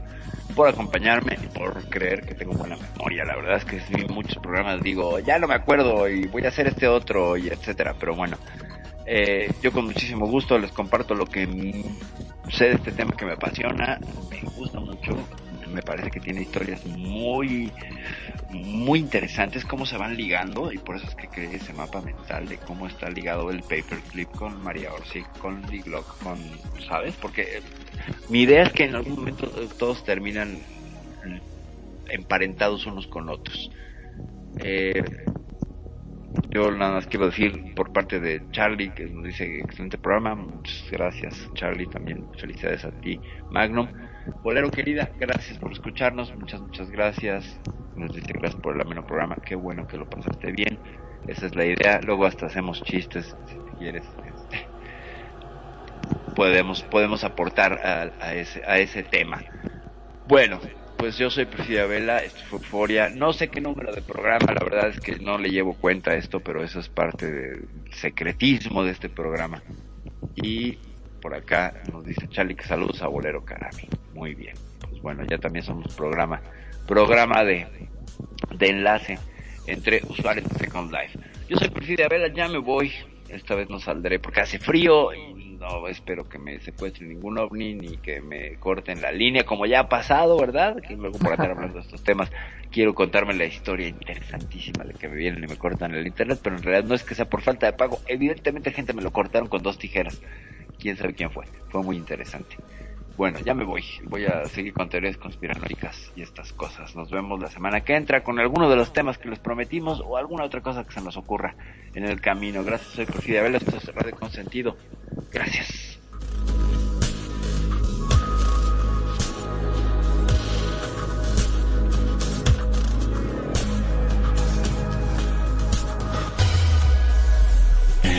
por acompañarme y por creer que tengo buena memoria. La verdad es que sí, muchos programas digo, ya no me acuerdo y voy a hacer este otro y etcétera, pero bueno, eh, yo con muchísimo gusto les comparto lo que sé de este tema que me apasiona, me gusta mucho, me parece que tiene historias muy muy interesantes cómo se van ligando y por eso es que creé ese mapa mental de cómo está ligado el paperclip con María Orsi, con Lee Glock, con, ¿sabes? Porque eh, mi idea es que en algún momento todos terminan emparentados unos con otros. Eh, yo nada más quiero decir por parte de Charlie que nos dice excelente programa, muchas gracias Charlie, también felicidades a ti Magnum. Bolero querida, gracias por escucharnos, muchas muchas gracias. Nos dice gracias por el ameno programa, qué bueno que lo pasaste bien. Esa es la idea, luego hasta hacemos chistes si quieres. este, podemos podemos aportar a, a ese a ese tema. Bueno, pues yo soy Priscila Vela, esto fue Euforia. No sé qué número de programa, la verdad es que no le llevo cuenta a esto, pero eso es parte del secretismo de este programa. Y por acá nos dice Charlie que saludos a Bolero Carami. Muy bien. Pues bueno, ya también somos programa, programa de, de enlace entre usuarios de Second Life. Yo soy Priscila Vela, ya me voy. Esta vez no saldré porque hace frío y no espero que me secuestren ningún ovni ni que me corten la línea como ya ha pasado, ¿verdad? Que luego por estar hablando de estos temas quiero contarme la historia interesantísima de que me vienen y me cortan el internet, pero en realidad no es que sea por falta de pago. Evidentemente gente me lo cortaron con dos tijeras. Quién sabe quién fue. Fue muy interesante. Bueno, ya me voy. Voy a seguir con teorías conspiranoicas y estas cosas. Nos vemos la semana que entra con alguno de los temas que les prometimos o alguna otra cosa que se nos ocurra en el camino. Gracias, soy Porfirio Abel, esto es Radio Consentido. Gracias.